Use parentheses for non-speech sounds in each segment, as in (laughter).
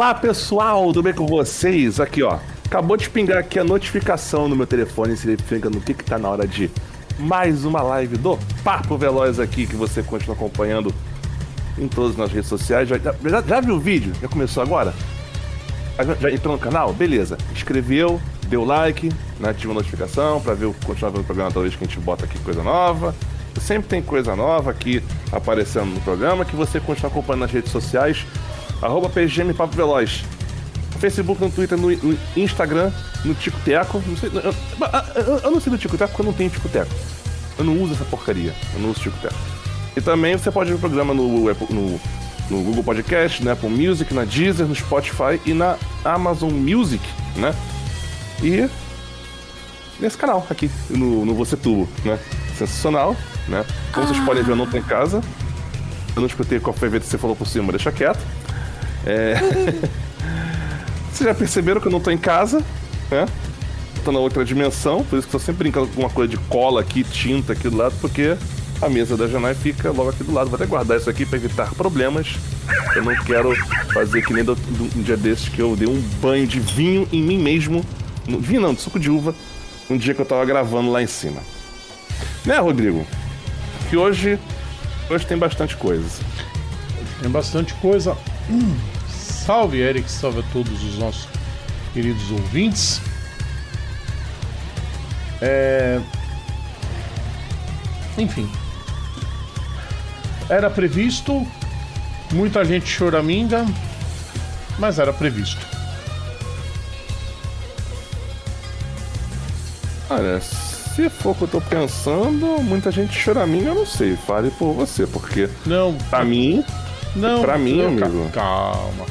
Olá pessoal, tudo bem com vocês? Aqui ó, acabou de pingar aqui a notificação no meu telefone, significa no que que tá na hora de mais uma live do Papo Veloz aqui, que você continua acompanhando em todas as nossas redes sociais. Já, já, já viu o vídeo? Já começou agora? Já, já entrou no canal? Beleza. Inscreveu, deu like, né, ativa a notificação para ver o continuar vendo o programa toda vez que a gente bota aqui coisa nova. Sempre tem coisa nova aqui aparecendo no programa que você continua acompanhando nas redes sociais. Arroba PGM Papo Veloz. Facebook, no Twitter, no, no Instagram, no Tico Teco. Não sei, eu, eu, eu, não sei do Tico Teco porque eu não tenho Tico Teco. Eu não uso essa porcaria. Eu não uso Tico Teco. E também você pode ver o programa no, no, no Google Podcast, na Apple Music, na Deezer, no Spotify e na Amazon Music, né? E nesse canal aqui, no, no Você Tubo, né? Sensacional, né? Como vocês podem ver, eu não tô em casa. Eu não escutei qual foi a vez que você falou por cima, deixa quieto. É... (laughs) vocês já perceberam que eu não tô em casa, né? Tô na outra dimensão, por isso que tô sempre brincando com uma coisa de cola aqui, tinta aqui do lado, porque a mesa da Janai fica logo aqui do lado. Vou até guardar isso aqui para evitar problemas. Eu não quero fazer que nem do, do, um dia desses que eu dei um banho de vinho em mim mesmo. Vinho não, de suco de uva. Um dia que eu tava gravando lá em cima. Né, Rodrigo? Que hoje. Hoje tem bastante coisa. Tem bastante coisa. Salve, Eric. Salve a todos os nossos queridos ouvintes. É... Enfim, era previsto, muita gente choraminga, mas era previsto. Olha, se for o que eu tô pensando, muita gente choraminga, eu não sei. Fale por você, porque. Não. Pra mim. Não. Pra mim, não, amigo. Calma.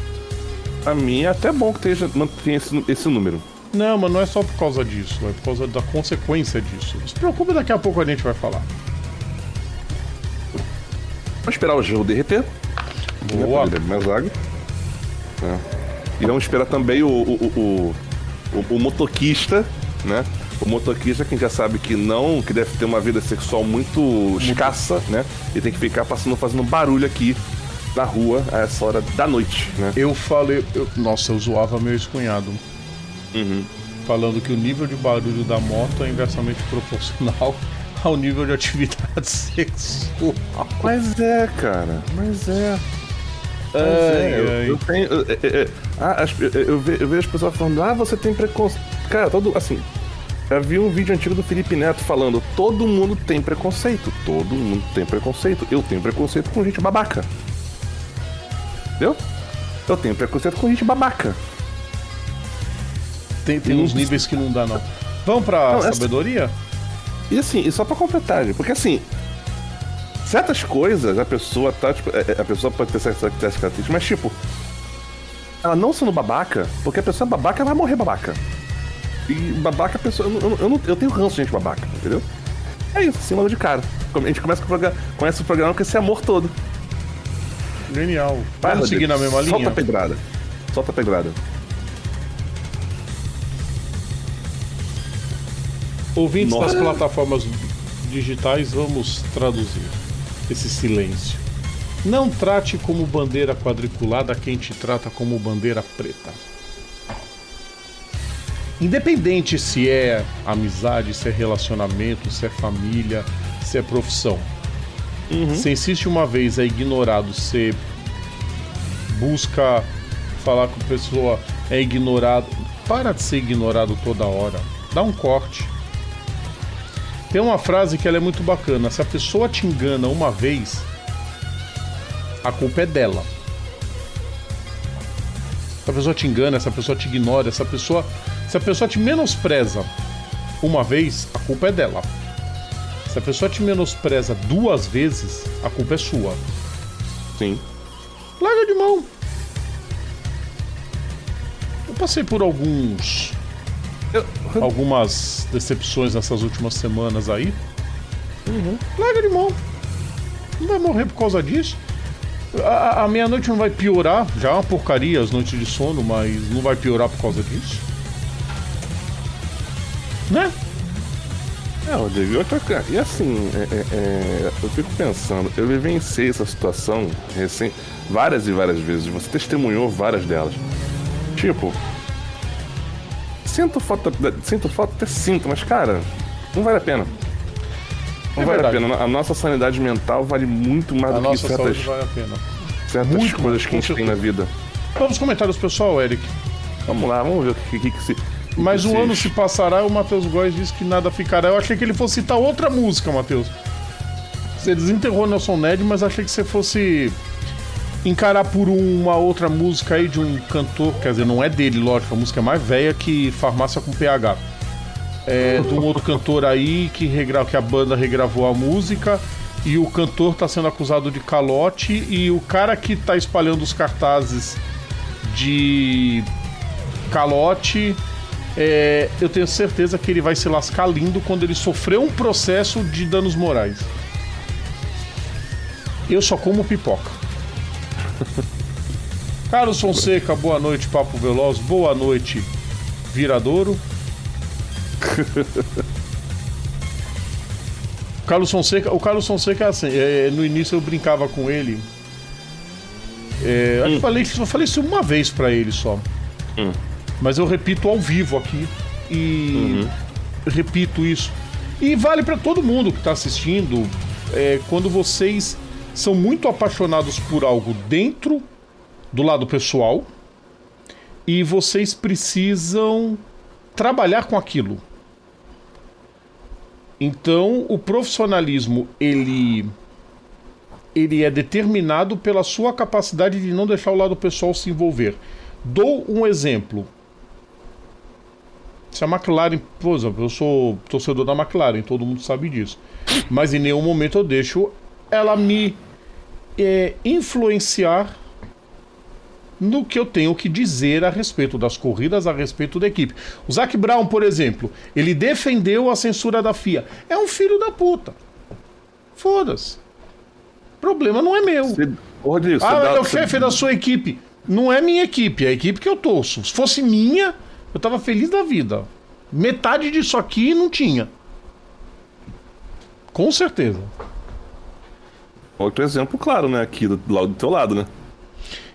Pra mim é até bom que tenha, mantenha esse, esse número. Não, mas não é só por causa disso, é por causa da consequência disso. Não se preocupe, daqui a pouco a gente vai falar. Vamos esperar o gelo derreter. Boa. Né, mais água. É. E vamos esperar também o, o, o, o, o motoquista, né? O motoquista, quem já sabe que não, que deve ter uma vida sexual muito escassa, né? E tem que ficar passando, fazendo barulho aqui na rua a essa hora da noite, né? Eu falei. Eu, nossa, eu zoava meu ex-cunhado. Uhum. Falando que o nível de barulho da moto é inversamente proporcional (laughs) ao nível de atividade (laughs) sexual. Mas é, cara, mas é. É, eu, ai. eu tenho. Eu, eu, eu- as- eu- eu ve- eu vejo as pessoas falando, ah, você tem preconceito. Cara, todo. Assim. Já vi um vídeo antigo do Felipe Neto falando: todo mundo tem preconceito. Todo mundo tem preconceito. Eu tenho preconceito com gente babaca. Entendeu? Eu tenho preconceito com gente babaca. Tem, tem uns níveis que não dá, não. Vamos pra Não, essa- sabedoria? E assim, e só pra completar, porque assim, certas coisas a pessoa tá, tipo, é- é- a pessoa pode ter certas características, mas tipo, ela não sendo babaca, porque a pessoa é babaca, ela vai morrer babaca. E babaca, a pessoa, eu, eu, não- eu tenho ranço de gente babaca, entendeu? É isso, assim, logo de cara. A gente começa com o programa, começa o programa com esse amor todo. Genial. Vai, Vamos seguir na mesma Solta linha? a pedrada. Solta a pedrada. Ouvintes Nossa. das plataformas digitais, vamos traduzir esse silêncio. Não trate como bandeira quadriculada quem te trata como bandeira preta. Independente se é amizade, se é relacionamento, se é família, se é profissão. Você insiste uma vez, é ignorado, você busca falar com a pessoa, é ignorado. Para de ser ignorado toda hora. Dá um corte. Tem uma frase que ela é muito bacana. Se a pessoa te engana uma vez, a culpa é dela. Se a pessoa te engana, se a pessoa te ignora, se a pessoa, se a pessoa te menospreza uma vez, a culpa é dela. Se a pessoa te menospreza duas vezes, a culpa é sua. Sim. Larga de mão. Eu passei por alguns Eu- algumas decepções nessas últimas semanas aí. Larga de mão. Não vai morrer por causa disso. A, a meia-noite não vai piorar. Já é uma porcaria as noites de sono, mas não vai piorar por causa disso. Né? É, Rodrigo, outra coisa. E assim, é, é, é, eu fico pensando, eu vivenciei essa situação recém, várias e várias vezes. Você testemunhou várias delas. Tipo, sinto falta, sinto falta, até sinto, mas cara, não vale a pena. Não É vale verdade. a pena. A nossa sanidade mental vale muito mais A do que certas, vale certas Muito coisas que a gente tem na vida. Vamos comentários, pessoal, Eric. Vamos lá, vamos ver o que, que, que se. Mais um ano se passará, o Matheus Góes disse que nada ficará. Eu achei que ele fosse citar outra música, Matheus. Você desenterrou Nelson Ned, mas achei que você fosse encarar por uma outra música aí de um cantor, quer dizer, não é dele, lógico, a música é mais velha que Farmácia com PH. É de um outro cantor aí que, regra... que a banda regravou a música e o cantor tá sendo acusado de calote e o cara que tá espalhando os cartazes de calote, é, eu tenho certeza que ele vai se lascar lindo quando ele sofrer um processo de danos morais. Eu só como pipoca. (laughs) Carlos Fonseca, boa noite, Papo Veloz. Boa noite, Viradouro. (laughs) Carlos Fonseca, o Carlos Fonseca é assim, é, no início eu brincava com ele. É, acho que falei, eu falei isso uma vez pra ele só. Mas eu repito ao vivo aqui e repito isso. E vale pra todo mundo que tá assistindo. é, quando vocês são muito apaixonados por algo dentro do lado pessoal e vocês precisam trabalhar com aquilo. Então, o profissionalismo, ele ele é determinado pela sua capacidade de não deixar o lado pessoal se envolver. Dou um exemplo. Se a McLaren, por exemplo, eu sou torcedor da McLaren, todo mundo sabe disso. Mas em nenhum momento eu deixo ela me é, influenciar no que eu tenho que dizer a respeito das corridas, a respeito da equipe. O Zac Brown, por exemplo, ele defendeu a censura da FIA. É um filho da puta. Foda-se. Problema não é meu. Você- Rodrigo, você Ah, dá- é o você- chefe da sua equipe. Não é minha equipe, é a equipe que eu torço. Se fosse minha, eu tava feliz da vida. Metade disso aqui não tinha. Com certeza. Outro exemplo, claro, né? Aqui do, lá do teu lado, né?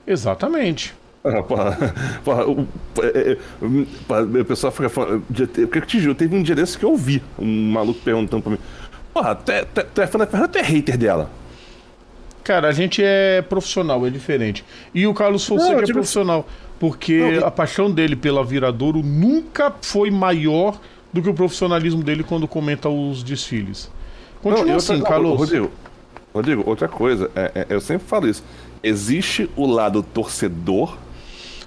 Exatamente. Ah, porra, porra, o, é, é, o pessoal fica falando. Eu teve um dia desse que eu vi um maluco perguntando pra mim: Porra, tu é, tu é- é fã da Ferrari ou tu é hater dela? Cara, a gente é profissional, é diferente. E o Carlos Fonseca é digo- profissional. Porque a paixão dele pela Viradouro nunca foi maior do que o profissionalismo dele quando comenta os desfiles. Continua Não, assim, outra- Carlos. Rodrigo, Rodrigo, outra coisa, é- é- eu sempre falo isso. Existe o lado torcedor,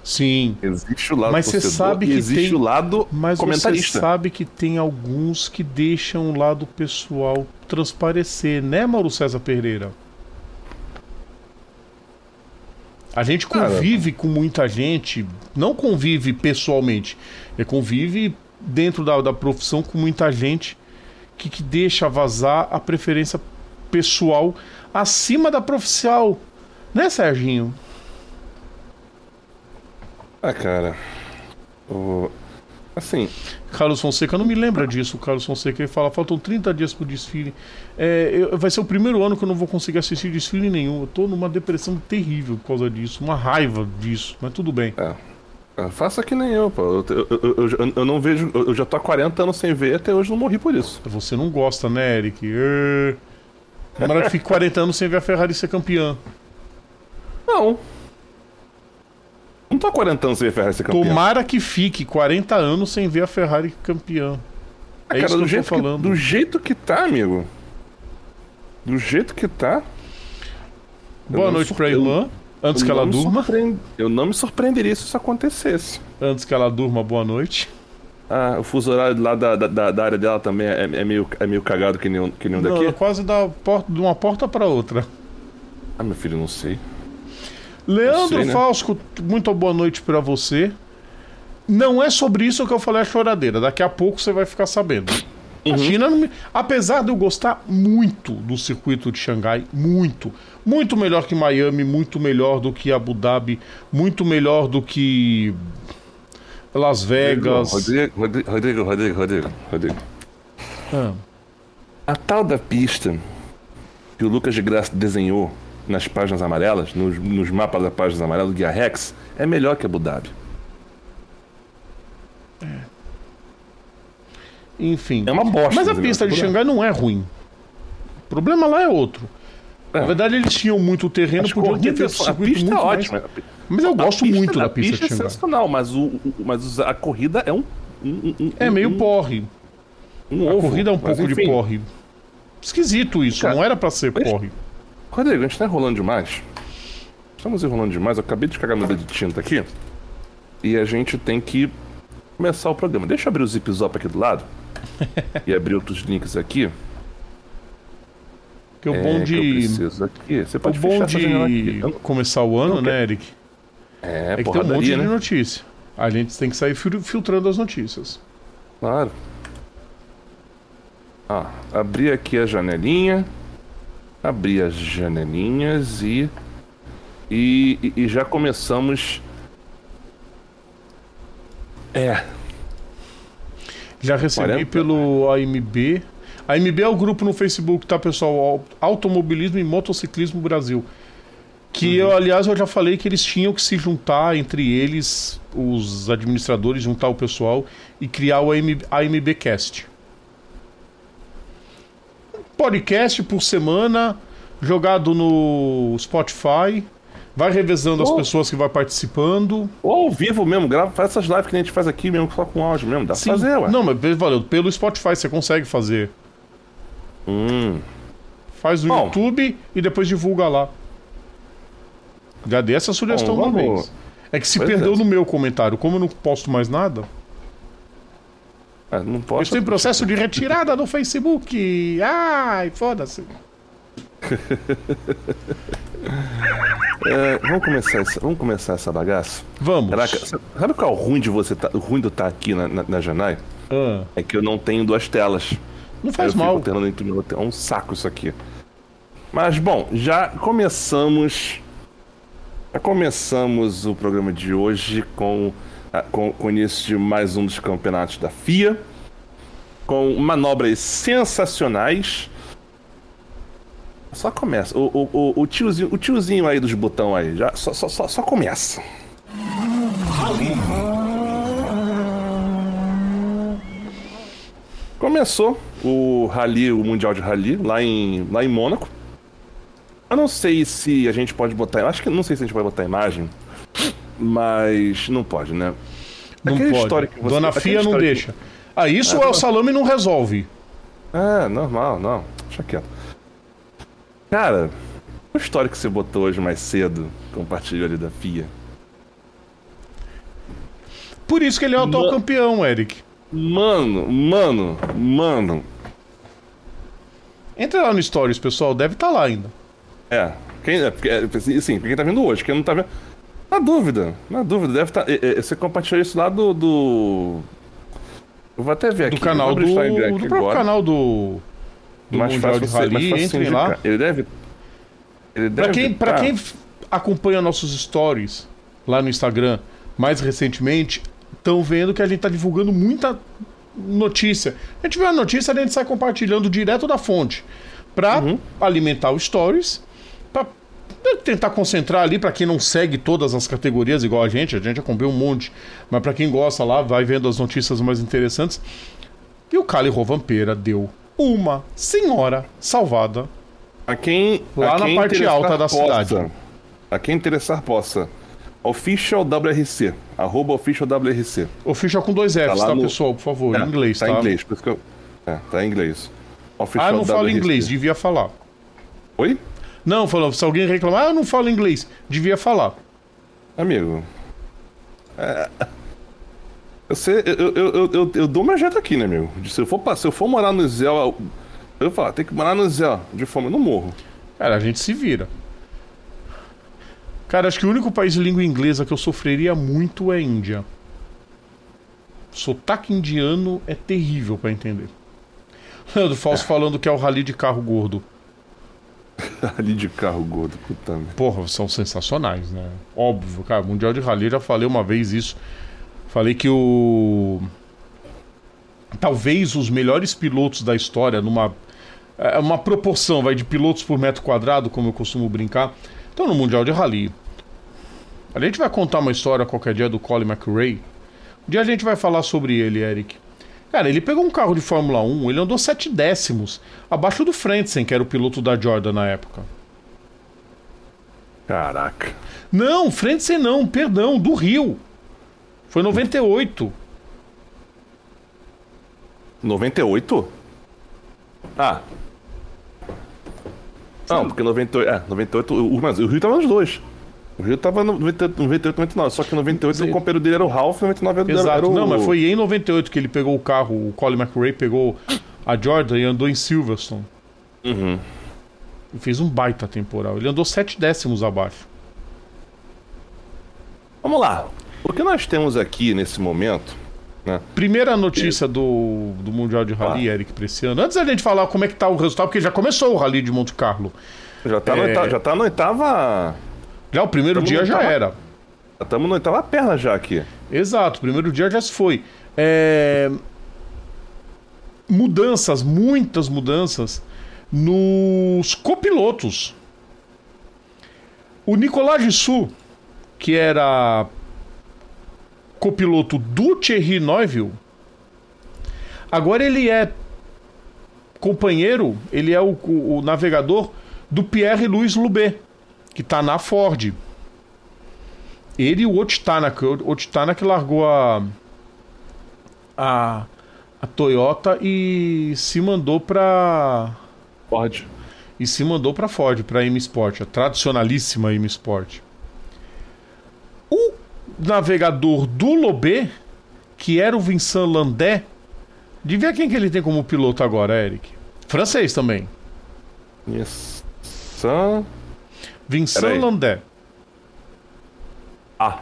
Sim. existe o lado Mas você torcedor sabe que existe tem- o lado Mas você comentarista. sabe que tem alguns que deixam o lado pessoal transparecer, né, Mauro César Pereira? A gente Cara. convive com muita gente, não convive pessoalmente, é convive dentro da, da profissão com muita gente que, que deixa vazar a preferência pessoal acima da profissional. Né, Serginho? Ah, cara. o- Assim, Carlos Fonseca não me lembra disso. O Carlos Fonseca ele fala: faltam 30 dias pro desfile. É, eu- vai ser o primeiro ano que eu não vou conseguir assistir desfile nenhum. Eu tô numa depressão terrível por causa disso, uma raiva disso, mas tudo bem. ah, faça que nem eu, pô. Eu, eu, eu, eu- eu não vejo. Eu já tô há 40 anos sem ver até hoje não morri por isso. Você não gosta, né, Eric? É... Tomara que fique 40 anos sem ver a Ferrari ser campeã. Não. Não tô há 40 anos sem ver Ferrari ser campeão. Tomara que fique 40 anos sem ver a Ferrari campeã. Ah, É cara, isso que do eu tô jeito que, falando. do jeito que tá, amigo. Do jeito que tá. Boa noite pra irmã. Antes eu que ela durma. Eu não me surpreenderia se isso acontecesse. Antes que ela durma, boa noite. Ah, o fuso horário lá da, da, da área dela também é, é meio, é meio cagado que nem, um- que nem um Não, daqui? é quase da porta, de uma porta para outra. Ah, meu filho, não sei. Leandro sei, né? Muito boa noite pra você. Não é sobre isso que eu falei a choradeira. Daqui a pouco você vai ficar sabendo. A China, apesar de eu gostar muito do circuito de Xangai, muito, muito melhor que Miami, muito melhor do que Abu Dhabi, muito melhor do que Las Vegas. Rodrigo, Rodrigo, Rodrigo, Rodrigo, Rodrigo, Rodrigo. Ah, A tal da pista que o Lucas de Graça desenhou nas páginas amarelas, nos, nos mapas da páginas amarelas do Guia Rex, é melhor que Abu Dhabi. Enfim. É uma bosta. Mas a é pista de Xangai não é ruim. O problema lá é outro. É. Na verdade, eles tinham muito terreno, As podiam ter feito a pista é muito mais- ótima. Mas eu A gosto pista- muito da a pista, de é Xangai. sensacional, mas, o, o- mas a corrida é um. um- um- É meio um, porre. um A ovo, corrida é um pouco de enfim. porre. Esquisito isso, Cara, não era pra ser porre. Rodrigo, a gente tá enrolando demais. Estamos enrolando demais. Eu acabei de cagar meu dedo de tinta aqui. E a gente tem que começar o programa. Deixa eu abrir o Zip Zop aqui do lado. (laughs) e abrir outros links aqui. Porque o É, bom que eu de. preciso aqui. Você O pode bom janela aqui. de Eu- começar o ano, né, Eric? É, É que tem um porradaria, monte de né? notícia. A gente tem que sair fil- filtrando as notícias. Claro. Ó, abri aqui a janelinha. Abri as janelinhas e. E, e- já começamos. É, Já recebi 40. pelo AMB. A AMB é o grupo no Facebook, tá, pessoal? Au- Automobilismo e Motociclismo Brasil. Que eu, aliás, eu já falei que eles tinham que se juntar entre eles, os administradores, juntar o pessoal e criar o AM, AMBcast. Podcast por semana, jogado no Spotify. Vai revezando as pessoas que vai participando. Ou ao vivo mesmo, grava, faz essas lives que a gente faz aqui mesmo, só com áudio mesmo. Dá pra fazer, ué. Não, mas valeu, pelo Spotify você consegue fazer. Hum. Faz no Bom. YouTube e depois divulga lá. Já dei essa sugestão Bom, uma vez. É que se Pois perdeu é. no meu comentário. Como eu não posto mais nada, Ah, não eu posso. estou em processo de retirada do Facebook. Ai, foda-se. (laughs) É, vamos, começar essa, vamos começar essa bagaça? Vamos. Caraca, sabe qual é o ruim de você tá, o ruim de eu estar aqui na, na, na Janai? Ah, É que eu não tenho duas telas. não faz eu mal. Fico entre meu- é um saco isso aqui. Mas bom, já começamos. Já começamos o programa de hoje com, com, com o início de mais um dos campeonatos da FIA. Com manobras sensacionais. Só começa. O, o, o, o tiozinho, o tiozinho aí dos botão aí, já, só, só, só, só começa. Começou o rally, o Mundial de Rally, lá em, lá em Mônaco. Eu não sei se a gente pode botar. Acho que não sei se a gente pode botar imagem. Mas não pode, né? Não Aquela pode. história que você- Dona Fia não história que- deixa. Ah, isso Ah, é o salame não resolve. É, normal, não. Deixa quieto. Cara, a história que você botou hoje mais cedo, compartilhou ali da FIA. Por isso que ele é o atual Ma- campeão, Eric. Mano, mano, mano. Entra lá no Stories, pessoal. Deve estar lá ainda. É, quem, é, porque, é, assim, quem tá vendo hoje, quem não tá vendo. Na dúvida, na dúvida, deve estar. você compartilhou isso lá do. do... Eu vou até ver aqui. Do canal do, do aqui próprio agora. canal do, do mais Mundial fácil de você, mais Rally. fácil Entrem lá. Ele deve. Ele deve. Pra quem, pra tá- quem acompanha nossos stories lá no Instagram mais recentemente, estão vendo que a gente tá divulgando muita notícia. A gente vê uma notícia, a gente sai compartilhando direto da fonte pra Uhum. alimentar os stories, tentar concentrar ali pra quem não segue todas as categorias igual a gente, a gente acompanha um monte, mas pra quem gosta lá, vai vendo as notícias mais interessantes. E o Cali Rovampeira deu uma senhora salvada A quem, Lá a na quem parte interessar alta da possa, cidade. A quem interessar possa. Official WRC. Arroba Official WRC. Official com dois Fs, lá tá, no- pessoal? Por favor, É, em inglês, tá? Tá em inglês, por isso que eu. É, tá em inglês. Official Ah, eu não falo WRC. inglês, devia falar. Oi? Não, falou, se alguém reclamar, ah, eu não falo inglês, devia falar. Amigo. É... Eu, sei, eu, eu, eu, eu, eu dou meu jeito aqui, né, amigo? Se eu for, se eu for morar no Zé, eu, eu falo, tem que morar no Zé, de fome, eu não morro. Cara, a gente se vira. Cara, acho que o único país de língua inglesa que eu sofreria muito é a Índia. Sotaque indiano é terrível pra entender. (laughs) Leandro Falso falando que é o rally de carro gordo. (laughs) Ali de carro gordo, puta merda. Porra, são sensacionais, né? Óbvio, cara. Mundial de Rally, já falei uma vez isso. Falei que o. Talvez os melhores pilotos da história numa. é uma proporção vai de pilotos por metro quadrado, como eu costumo brincar. Então, no Mundial de Rally, a gente vai contar uma história qualquer dia do Colin McRae. Um dia a gente vai falar sobre ele, Eric. Cara, ele pegou um carro de Fórmula 1, ele andou 7 décimos abaixo do Frentzen, que era o piloto da Jordan na época. Caraca. Não, Frentzen não, perdão, do Rio. Foi 98. 98? Ah. Não, porque 98. É, 98. O, mas o Rio tava nos dois. O Rio tava no 98, 99, só que em 98 o companheiro dele era o Ralph e 99 era, Exato. era o... Não, mas foi em 98 que ele pegou o carro, o Colin McRae pegou a Jordan e andou em Silverstone. Uhum. E fez um baita temporal. Ele andou 7 décimos abaixo. Vamos lá. O que nós temos aqui nesse momento, né? Primeira notícia do, do Mundial de Rally, Ah. Eric, pra esse ano. Antes da gente falar como é que tá o resultado, porque já começou o Rally de Monte Carlo. Já tá, É. já tá no oitava. Já o primeiro Tamo dia já era. Estamos no oitava perna já aqui. Exato, o primeiro dia já se foi. É, Mudanças, muitas mudanças nos copilotos. O Nicolas Gissu, que era copiloto do Thierry Neuville, agora ele é companheiro, ele é o, o- o navegador do Pierre-Louis Loubet, que está na Ford. Ele e o Otitanak. O Otitanak largou a, a, a Toyota e se mandou para Ford. e se mandou para Ford, para M Sport, a tradicionalíssima M Sport. O navegador do Lobé, que era o Vincent Landé, devia quem que ele tem como piloto agora, Eric? Francês também. Nissan. Vincent. Landé. Ah.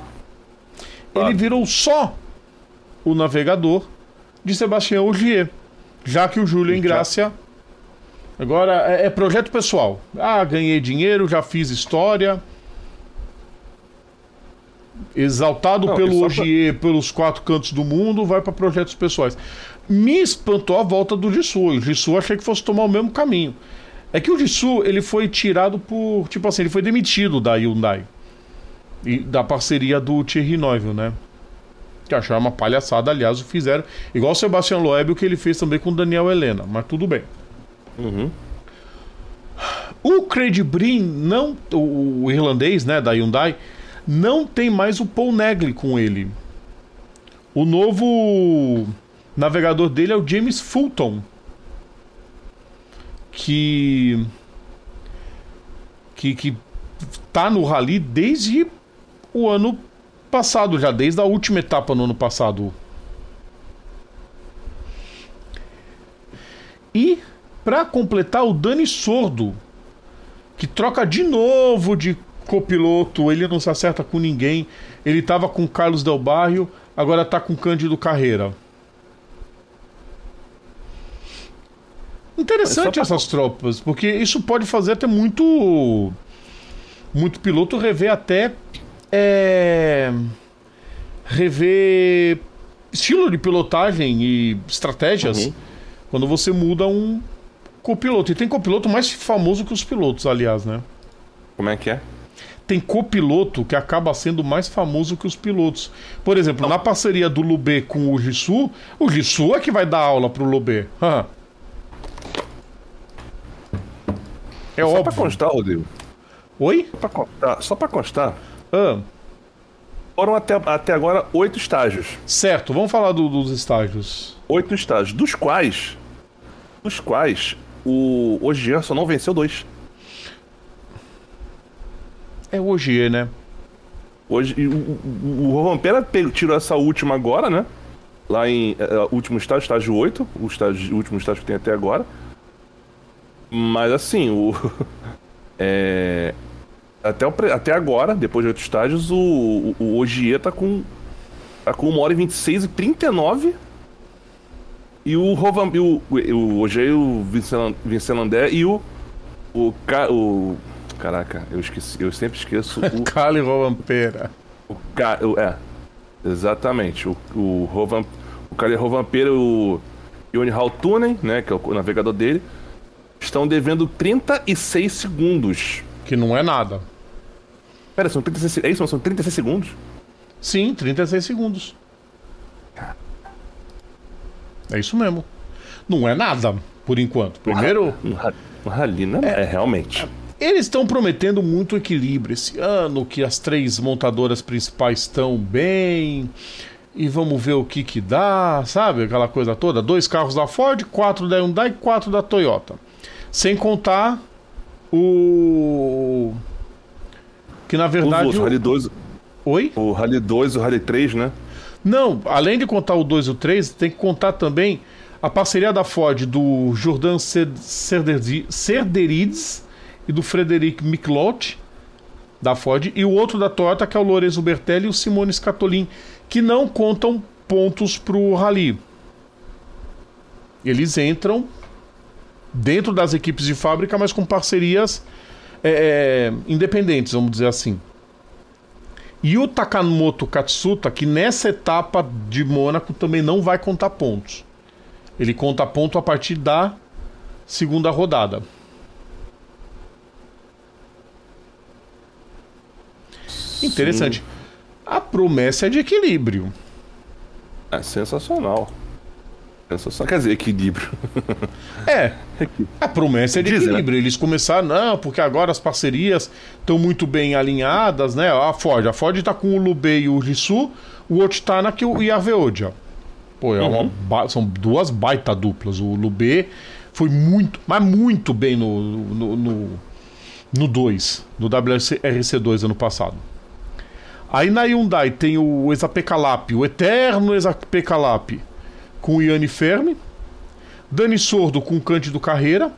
Ele virou só o navegador de Sebastião Ogier, já que o Júlio Já. Ingrácia agora é, é projeto pessoal. Ah, ganhei dinheiro, já fiz história. Exaltado Não, pelo só pra- Ogier pelos quatro cantos do mundo, vai para projetos pessoais. Me espantou a volta do Jissu. O Jissu achei que fosse tomar o mesmo caminho. É que o Jissu, ele foi tirado por, tipo assim, ele foi demitido da Hyundai. E da parceria do Thierry Neuville, né? Que acharam uma palhaçada, aliás, o fizeram. Igual o Sebastian Loeb, o que ele fez também com o Daniel Helena, mas tudo bem. Uhum. O Craig Breen não. O, o irlandês, né, da Hyundai, não tem mais o Paul Negley com ele. O novo navegador dele é o James Fulton. Que. Que, que tá no rally desde o ano passado, já desde a última etapa no ano passado. E para completar o Dani Sordo, que troca de novo de copiloto, ele não se acerta com ninguém. Ele tava com Carlos Del Barrio, agora tá com Cândido Carreira. Interessante pra- essas tropas, porque isso pode fazer até muito muito piloto rever até é, rever estilo de pilotagem e estratégias Uhum. quando você muda um copiloto. E tem copiloto mais famoso que os pilotos, aliás, né? Como é que é? Tem copiloto que acaba sendo mais famoso que os pilotos. Por exemplo, na parceria do Lubê com o Gissu, o Gissu é que vai dar aula pro Lubê. Hã. É Só pra óbvio. constar, Rodrigo. Oi? Só pra constar, só pra constar Ah, foram até, até agora oito estágios. certo, vamos falar do- dos estágios. Oito estágios, dos quais. Dos quais o Ogier só não venceu dois. É o Ogier, né? Hoje, o, o, o Vampera pe- tirou essa última agora, né? Lá em. é, último estágio, estágio 8, o, estágio, o último estágio que tem até agora. Mas assim, o. (laughs) é, até, o até agora, depois de oito estágios, o, o, o Ogier tá com. Tá com 1 hora e 26 e 39. E o Rovam, e o, o Ogier, o Vincent Vincent Landé e o. O, Ca- o. Caraca, eu esqueci, eu sempre esqueço (laughs) o. Cali Rovampera. O ca... o- É, exatamente. O, o, Rovan... o cara Rovampeiro e o Yoni Haltunen, né, que é o navegador dele, estão devendo 36 segundos. Que não é nada. Pera, são 36, é isso? São 36 segundos? Sim, 36 segundos. É isso mesmo. Não é nada, por enquanto. Primeiro. Um rally, né? É, é realmente. Eles estão prometendo muito equilíbrio esse ano, que as três montadoras principais estão bem. E vamos ver o que que dá, sabe? Aquela coisa toda. Dois carros da Ford, quatro da Hyundai e quatro da Toyota. Sem contar o. Que na verdade. Os, o Rally 2. Oi? O Rally 2 e o Rally 3, né? Não, além de contar o 2 e o 3, tem que contar também a parceria da Ford do Jordan Cerderides e do Frederic Miclot da Ford e o outro da Toyota que é o Lorenzo Bertelli e o Simone Scatolin que não contam pontos para o rally. Eles entram dentro das equipes de fábrica, mas com parcerias é, é independentes, vamos dizer assim. E o Takamoto Katsuta, que nessa etapa de Mônaco também não vai contar pontos. Ele conta ponto a partir da segunda rodada. Interessante. Sim. A promessa é de equilíbrio. É sensacional. Sensacional. Quer dizer, equilíbrio. (laughs) é. A promessa é de Diz, né? equilíbrio. Né? Eles começaram, não, porque agora as parcerias estão muito bem alinhadas, né? A Ford. A Ford tá com o Lubei e o Rissu, o Otitanaki e a Veodia. Pô, é uhum. uma, são duas baita duplas. O Lubê foi muito, mas muito bem no 2, no, no, no, dois, no WRC2 ano passado. Aí na Hyundai tem o Exapecalap, o eterno Exapecalap, com Yanni Fermi, Dani Sordo com o Cândido Carreira,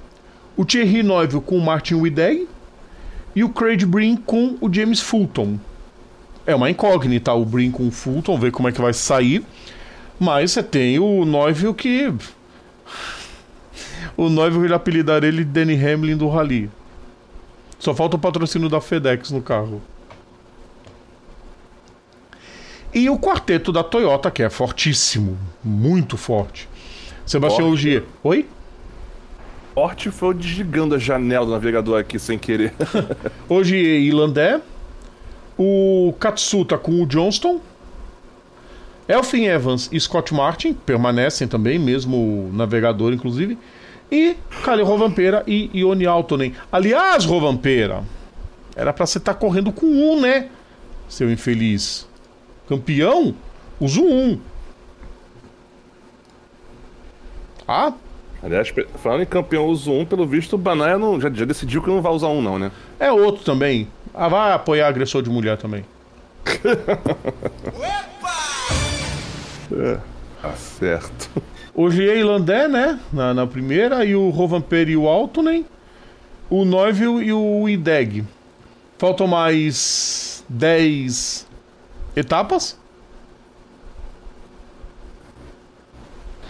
o Thierry Neuville com o Martin Wideg e o Craig Brin com o James Fulton. É uma incógnita o Brin com o Fulton, ver como é que vai sair. Mas você tem o Neuville que. O Neuville ele apelidar ele de Danny Hamlin do Rally. Só falta o patrocínio da FedEx no carro. E o quarteto da Toyota, que é fortíssimo, muito forte. Sebastião Ogier. Oi? Forte foi desligando a janela do navegador aqui sem querer. (laughs) Ogier e Landé. O Katsuta com o Johnston. Elfin Evans e Scott Martin permanecem também, mesmo o navegador, inclusive. E Kyle Rovanpeira e Ione Altonen. Aliás, Rovanpeira, era para você estar tá correndo com um, né? Seu infeliz. Campeão, usa um. Ah? Aliás, falando em campeão uso um, pelo visto o Banaia não, já, já decidiu que não vai usar um, não, né? É outro também. Ah, vai apoiar agressor de mulher também. (laughs) É, tá certo. O Giei Landé, né? Na, na, primeira, e o Rovanper e o Altonen. O Neuville e o Ideg. Faltam mais 10 etapas.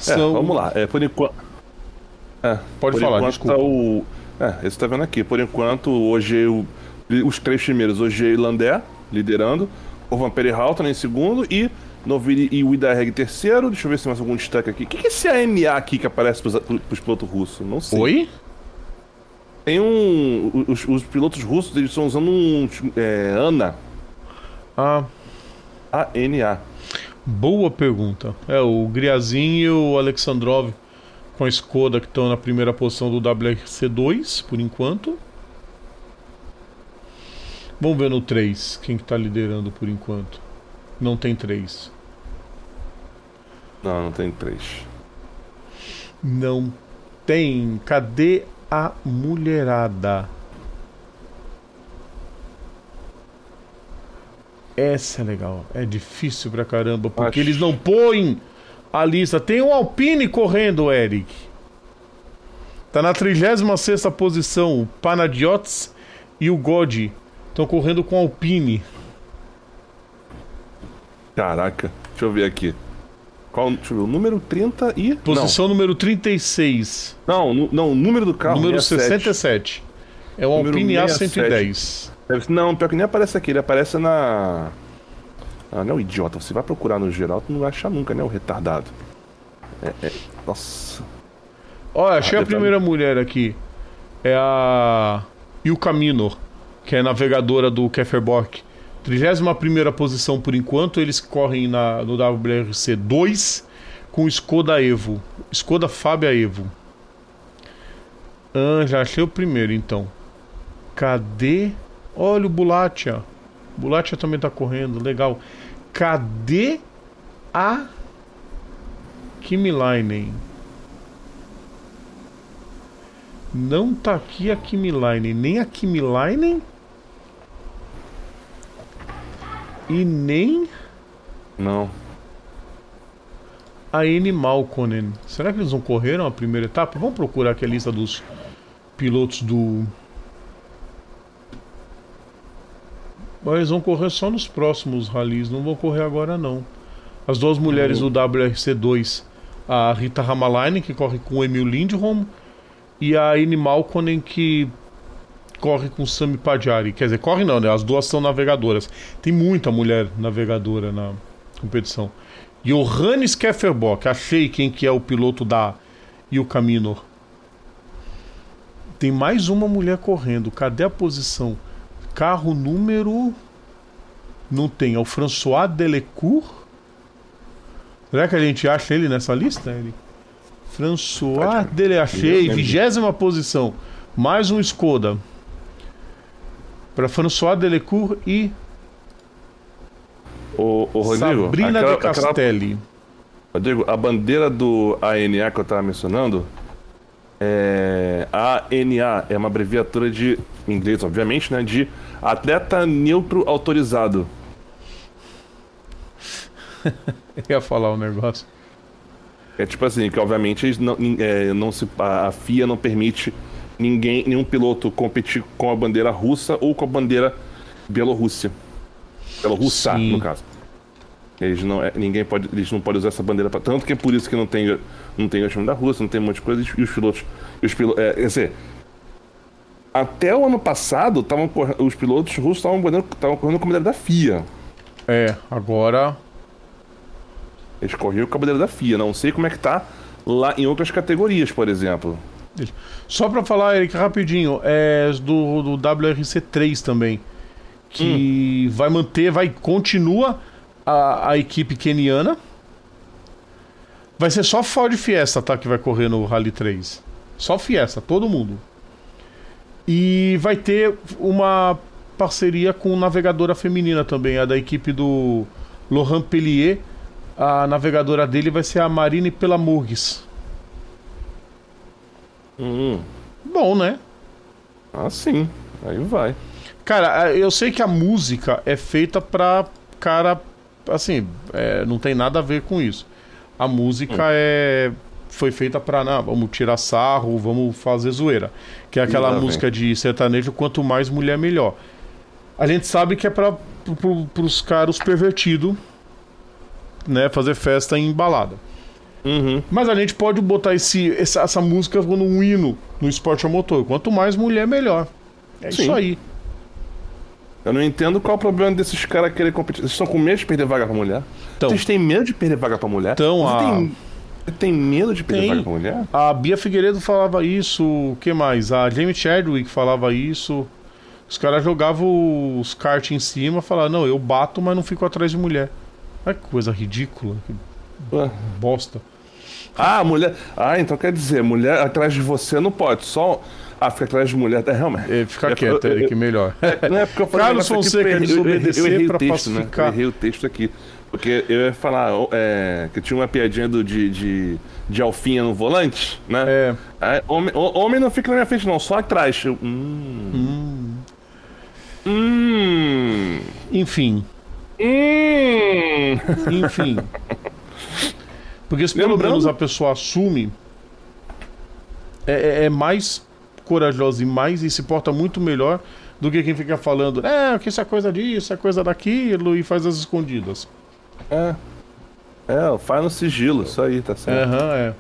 É, vamos lá. É, por enquanto. É, Pode por falar, enquanto tá o. É, esse tá vendo aqui. Por enquanto, hoje o... os três primeiros, hoje e Landé liderando, o Vampire Halton em segundo e Noviri e o Idarreg terceiro. Deixa eu ver se tem mais algum destaque aqui. O que, que é esse AMA aqui que aparece pros, pros pilotos russos? Não sei. Oi? Tem um. Os, os pilotos russos eles estão usando um. É, ANA. Ah. ANA. Boa pergunta. É, o Griazin e o Alexandrov com a Skoda que estão na primeira posição do WRC2, por enquanto. Vamos ver no 3 quem que tá liderando por enquanto. Não tem 3. Não, não tem 3. Não tem. Cadê a mulherada? Essa é legal. É difícil pra caramba, porque Acho... eles não põem a lista. Tem o Alpine correndo, Eric. Tá na 36 posição. O Panadiots e o God estão correndo com o Alpine. Caraca, deixa eu ver aqui. Qual, deixa eu ver, o número 30 e. Posição não. número 36. Não, não, o número do carro. Número 67. 67. É o Alpine A110. Não, pior que nem aparece aqui, ele aparece na. Ah, não, idiota, você vai procurar no geral, tu não vai achar nunca, né? O retardado. É, é... Nossa. Olha, achei ah, a primeira mulher aqui. é a e o Camino, que é navegadora do Kefferbock. 31 posição por enquanto, eles correm na, no WRC 2 com Skoda Evo. Skoda Fábia Evo. Ah, já achei o primeiro então. Cadê? Olha o Bulatia. Bulatia também tá correndo, legal. Cadê a Kimi? Não tá aqui a Kimi Lainen, nem a Kimi Lainen e nem Não. a N Malkonen. Será que eles não correram a primeira etapa? Vamos procurar aqui a lista dos pilotos do. Mas vão correr só nos próximos ralis, não vão correr agora não. As duas mulheres do WRC2, a Rita Hamalainen, que corre com o Emil Lindholm, e a N Malkonen, que corre com o Sami Pajari. Quer dizer, corre não, né? As duas são navegadoras. Tem muita mulher navegadora na competição. Johannes Kefferbock, achei quem que é o piloto da e o Camino. Tem mais uma mulher correndo. Cadê a posição? Carro número. Não tem. É o François Delecourt. Será que a gente acha ele nessa lista? Ele? François Dele. Achei. Vigésima posição. Mais um Skoda. Para François Delecourt e Ô, ô Rodrigo. Sabrina aquela- de Castelli. Rodrigo, a bandeira do ANA que eu tava mencionando. É, ANA é uma abreviatura de em inglês, obviamente, né? De atleta neutro autorizado. (laughs) Eu ia falar um negócio. É tipo assim, que obviamente eles não, é, não se, a, FIA não permite ninguém, nenhum piloto competir com a bandeira russa ou com a bandeira Bielorrússia. Bielorrussa, Sim. no caso. Eles não, é, ninguém pode, eles não podem usar essa bandeira pra, tanto que é por isso que não tem, não tem o time da Rússia, não tem um monte de coisa e os pilotos, os pilotos, é, quer dizer, até o ano passado tavam, os pilotos russos estavam correndo, com a bandeira da FIA. É, agora. Eles corriam com a bandeira da FIA. Não sei como é que tá lá em outras categorias, por exemplo. Só pra falar, Eric, rapidinho, é do, do WRC3 também. Que vai manter, vai. Continua a, a equipe keniana. Vai ser só Ford Fiesta, tá? Que vai correr no Rally 3. Só Fiesta, todo mundo. E vai ter uma parceria com navegadora feminina também, a da equipe do Laurent Pellier. A navegadora dele vai ser a Marine Pelamurgues. Hum, Bom, né? ah, sim. Aí vai. Cara, eu sei que a música é feita pra cara. Assim, é, não tem nada a ver com isso. A música é. Foi feita pra. Não, vamos tirar sarro, vamos fazer zoeira. Que é aquela vem. música de sertanejo, quanto mais mulher, melhor. A gente sabe que é pra, pro, pro, pros caras pervertidos, né? Fazer festa em balada. Uhum. Mas a gente pode botar esse, essa, essa música como um hino no esporte a motor. Quanto mais mulher, melhor. É Sim. isso aí. Eu não entendo qual é o problema desses caras querer competir. Vocês estão com medo de perder vaga pra mulher? Então. Vocês têm medo de perder vaga pra mulher? Então, Você a- tem, você tem medo de perder vaga pra mulher? A Bia Figueiredo falava isso, o que mais? A Jamie Chadwick falava isso. Os caras jogavam os kart em cima e falavam, não, eu bato, mas não fico atrás de mulher. Olha que coisa ridícula, que Ué. bosta. Ah, mulher. Ah, então quer dizer, mulher atrás de você não pode. Só. Ah, fica atrás de mulher. É, realmente. É, fica É, quieto, eu- eu- Eric, melhor. (laughs) Não é porque eu falei Carlos Fonseca, porque eu- eu- desobedecer eu pra texto, né? pacificar. Eu errei o texto aqui. Porque eu ia falar é, que tinha uma piadinha do, de, de, de alfinha no volante, né? É, Aí, homem, homem não fica na minha frente, não, só atrás. Eu, hum. hum, Hum. enfim, Hum. enfim. Porque se pelo Lembrando- menos a pessoa assume, é, é- é mais corajosa e mais e se porta muito melhor do que quem fica falando, é, que isso é coisa disso, é coisa daquilo e faz as escondidas. É. É, faz no sigilo, isso aí, tá certo. Aham, é.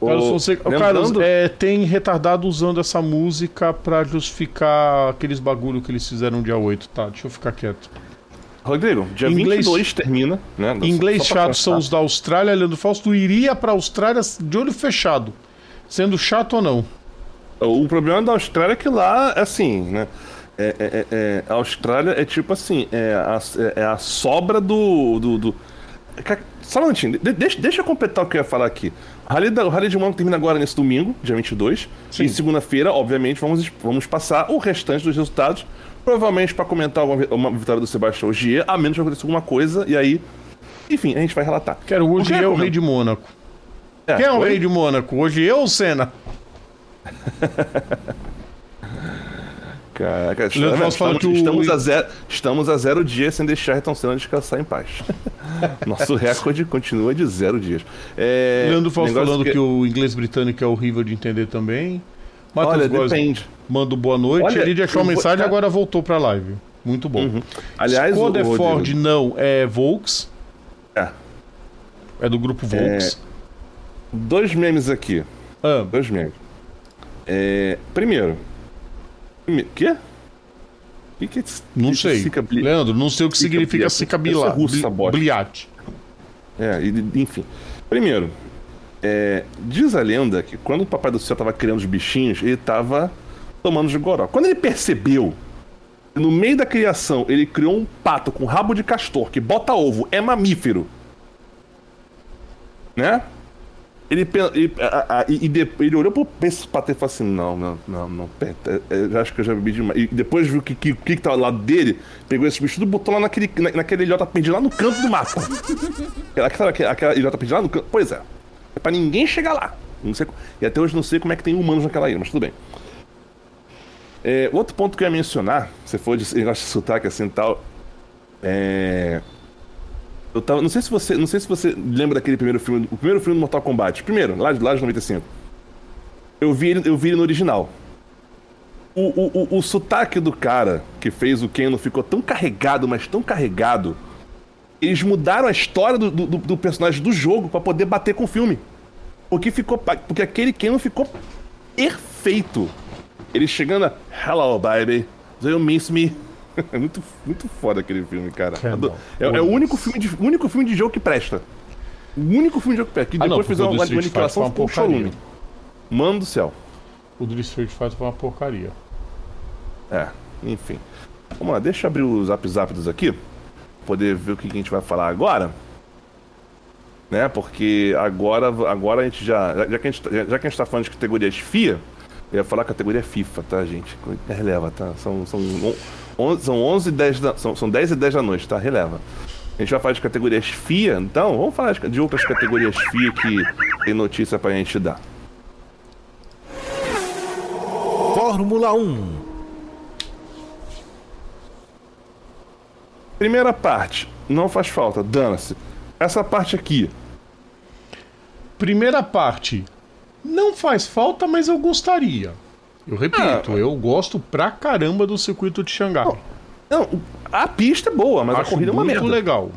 Ô, Carlos, Fonseca, lembrando- Carlos, é, tem retardado usando essa música pra justificar aqueles bagulho que eles fizeram dia 8, tá? Deixa eu ficar quieto. Rodrigo, dia Inglês- 22 termina, né? Só- Inglês chato são os da Austrália. Leandro Fausto iria pra Austrália de olho fechado. Sendo chato ou não. O problema da Austrália é que lá, assim, né? É, é, é, é a Austrália é tipo assim, é a, é a sobra do. do, do... Só um minutinho, deixa, deixa eu completar o que eu ia falar aqui. O Rally, da, o Rally de Mônaco termina agora nesse domingo, dia 22. Sim. E segunda-feira, obviamente, vamos, vamos passar o restante dos resultados. Provavelmente para comentar uma, uma vitória do Sebastião Ogier, a menos que aconteça alguma coisa, e aí. Enfim, a gente vai relatar. Quero o Ogier é o rei de Mônaco. É, Quem é o rei de Mônaco? Hoje eu ou Senna? (laughs) Caraca, estamos, estamos, estamos, a zero, estamos a zero dias sem deixar Ayrton Senna descansar em paz. (laughs) Nosso recorde continua de zero dias. É, Leandro Fausto falando que... que... o inglês britânico é horrível de entender também. Matheus Olha, Góes depende. Manda boa noite. Olha, Ele deixou uma mensagem e agora voltou para a live. Muito bom. Uhum. Aliás, Skoda o, Ford não é Volks. É. É do grupo Volks. É... Dois memes aqui. Ah. Dois memes. É, primeiro. Quê? Que que, não sei. Leandro, não sei o que significa cicabilá. Russa, Bliate. É, enfim. Primeiro, é, diz a lenda que quando o Papai do Céu tava criando os bichinhos, ele tava tomando de goró. Quando ele percebeu, no meio da criação, ele criou um pato com rabo de castor que bota ovo, é mamífero. Né? Ele, ele, a, a, e, ele olhou pro pato e falou assim: Não, não, não, não, pera, é, é, acho que eu já bebi demais. E depois viu que o que, que, que tava lá dele, pegou esse bicho e botou lá naquele, na, naquele ilhota perdido lá no canto do mato. (laughs) aquela, aquela, aquela ilhota perdida lá no canto. Pois é. É pra ninguém chegar lá. Não sei, e até hoje não sei como é que tem humanos naquela ilha, mas tudo bem. É, outro ponto que eu ia mencionar, você for de negócio de sotaque assim e tal. É. Eu tava, não sei se você, não sei se você lembra daquele primeiro filme, o primeiro filme do Mortal Kombat, primeiro, lá de lá de 95. Eu vi ele, eu vi ele no original. O, o, o, o sotaque do cara que fez o Keno ficou tão carregado, mas tão carregado. Eles mudaram a história do, do, do personagem do jogo para poder bater com o filme. Porque ficou. Porque aquele Keno ficou perfeito. Ele chegando a Hello, baby. Do you miss me? (laughs) é muito, muito foda aquele filme, cara. É, é, é, o único filme, de, único filme de jogo que presta. O único filme de jogo que presta. Que depois ah, não, fizeram uma manipulação ficou um chorume. Mano do céu. O do Street Fighter foi uma porcaria. É, enfim. Vamos lá, deixa eu abrir os zap zaps aqui. Poder ver o que a gente vai falar agora. Né, porque agora, agora a gente já. Já que a gente, tá, já que a gente tá falando de categorias FIA, eu ia falar categoria FIFA, tá, gente? Releva, tá? São, são 11, são 11 e 10 da, são, são 10 e 10 da noite, tá? Releva. A gente vai falar de categorias FIA, então vamos falar de outras categorias FIA que tem notícia pra gente dar. Fórmula 1 Primeira parte, não faz falta, dana-se. Essa parte aqui. Primeira parte, não faz falta, mas eu gostaria. Eu repito, ah, eu gosto pra caramba do circuito de Xangai. Não, não a pista é boa, mas Acho a corrida é uma merda. muito legal.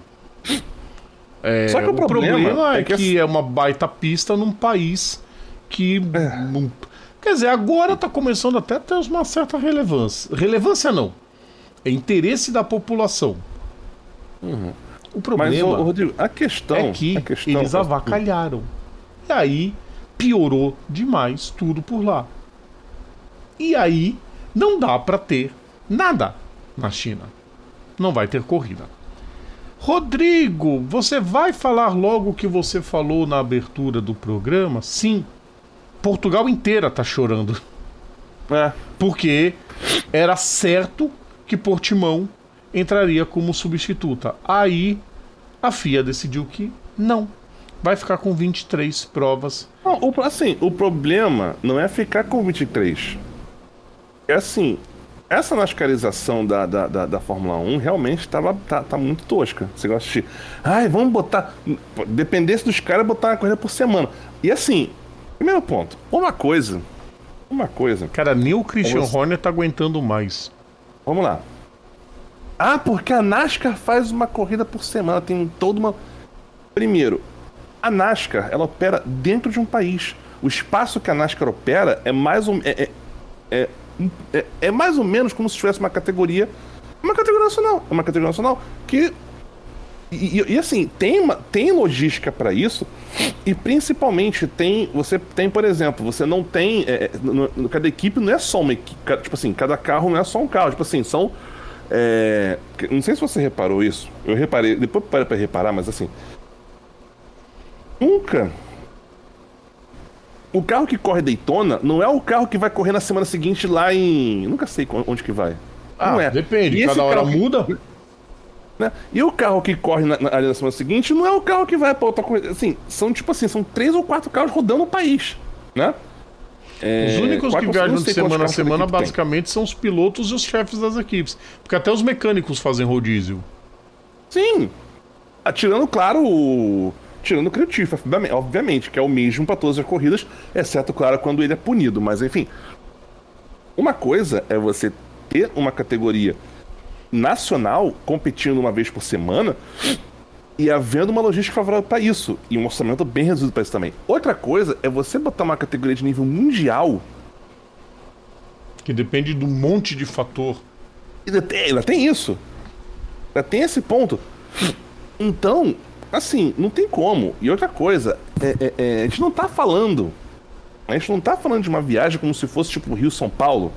É, Só que o, o problema, problema, é, é que, que é uma baita pista num país que. É. quer dizer, agora tá começando até a ter uma certa relevância. Relevância não. É interesse da população. Uhum. O problema Mas, Rodrigo, a questão, é que questão... eles avacalharam. E aí piorou demais tudo por lá. E aí não dá para ter nada na China. Não vai ter corrida. Rodrigo, você vai falar logo o que você falou na abertura do programa? Sim. Portugal inteira tá chorando. É. Porque era certo que Portimão entraria como substituta. Aí a FIA decidiu que não. Vai ficar com 23 provas. Não, o, assim, o problema não é ficar com 23 é assim, essa nascarização da, da, da, da Fórmula 1 realmente tava, tá, tá muito tosca. Você gosta de. Ai, vamos botar. Dependesse dos caras, botar uma corrida por semana. E assim, primeiro ponto, uma coisa. Uma coisa. Cara, nem o Christian você... Horner tá aguentando mais. Vamos lá. Ah, porque a NASCAR faz uma corrida por semana, tem toda uma. Primeiro, a NASCAR ela opera dentro de um país. O espaço que a NASCAR opera é mais um. É, é, é é, é mais ou menos como se tivesse uma categoria. Uma categoria nacional. Uma categoria nacional que E, e- e, assim, tem, uma, tem logística para isso, e principalmente tem. Você tem, por exemplo, você não tem. é, é, no- no- cada equipe não é só uma equipe. Tipo assim, cada carro não é só um carro. Tipo assim, são. é, não sei se você reparou isso. Eu reparei, depois parei pra reparar, mas assim. Nunca. O carro que corre Daytona não é o carro que vai correr na semana seguinte lá em. Nunca sei onde que vai. Ah, não é. depende, E cada hora que- muda. né? E o carro que corre na, na, ali na semana seguinte não é o carro que vai pra outra coisa. Assim, são tipo assim, são três ou quatro carros rodando o país, né? É, Os únicos que viajam de semana a cada semana, equipe tem. basicamente, são os pilotos e os chefes das equipes. Porque até os mecânicos fazem rodízio. Sim. Ah, tirando, claro, o. Tirando o Creative, obviamente- que é o mesmo pra todas as corridas, exceto, claro, quando ele é punido. Mas, enfim. Uma coisa é você ter uma categoria nacional competindo uma vez por semana e havendo uma logística favorável para isso. E um orçamento bem reduzido para isso também. Outra coisa é você botar uma categoria de nível mundial Que depende de um monte de fator. Ainda tem, ainda tem isso. Ainda tem esse ponto. Então, assim, não tem como. E outra coisa, é- é- é, a gente não tá falando. A gente não tá falando de uma viagem como se fosse tipo Rio-São Paulo,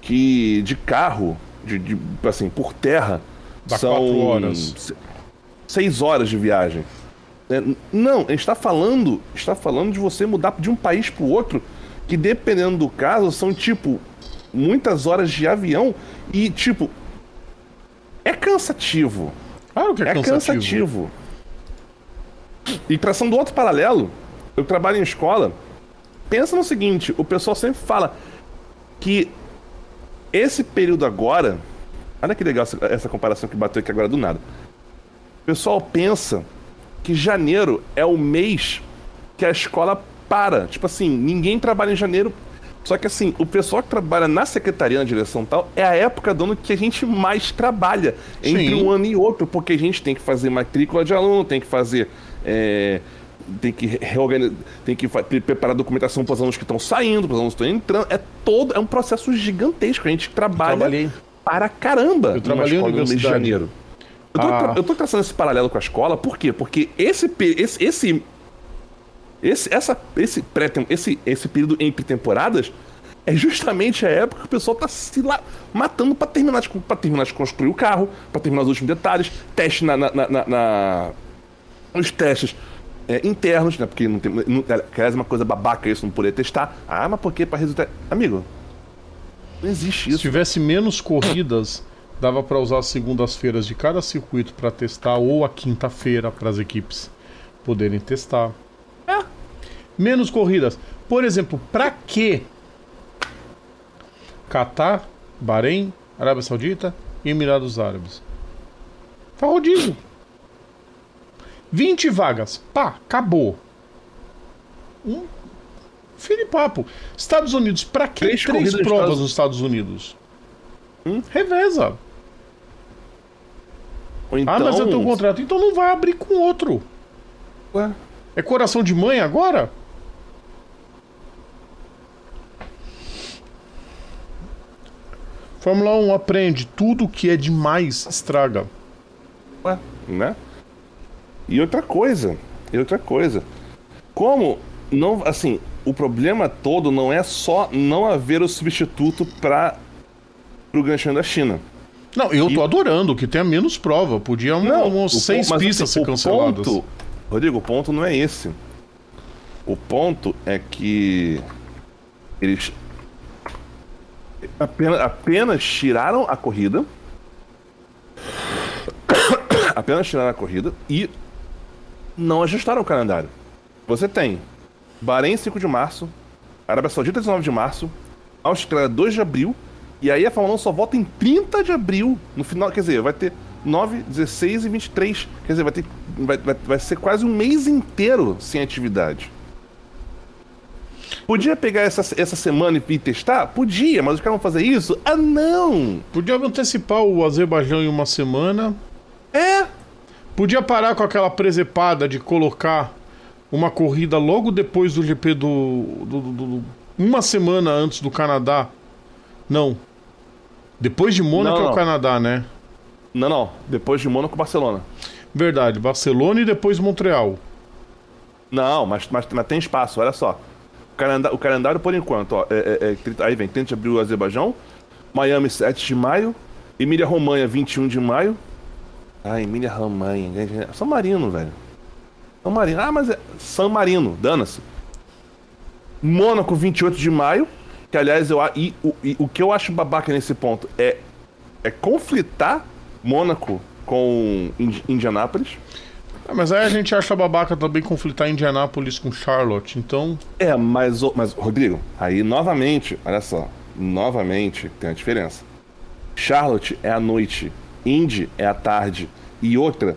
que de carro, de, de, assim, por terra, Dá são quatro horas. se- seis horas de viagem. É, não, a gente tá falando, está falando de você mudar de um país pro outro, que dependendo do caso, são tipo muitas horas de avião e tipo é cansativo. Claro que é, É cansativo. cansativo. E traçando outro paralelo, eu trabalho em escola. Pensa no seguinte: o pessoal sempre fala que esse período agora. Olha que legal essa, essa comparação que bateu aqui agora do nada. O pessoal pensa que janeiro é o mês que a escola para. Tipo assim, ninguém trabalha em janeiro. Só que assim, o pessoal que trabalha na secretaria, na direção tal, é a época do ano que a gente mais trabalha. Entre Sim. um ano e outro, porque a gente tem que fazer matrícula de aluno, tem que fazer. É, tem que reorganizar, tem que preparar documentação para os alunos que estão saindo, para os alunos que estão entrando. É todo, é um processo gigantesco. A gente trabalha para caramba. Eu trabalhei no mês de janeiro. Eu tô, Ah. eu tô traçando esse paralelo com a escola, por quê? Porque esse, esse, esse, esse, essa, esse, pré esse, esse período entre temporadas é justamente a época que o pessoal tá se lá matando pra terminar, de, pra terminar de construir o carro, pra terminar os últimos detalhes, teste na, na, na- na- os testes é, internos, né? Porque não tem. Não, aliás, é uma coisa babaca isso, não poder testar. Ah, mas por que pra resultar. Amigo, não existe Se isso. tivesse menos corridas, dava para usar as segundas-feiras de cada circuito para testar ou a quinta-feira para as equipes poderem testar. É. Menos corridas. Por exemplo, para que Catar, Bahrein, Arábia Saudita e Emirados Árabes? Pra rodízio. 20 vagas. Pá, acabou. Um de papo. Estados Unidos, pra que Três três, provas Estados- nos Estados Unidos? Hum? Reveza. Então, Ah, mas eu tenho um contrato. Então não vai abrir com outro. Ué, É coração de mãe agora? Fórmula 1 aprende. Tudo que é demais estraga. Ué, né? E outra coisa, e outra coisa. Como não, assim, o problema todo não é só não haver o substituto para o Grand da China. Não, eu tô adorando que tenha menos prova. Podia um, umas o seis pon- mas, pistas assim, ser o canceladas. Ponto, Rodrigo, o ponto não é esse. O ponto é que eles apenas, apenas tiraram a corrida. (coughs) apenas tiraram a corrida e não ajustaram o calendário. Você tem Bahrein 5 de março, Arábia Saudita 19 de março, Austrália 2 de abril, e aí a Fórmula 1 só volta em 30 de abril. No final, quer dizer, vai ter 9, 16 e 23. Quer dizer, vai, ter, vai, vai, vai ser quase um mês inteiro sem atividade. Podia pegar essa, essa semana e testar? Podia, mas os caras vão fazer isso? Ah, não! Podia antecipar o Azerbaijão em uma semana. É! Podia parar com aquela presepada de colocar uma corrida logo depois do GP do, do- do- do- uma semana antes do Canadá. Não. Depois de Mônaco Não, é o não. Canadá, né? Não, não. Depois de Mônaco, Barcelona. Verdade, Barcelona e depois Montreal. Não, mas, mas, mas tem espaço, olha só. O calendário, o calendário por enquanto, ó, é, é, é, aí vem, tente abrir o Azerbaijão, Miami 7 de maio, Emília Romanha 21 de maio. Ah, Emília Romanha, São Marino, velho. São Marino, ah, mas é São Marino, dana-se. Mônaco 28 de maio, que aliás eu e, o, e, o que eu acho babaca nesse ponto é é conflitar Mônaco com Indianápolis. É, mas aí a gente acha babaca também conflitar Indianápolis com Charlotte, então. É, mas, mas, Rodrigo, aí novamente, olha só, novamente tem a diferença. Charlotte é à noite, Indy é à tarde. E outra,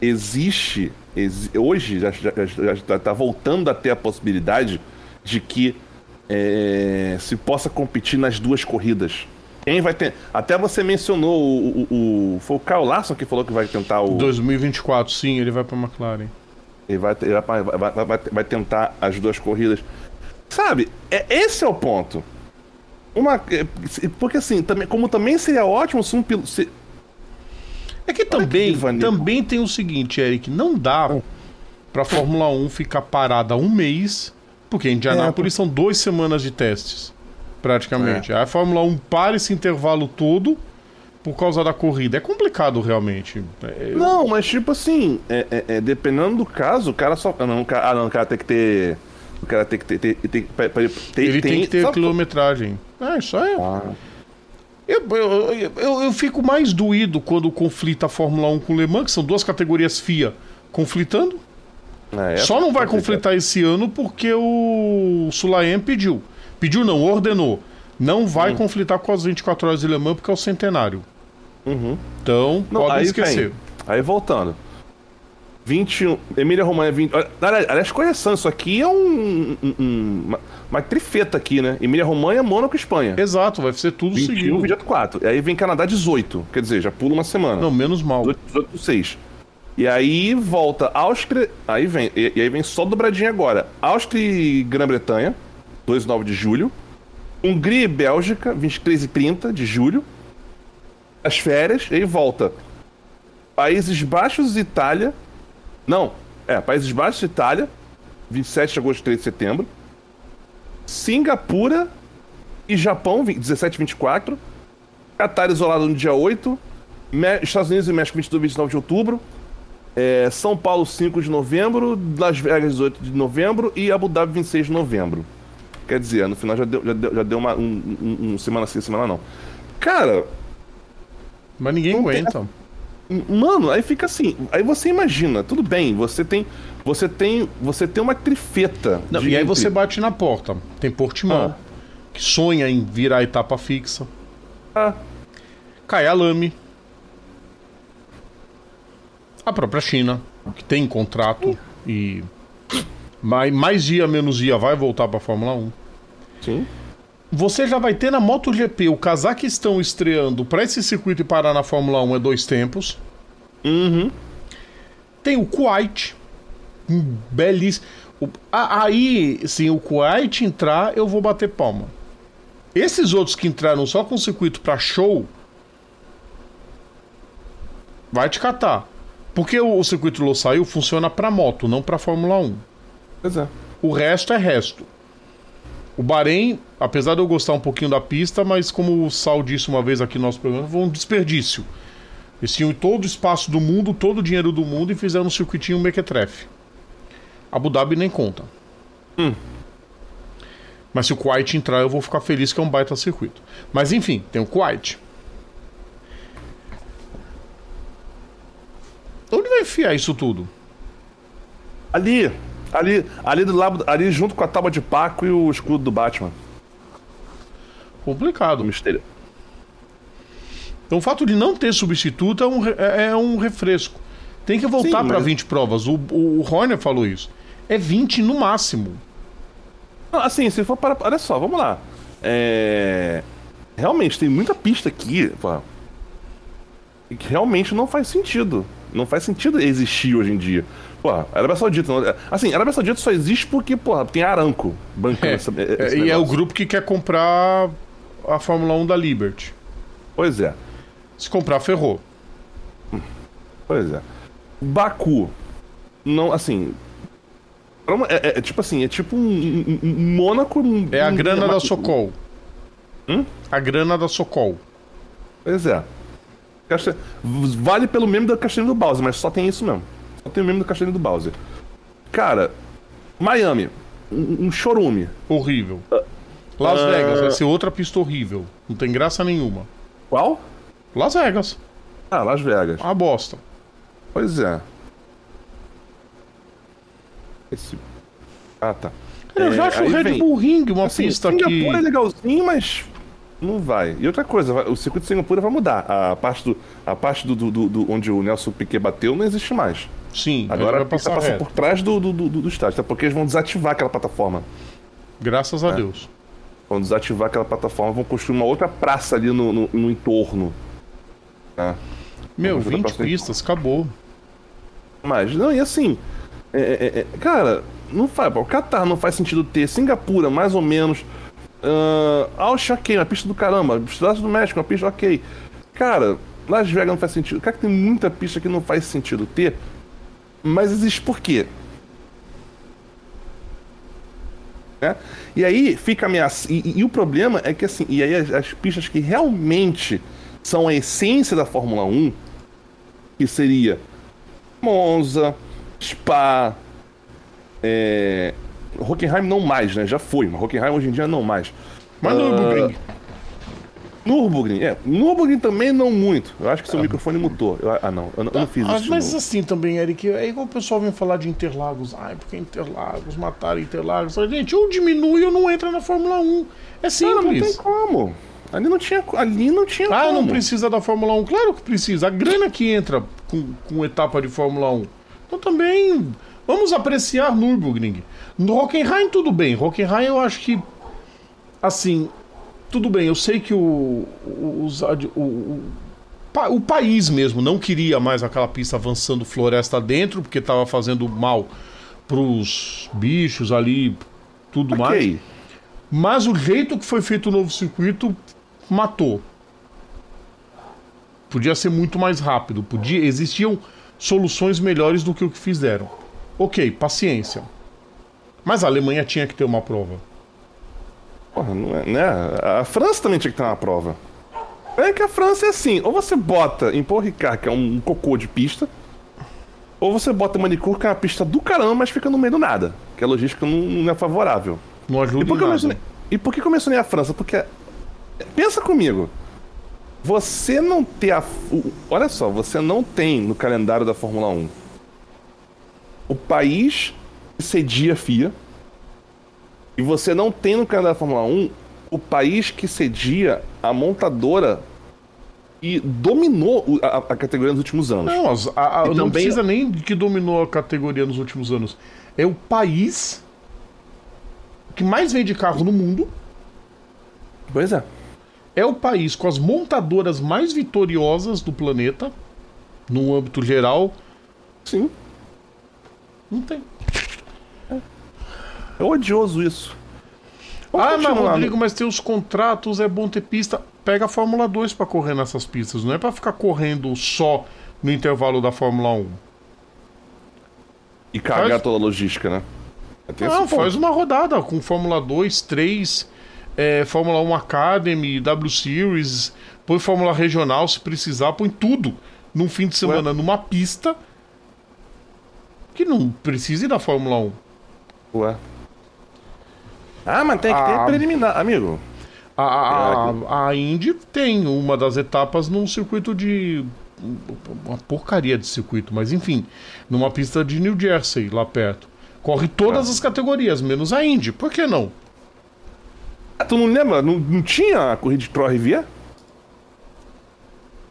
existe. hoje já, está voltando a ter a possibilidade de que é, se possa competir nas duas corridas. Quem vai ter. Até você mencionou o, o, o. Foi o Carl Larson que falou que vai tentar o. 2024, sim, ele vai pra McLaren. Ele vai, ele vai, vai, vai, vai, tentar as duas corridas. Sabe, é, esse é o ponto. Uma, é, porque assim, também, como também seria ótimo se um piloto. É que também, que também tem o seguinte, Eric, não dá hum. pra Fórmula 1 ficar parada um mês, porque em Indianápolis é, são duas semanas de testes praticamente. É. A Fórmula 1 para esse intervalo todo por causa da corrida. É complicado realmente. É... Não, mas tipo assim, é, é, é, dependendo do caso, o cara só. Não, o cara, ah, não, o cara tem que ter. O cara tem que ter. ter, ter, ter Ele tem, tem que ter só... quilometragem. É, isso aí. Ah. Eu, eu, eu, eu, fico mais doído quando conflita a Fórmula 1 com o Le Mans, que são duas categorias FIA conflitando. É, Só não vai conflitar esse ano porque o Sulaim pediu. Pediu não, ordenou. Não vai hum. conflitar com as 24 horas de Le Mans porque é o centenário. Uhum. Então, não, podem esquecer. Vem. Aí voltando. 21. Emília Romagna 20. Aliás, correção, isso aqui é um, um, um uma, uma, trifeta aqui, né? Emília Romagna, Mônaco Espanha. Exato, vai ser tudo 21, seguido. 24. Aí vem Canadá 18. Quer dizer, já pula uma semana. Não, menos mal. 18, 6. E aí volta Áustria. Aí vem. E, e aí vem só dobradinha agora. Áustria e Grã-Bretanha. 2 e 9 de julho. Hungria e Bélgica, 23 e 30 de julho. As férias, e aí volta. Países Baixos e Itália. Não, é, Países Baixos e Itália, 27 de agosto e 3 de setembro. Singapura e Japão, 17 e 24. Catar isolado no dia 8. Estados Unidos e México, 22 e 29 de outubro. É, São Paulo, 5 de novembro. Las Vegas, 18 de novembro. E Abu Dhabi, 26 de novembro. Quer dizer, no final já deu, já deu, já deu uma um, um, um semana sim, semana não. Cara. Mas ninguém aguenta. Tem... Mano, aí fica assim. Aí você imagina, tudo bem, você tem. Você tem. Você tem uma trifeta. Não, e aí entre... você bate na porta. Tem Portimão, ah. que sonha em virar etapa fixa. Ah. Cai a Lame. A própria China, que tem contrato uh. e mais, mais dia, menos dia, vai voltar para a Fórmula 1. Sim. Você já vai ter na MotoGP o Cazaquistão estreando para esse circuito e parar na Fórmula 1 é dois tempos. Uhum. Tem o Kuwait. Um belíssimo. Aí, sim, o Kuwait entrar, eu vou bater palma. Esses outros que entraram só com circuito para show, vai te catar. Porque o, o circuito Losail funciona para moto, não para Fórmula 1. Pois é. O resto é resto. O Bahrein, apesar de eu gostar um pouquinho da pista, mas como o Sal disse uma vez aqui no nosso programa, foi um desperdício. Eles tinham todo o espaço do mundo, todo o dinheiro do mundo e fizeram um circuitinho mequetrefe. Abu Dhabi nem conta. Hum. Mas se o Kuwait entrar, eu vou ficar feliz que é um baita circuito. Mas enfim, tem o Kuwait. Onde vai enfiar isso tudo? Ali, Ali, ali do lado, ali junto com a tábua de Paco e o escudo do Batman. Complicado. Mistério. Então o fato de não ter substituto é um, é, é um refresco. Tem que voltar para mas... 20 provas. O, o, o Horner falou isso. É 20 no máximo. Assim, se for para. Olha só, vamos lá. É... Realmente, tem muita pista aqui. Pô, que realmente não faz sentido. Não faz sentido existir hoje em dia. Pô, Arábia Saudita. Não, assim, Arábia Saudita só existe porque, porra, tem Aranco bancando é, essa, esse E é o grupo que quer comprar a Fórmula 1 da Liberty. Pois é. Se comprar, ferrou. Pois é. Baku. Não, assim. É, é- é tipo assim, é tipo um, um- um Mônaco. um- É a grana da Sokol. Hum? A grana da Sokol. Pois é. Vale pelo meme do Castelinho do Bowser, mas só tem isso mesmo. Só tem o meme do Castelinho do Bowser. Cara, Miami. Um, um chorume. Horrível. Las Ah. Vegas vai ser outra pista horrível. Não tem graça nenhuma. Qual? Las Vegas. Ah, Las Vegas. Uma bosta. Pois é. Esse. Ah, tá. Eu já É, acho aí o Red vem- Bull Ring uma Assim, pista Singapura que. é legalzinho, mas não vai. E outra coisa, o circuito de Singapura vai mudar. A parte do, a parte do- do- do- onde o Nelson Piquet bateu não existe mais. Sim, Agora a pista passar passa reto. por trás do, do, do, do estádio, até porque eles vão desativar aquela plataforma. Graças É. a Deus. Vão desativar aquela plataforma, vão construir uma outra praça ali no, no, no entorno. né? Meu, Vamos ver 20 pra frente. pistas, acabou. Mas, não, e assim, é, é, é, cara, não faz, o Qatar não faz sentido ter, Singapura, mais ou menos, uh, Austin, ok, uma pista do caramba, Estados do México, uma pista ok. Cara, Las Vegas não faz sentido. Cara, que tem muita pista que não faz sentido ter, mas existe por quê? Né? E aí fica ameaça. E, e- e o problema é que assim, e aí as, as pistas que realmente são a essência da Fórmula 1, que seria Monza, Spa, é... Hockenheim não mais, né? Já foi, mas Hockenheim hoje em dia não mais. Mas Ah, no Nürburgring. Nürburgring, é. Nürburgring também não muito. Eu acho que seu microfone mutou. Eu- ah, não. Eu, não- eu não fiz Ah, isso. mas assim também, Eric, é igual o pessoal vem falar de Interlagos. Ai, porque Interlagos, mataram Interlagos. Gente, ou diminui ou não entra na Fórmula 1. É Cara, não tem simples. como. Ali não tinha, ali não tinha Ah, como. não precisa da Fórmula 1. Claro que precisa. A grana que entra com, com etapa de Fórmula 1. Então também vamos apreciar Nürburgring. No Hockenheim tudo bem. Hockenheim eu acho que assim, tudo bem. Eu sei que o o, os o, o, pa- o país mesmo não queria mais aquela pista avançando floresta dentro porque estava fazendo mal pros bichos ali, tudo mais. Ok. Mas o jeito que foi feito o novo circuito matou. Podia ser muito mais rápido. Podia, existiam soluções melhores do que o que fizeram. Ok, paciência. Mas a Alemanha tinha que ter uma prova. Porra, não é, né? A França também tinha que ter uma prova. É que a França é assim, ou você bota em Paul Ricard, que é um cocô de pista, ou você bota Manicure, que é uma pista do caramba, mas fica no meio do nada. Que a logística não, não é favorável. Não ajuda E por, em que eu mencionei, e por que que eu mencionei a França? Porque. Pensa comigo. Você não ter a. o- Olha só, você não tem no calendário da Fórmula 1 o país que cedia a FIA. E você não tem no calendário da Fórmula 1 o país que cedia a montadora e dominou a, a categoria nos últimos anos. Não, a- a- não também- precisa nem que dominou a categoria nos últimos anos. É o país que mais vende carro no mundo. Pois é. É o país com as montadoras mais vitoriosas do planeta. No âmbito geral. Sim. Não tem. É odioso isso. Vamos Ah, mas. Rodrigo, mas tem os contratos, é bom ter pista. Pega a Fórmula 2 pra correr nessas pistas, não é pra ficar correndo só no intervalo da Fórmula 1. E cagar Faz- toda a logística, né? Tem Não, ponto. faz uma rodada com Fórmula 2, 3, é, Fórmula 1 Academy, W Series, põe Fórmula Regional se precisar, põe tudo num fim de semana numa pista que não precise da Fórmula 1. Ué. Ah, mas tem que ter Ah. preliminar, amigo. A, a, a, a Indy tem uma das etapas num circuito de. Uma porcaria de circuito, mas enfim, numa pista de New Jersey, lá perto. Corre todas Ah. as categorias, menos a Indy. Por que não? Ah, tu não lembra? Não, não tinha a corrida de Pro Rivier?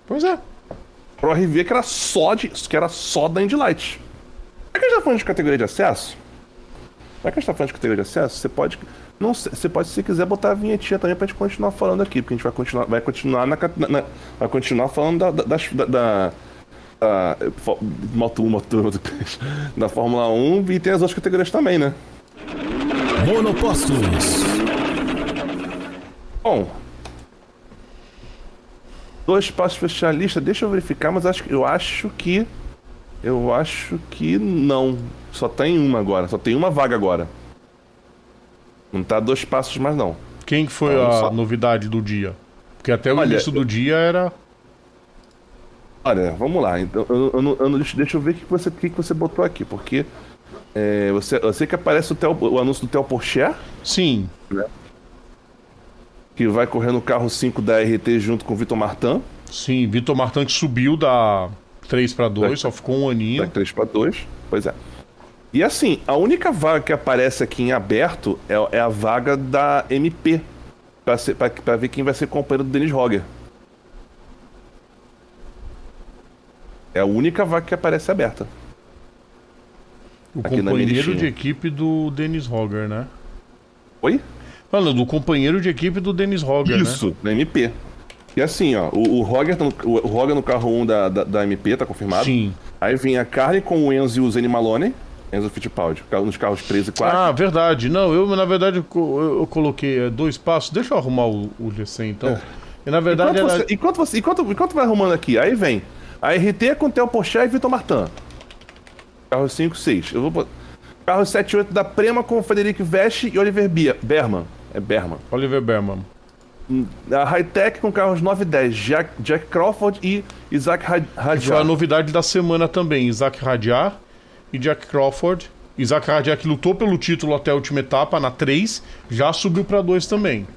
Pois é. Pro Rivier que era só de, que era só da Indy Light. Já que a gente tá falando de categoria de acesso, já que a gente tá falando de categoria de acesso, você pode. Não sei, você pode, se quiser, botar a vinhetinha também pra gente continuar falando aqui, porque a gente vai continuar, vai continuar na, na- vai continuar falando da. da, da, da da, fo- moto 1, moto 2, moto 3, (laughs) da Fórmula 1 e tem as outras categorias também, né? Monopostos. Bom. Dois passos fechar a lista, deixa eu verificar, mas acho, que- eu acho que Eu acho que não. Só tem uma agora. Só tem uma vaga agora. Não tá dois passos mais, não. Quem que foi Não, a só- novidade do dia? Porque até o Olha, início do dia era. Olha, vamos lá. Então, eu, eu não- eu deixa, eu ver o que você, que você botou aqui. Porque é, você, eu sei que aparece o, Theo- o anúncio do Theo Porcher, Sim, que vai correr no carro 5 da RT junto com o Vitor Martin. sim. Vitor Martin que subiu da 3 para 2, só ficou um aninho. Da 3 para 2. Pois é. E assim, a única vaga que aparece aqui em aberto é, é a vaga da MP. Pra, ser, pra, pra ver quem vai ser companheiro do Dennis Roger. É a única vaga que aparece aberta. O Aqui na companheiro de equipe do Dennis Roger, né? Oi? Falando do companheiro de equipe do Dennis Roger, né? Isso, na MP. E assim, ó, o, o, Roger, tá no, o, o Roger no carro 1 da, da, da MP, tá confirmado. Sim. Aí vem a Carly com o Enzo e o Zane Maloney. Enzo Fittipaldi, nos carros 13 e 4. Ah, verdade. Não, eu na verdade eu, co- eu- eu coloquei é, dois passos. Deixa eu arrumar o, o GC então. E na verdade Enquanto era. você, enquanto, você, enquanto, enquanto vai arrumando aqui, aí vem a RT com Theo Porchat e Vitor Martin. Carro 5, 6. Eu vou. Carro 7 e 8 da Prema com Frederic Veste e Oliver Bia, Berman. É Berman. Oliver Berman. A Hightech com carros 9 e 10. Jack, Jack Crawford e Isaac Que foi a Hadjar. novidade da semana também. Isaac Radiar e Jack Crawford. Isaac que lutou pelo título até a última etapa, na 3, já subiu para 2 também.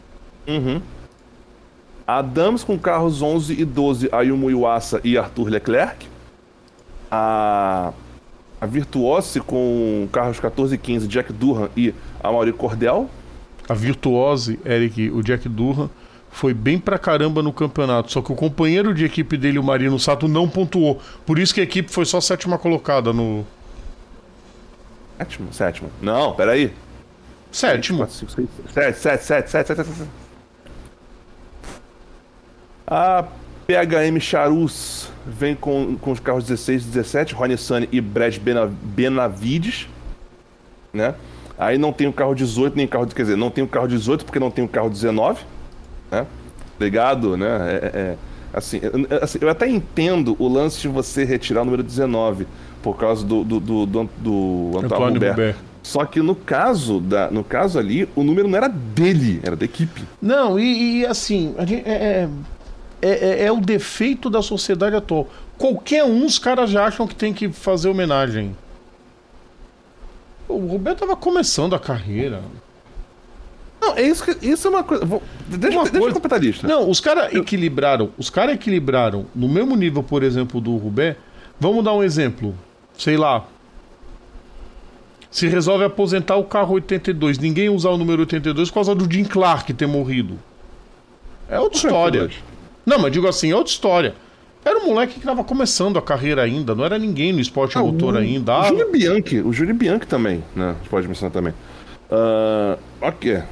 Adams com carros 11 e 12. Ayumu Iwasa e Arthur Leclerc. A, a Virtuose com carros 14 e 15. Jack Durham e Amaury Cordel. A virtuose, Eric, o Jack Durham, foi bem pra caramba no campeonato. Só que o companheiro de equipe dele, o Marino Sato, não pontuou. Por isso que a equipe foi só sétima colocada no. Sétimo? Sétimo. Não, peraí. Sétimo. 4, 5, 6, 7, 7, 7, 7, 7, 7. A PHM Charus vem com, com os carros 16 e 17, Rony Sunny e Brad Bena- Benavides, né? Aí não tem o carro 18, nem o carro... Quer dizer, não tem o carro 18 porque não tem o carro 19, né? Ligado, né? É, é- é, assim, eu, assim, eu até entendo o lance de você retirar o número 19 por causa do, do, do, do, do Antônio Antônio Hubert. Hubert. Só que no caso, da, no caso ali, o número não era dele, era da equipe. Não, e, e, assim, a gente- é, é, é- é o defeito da sociedade atual. Qualquer um, os caras já acham que tem que fazer homenagem. O Roberto tava começando a carreira. Não, é isso que. Isso é uma coisa. vou- deixa, Uma deixa eu coisa- completar a lista. Não, os caras equilibraram. Os caras equilibraram no mesmo nível, por exemplo, do Rubé. Vamos dar um exemplo. Sei lá. Se resolve aposentar o carro 82, ninguém usar o número 82 por causa do Jim Clark ter morrido. É outra história. Não, mas digo assim, é outra história. Era um moleque que tava começando a carreira ainda, não era ninguém no esporte Ah, motor o- ainda. O Ah, Júlio Bianchi, o Júlio Bianchi também, né? A gente pode mencionar também. Ah, ok. É,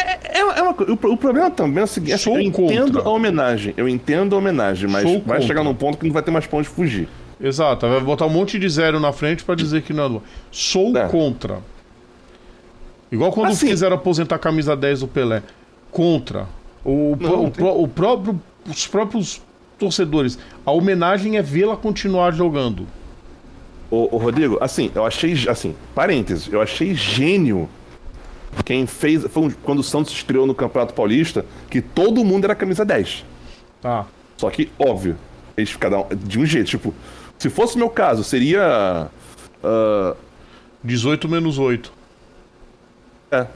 é- é uma. O, o problema também é o seguinte: Sou eu entendo contra. a homenagem. Eu entendo a homenagem, mas Sou vai contra. chegar num ponto que não vai ter mais pra onde fugir. Exato, vai botar um monte de zero na frente pra dizer que não. Sou É. contra. Igual quando Assim- quiseram aposentar a camisa 10 do Pelé. Contra. O, Não, o, o próprio, os próprios torcedores. A homenagem é vê-la continuar jogando. Ô, ô, Rodrigo, assim, eu achei. Assim, parênteses, eu achei gênio quem fez. Foi quando o Santos estreou no Campeonato Paulista, que todo mundo era camisa 10. Tá. Só que, óbvio, eles um, de um jeito. Tipo, se fosse o meu caso, seria. ah, 18 menos 8. é,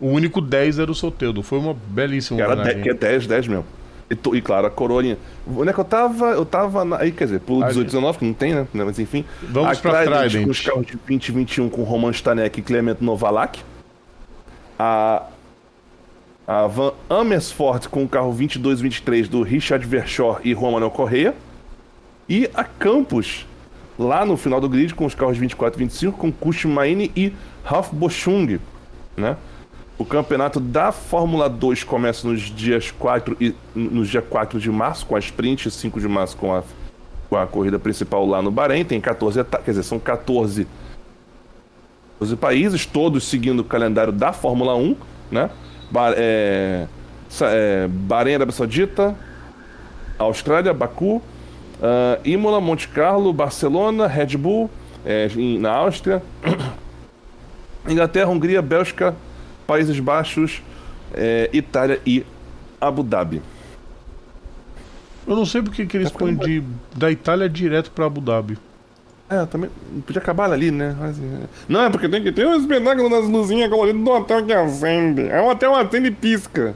O único 10 era o Soteudo. Foi uma belíssima que era homenagem. 10, que é 10, 10 mesmo. E, to- e claro, a coroinha. Onde é que eu tava? Eu tava. Na, aí, quer dizer, pelo Ah, 18, 19, que não tem, né? Mas enfim. Vamos a pra Trident. Com os carros de 20 e 21 com Roman Stanek e Clement Novalak. A. A Van Amersfoort com o carro 22 e 23 do Richard Verschoor e Romano Correia. E a Campos, lá no final do grid, com os carros 24 e 25, com Kush Maine e Ralf Boschung, né? O campeonato da Fórmula 2 começa nos dias 4 e nos dia 4 de março, com a sprint, e 5 de março com a, com a corrida principal lá no Bahrein. Tem 14 etapas, quer dizer, são 14, 14 países, todos seguindo o calendário da Fórmula 1, né? Ba é, é, Bahrein, Arábia Saudita, Austrália, Baku, Uh, Imola, Monte Carlo, Barcelona, Red Bull, é, na Áustria, (clears throat) Inglaterra, Hungria, Bélgica, Países Baixos, é, Itália e Abu Dhabi. Eu não sei porque que eles tá põem de, da Itália direto para Abu Dhabi. É, também podia acabar ali, né? Mas, é... Não, é porque tem que ter um espetáculo nas luzinhas coloridas do hotel que acende. É um hotel acende e pisca.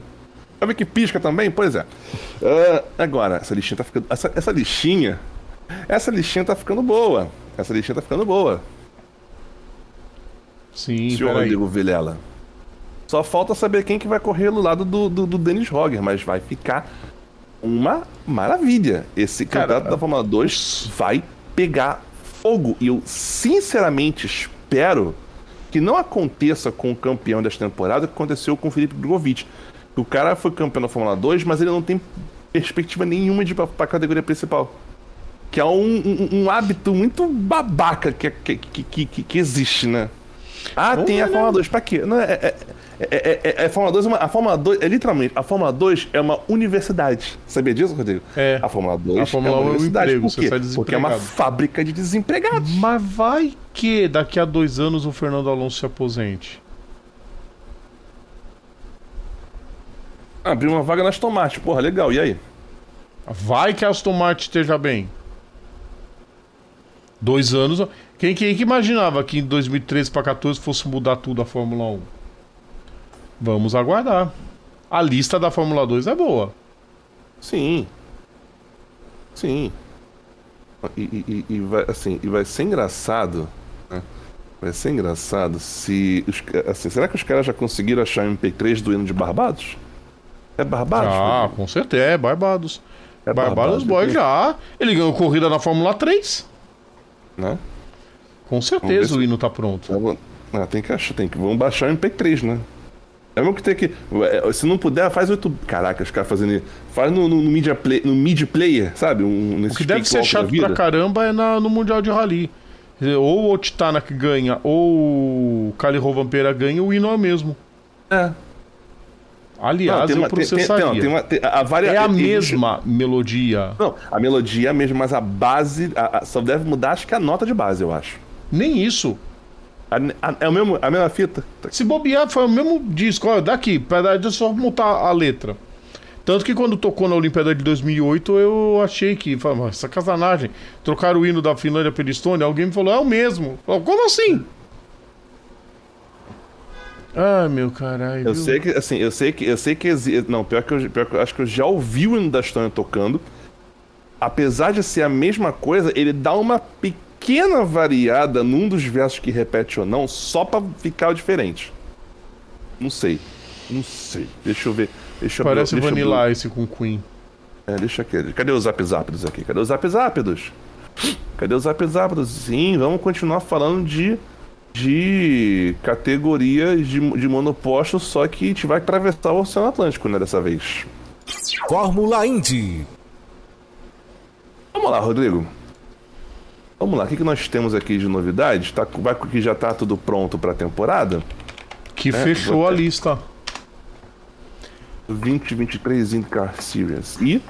Sabe que pisca também? Pois é. Uh, agora, essa listinha tá ficando. Essa, essa listinha. Essa listinha tá ficando boa. Essa listinha tá ficando boa. Sim, Senhor Rodrigo Vilela. Só falta saber quem que vai correr do lado do, do, do Dennis Roger, mas vai ficar uma maravilha. Esse Cara, campeonato da Fórmula 2 vai pegar fogo. E eu sinceramente espero que não aconteça com o campeão desta temporada o que aconteceu com o Felipe Drogovic. O cara foi campeão da Fórmula 2, mas ele não tem perspectiva nenhuma de ir pra, pra categoria principal. Que é um, um, um hábito muito babaca que, que, que, que, que existe, né? Ah, Bom, tem a Fórmula 2, pra quê? Não, é, é, é, é, a Fórmula 2 é uma, a Fórmula 2 é literalmente, a Fórmula 2 é uma universidade. Sabia disso, Rodrigo? É. A Fórmula 2 a Fórmula é uma universidade. Emprego, Por quê? Porque é uma fábrica de desempregados. Mas vai que daqui a dois anos o Fernando Alonso se aposente. Abriu uma vaga na Aston Martin, porra, legal, e aí? Vai que a Aston Martin esteja bem. Dois anos. Quem, quem que imaginava que em 2013 para 14 fosse mudar tudo a Fórmula 1? Vamos aguardar. A lista da Fórmula 2 é boa. Sim. Sim. E, e, e, vai, assim, e vai ser engraçado. Né? Vai ser engraçado se. Os, assim, será que os caras já conseguiram achar o MP3 do hino de Barbados? É Barbados? Ah, com certeza, é Barbados. É Barbados, Barbados Boy já. Ele ganhou corrida na Fórmula 3. Né? Com certeza o hino tá pronto. Ah, tem que achar, tem que. Vamos baixar o MP3, né? É mesmo que ter que. É, se não puder, faz oito. Caraca, os caras fazendo. Faz no, no, no, media, play, no media player, sabe? Um, o que deve ser chato pra caramba é na, no Mundial de Rally. Ou o Titanak ganha, ou o Cali Vampera ganha, o hino é o mesmo. É. Aliás, não, eu processaria. Tem, tem, tem uma, a varia... É a mesma melodia. Não, a melodia é a mesma, mas a base a, a, só deve mudar, acho que a nota de base, eu acho. Nem isso. A, é o mesmo, a mesma fita? Se bobear, foi o mesmo disco. Olha, daqui, para só montar a letra. Tanto que quando tocou na Olimpíada de 2008, eu achei que, essa casanagem, trocaram o hino da Finlândia pela Estônia, alguém me falou, é o mesmo. Falei, Como assim? Ai, meu caralho. Eu viu? sei que, assim, eu sei que, eu sei que existe. Não, pior que, eu, pior que eu acho que eu já ouvi o hino da Estônia tocando. Apesar de ser a mesma coisa, ele dá uma pequena variada num dos versos que repete ou não, só pra ficar diferente. Não sei. Não sei. Deixa eu ver. Deixa Parece eu, deixa Vanilla eu... Ice com Queen. É, deixa aqui. Cadê os zap zápidos aqui? Cadê os zap zápidos? Cadê os zap zápidos? Sim, vamos continuar falando de de categorias de, de monoposto, só que a gente vai atravessar o Oceano Atlântico, né, dessa vez. Fórmula Indy. Vamos lá, Rodrigo. Vamos lá, o que, que nós temos aqui de novidade? Tá, vai, que já tá tudo pronto para a temporada? Que é, fechou a lista. 2023 IndyCar Series. E?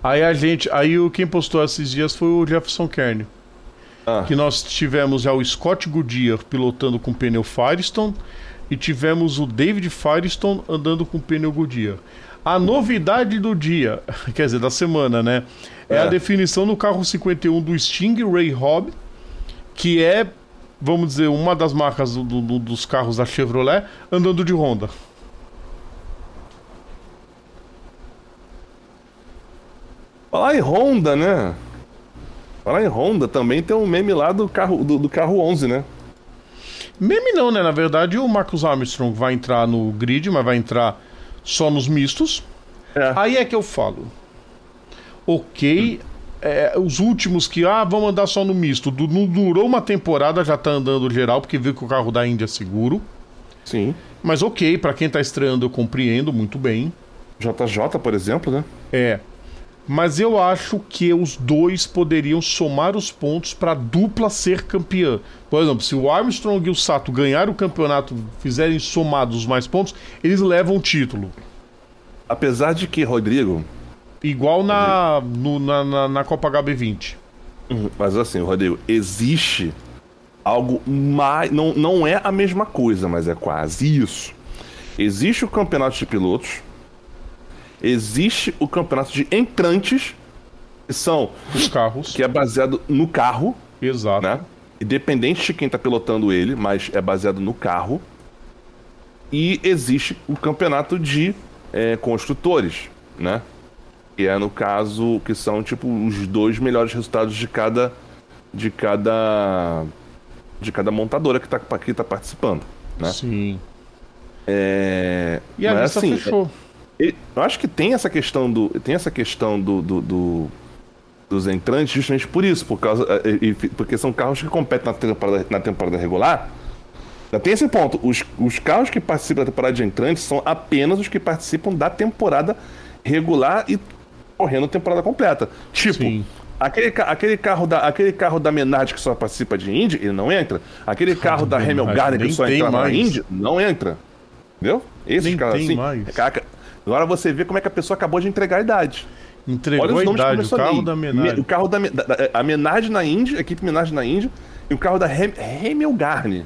Aí a gente. Aí o quem postou esses dias foi o Jefferson Kern. Ah. Que nós tivemos já o Scott Goodyear pilotando com pneu Firestone e tivemos o David Firestone andando com pneu Goodyear. A novidade do dia, (laughs) quer dizer, da semana, né? É, é a definição no carro 51 do Stingray Hobb, que é, vamos dizer, uma das marcas do, do, dos carros da Chevrolet andando de Honda. Falar em Honda, né? Falar em Honda, também tem um meme lá do carro, do, do carro 11, né? Meme não, né? Na verdade, o Marcus Armstrong vai entrar no grid, mas vai entrar só nos mistos. É. Aí é que eu falo. Ok, é, os últimos que, ah, vamos andar só no misto. não durou uma temporada, já tá andando geral, porque viu que o carro da Índia é seguro. Sim. Mas ok, para quem tá estreando, eu compreendo muito bem. JJ, por exemplo, né? É. Mas eu acho que os dois poderiam somar os pontos para a dupla ser campeã. Por exemplo, se o Armstrong e o Sato ganharem o campeonato, fizerem somados mais pontos, eles levam o título. Apesar de que, Rodrigo, Igual na, no- na, na, na Copa HB20. Uhum, Mas assim, Rodrigo, existe algo mais. Não, não é a mesma coisa, mas é quase isso. Existe o campeonato de pilotos, existe o campeonato de entrantes, que são. Os carros. que é baseado no carro, Exato. né? Independente de quem tá pilotando ele, mas é baseado no carro. E existe o campeonato de é, construtores, né? Que é no caso que são tipo os dois melhores resultados de cada de cada de cada montadora que tá, que tá participando, né? Sim. É, E a mas, lista assim, fechou. Eu acho que tem essa questão do. Tem essa questão do. do- do- dos entrantes justamente por isso, por causa. eh, e- e- Porque são carros que competem na temporada, na temporada regular. Já tem esse ponto. Os, os carros que participam da temporada de entrantes são apenas os que participam da temporada regular e correndo a temporada completa. Tipo, Sim. aquele, aquele, carro da, aquele carro da Menard que só participa de Indy, ele não entra. Aquele carro da Garner que só entra na mais. Indy, não entra. Entendeu? Esses Nem caras assim. mais. Caraca, agora você vê como é que a pessoa acabou de entregar a idade. Entregou Olha os nomes idade. O carro da Me- Menard. O carro da, da- a Menard na Indy, a equipe Menard na Indy, e o carro da Hem, Hemel Garner.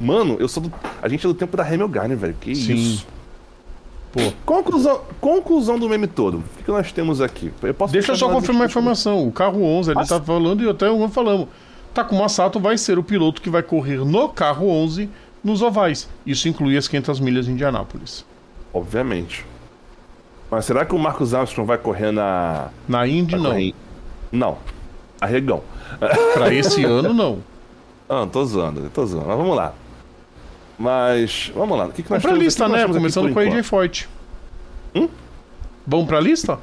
Mano, eu sou do. A gente é do tempo da Hemel Garner, velho. Que Sim. isso. Pô. Conclusão, conclusão do meme todo. O que, que nós temos aqui? Eu posso Deixa eu só confirmar a informação. O carro 11, ele Nossa. tá falando e até eu falamos. Takuma Sato vai ser o piloto que vai correr no carro 11 nos ovais. Isso inclui as 500 milhas de Indianápolis. Obviamente. Mas será que o Marcos Armstrong vai correr na. Na Indy, não. correr Não. Arregão. (laughs) Pra esse ano, não. Ah, tô zoando, tô zoando. Mas vamos lá. Mas, vamos lá. O que, que nós Vamos pra temos- lista, né? Começando com a AJ? Forte. Hum? Vamos pra lista?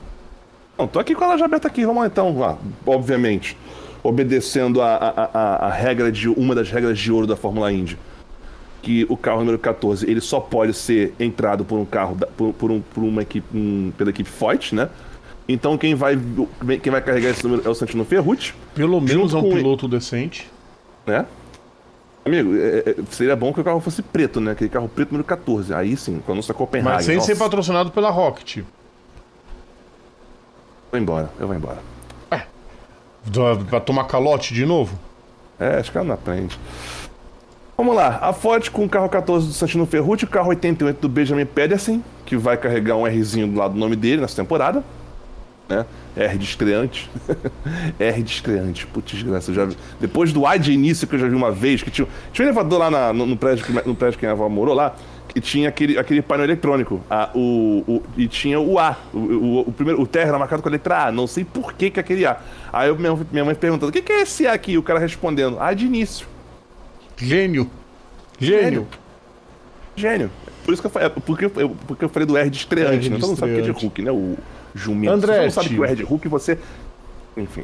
Não, tô aqui com ela já aberta aqui. Vamos lá então. Obviamente, obedecendo a, a, a, a regra de uma das regras de ouro da Fórmula Indy, que o carro número 14 ele só pode ser entrado por um carro da- por, por um, por uma equipe um- pela equipe Foyt, né? Então quem vai quem vai carregar esse número é o Santino Ferrucci, Pelo menos é um piloto decente. né? Amigo, é- é- seria bom que o carro fosse preto, né? Aquele carro preto número 14. Aí sim, com a nossa Copenhagen. Mas sem Nossa, ser patrocinado pela Rocket. Vou embora, eu vou embora. Dá- Pra tomar calote de novo? É, acho que ela não aprende. Vamos lá, a Ford com o carro 14 do Santino Ferrucci, o carro 88 do Benjamin Pedersen, que vai carregar um Rzinho do lado do nome dele nessa temporada. Né? R de estreante. (laughs) R de estreante, putz, desgraça. Já. Depois do A de início que eu já vi uma vez, que tinha, tinha um elevador lá na- no, no prédio, que- no prédio que a avó morou lá, que tinha aquele, aquele painel eletrônico. A, o, o- e tinha o A. O, o, o primeiro, o terra era marcado com a letra A. Não sei por que, que aquele A. Aí eu, minha, minha mãe perguntando: o que, que é esse A aqui? E o cara respondendo: A de início. Gênio. Gênio. Gênio. Por isso que eu falei, porque, eu- porque eu falei do R de estreante, R né? Todo mundo sabe que é de. Hulk, né? O jumento. Andretti. Você não sabe que o R de Hulk você. Enfim.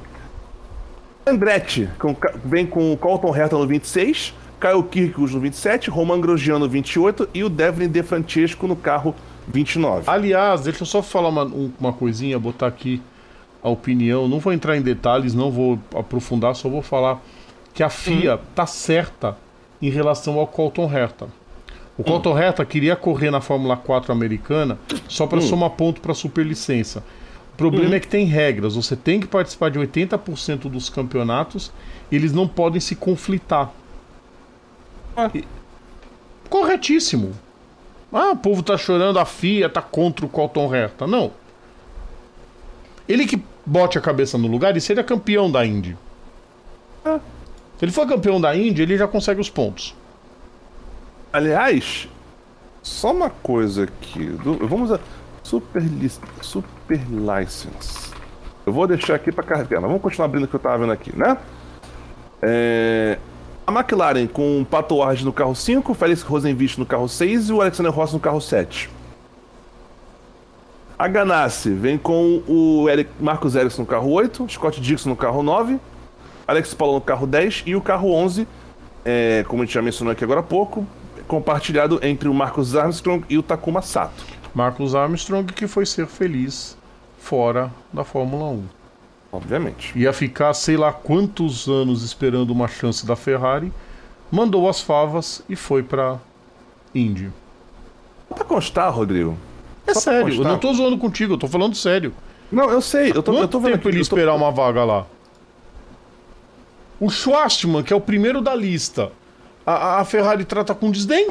Andretti com vem com o Colton Herta no 26, Caio Kirkus no 27, Roman Grosjean no 28 e o Devlin De Francesco no carro 29. Aliás, deixa eu só falar uma, um- uma coisinha, botar aqui a opinião. Não vou entrar em detalhes, não vou aprofundar, só vou falar que a FIA tá certa em relação ao Colton Herta. O Colton Herta queria correr na Fórmula 4 americana só para somar ponto para superlicença. O problema é que tem regras. Você tem que participar de 80% dos campeonatos. Eles não podem se conflitar. Ah. E- Corretíssimo. Ah, o povo tá chorando, a FIA tá contra o Colton Herta. Não. Ele que bote a cabeça no lugar e seja campeão da Indy. Ah. Se ele for campeão da Indy, ele já consegue os pontos. Aliás, só uma coisa aqui. vamos a. Super, super License. Eu vou deixar aqui pra carregar, mas vamos continuar abrindo o que eu tava vendo aqui, né? É, a McLaren com o Pato Ward no carro 5, o Félix Rosenvich no carro 6 e o Alexander Ross no carro 7. A Ganassi vem com o Eric, Marcos Ericsson no carro 8, Scott Dixon no carro 9, Alex Paulo no carro 10 e o carro 11 é, como a gente já mencionou aqui agora há pouco, compartilhado entre o Marcus Armstrong e o Takuma Sato. Marcus Armstrong que foi ser feliz fora da Fórmula 1. Obviamente. Ia ficar sei lá quantos anos esperando uma chance da Ferrari, mandou as favas e foi pra Indy. Pra constar, Rodrigo, É sério, eu não tô zoando contigo, eu tô falando sério. Não, eu sei, eu tô, Quanto eu tô vendo tempo aqui, ele eu tô- esperar uma vaga lá? O Schwartzman, que é o primeiro da lista, a, a Ferrari trata com desdém.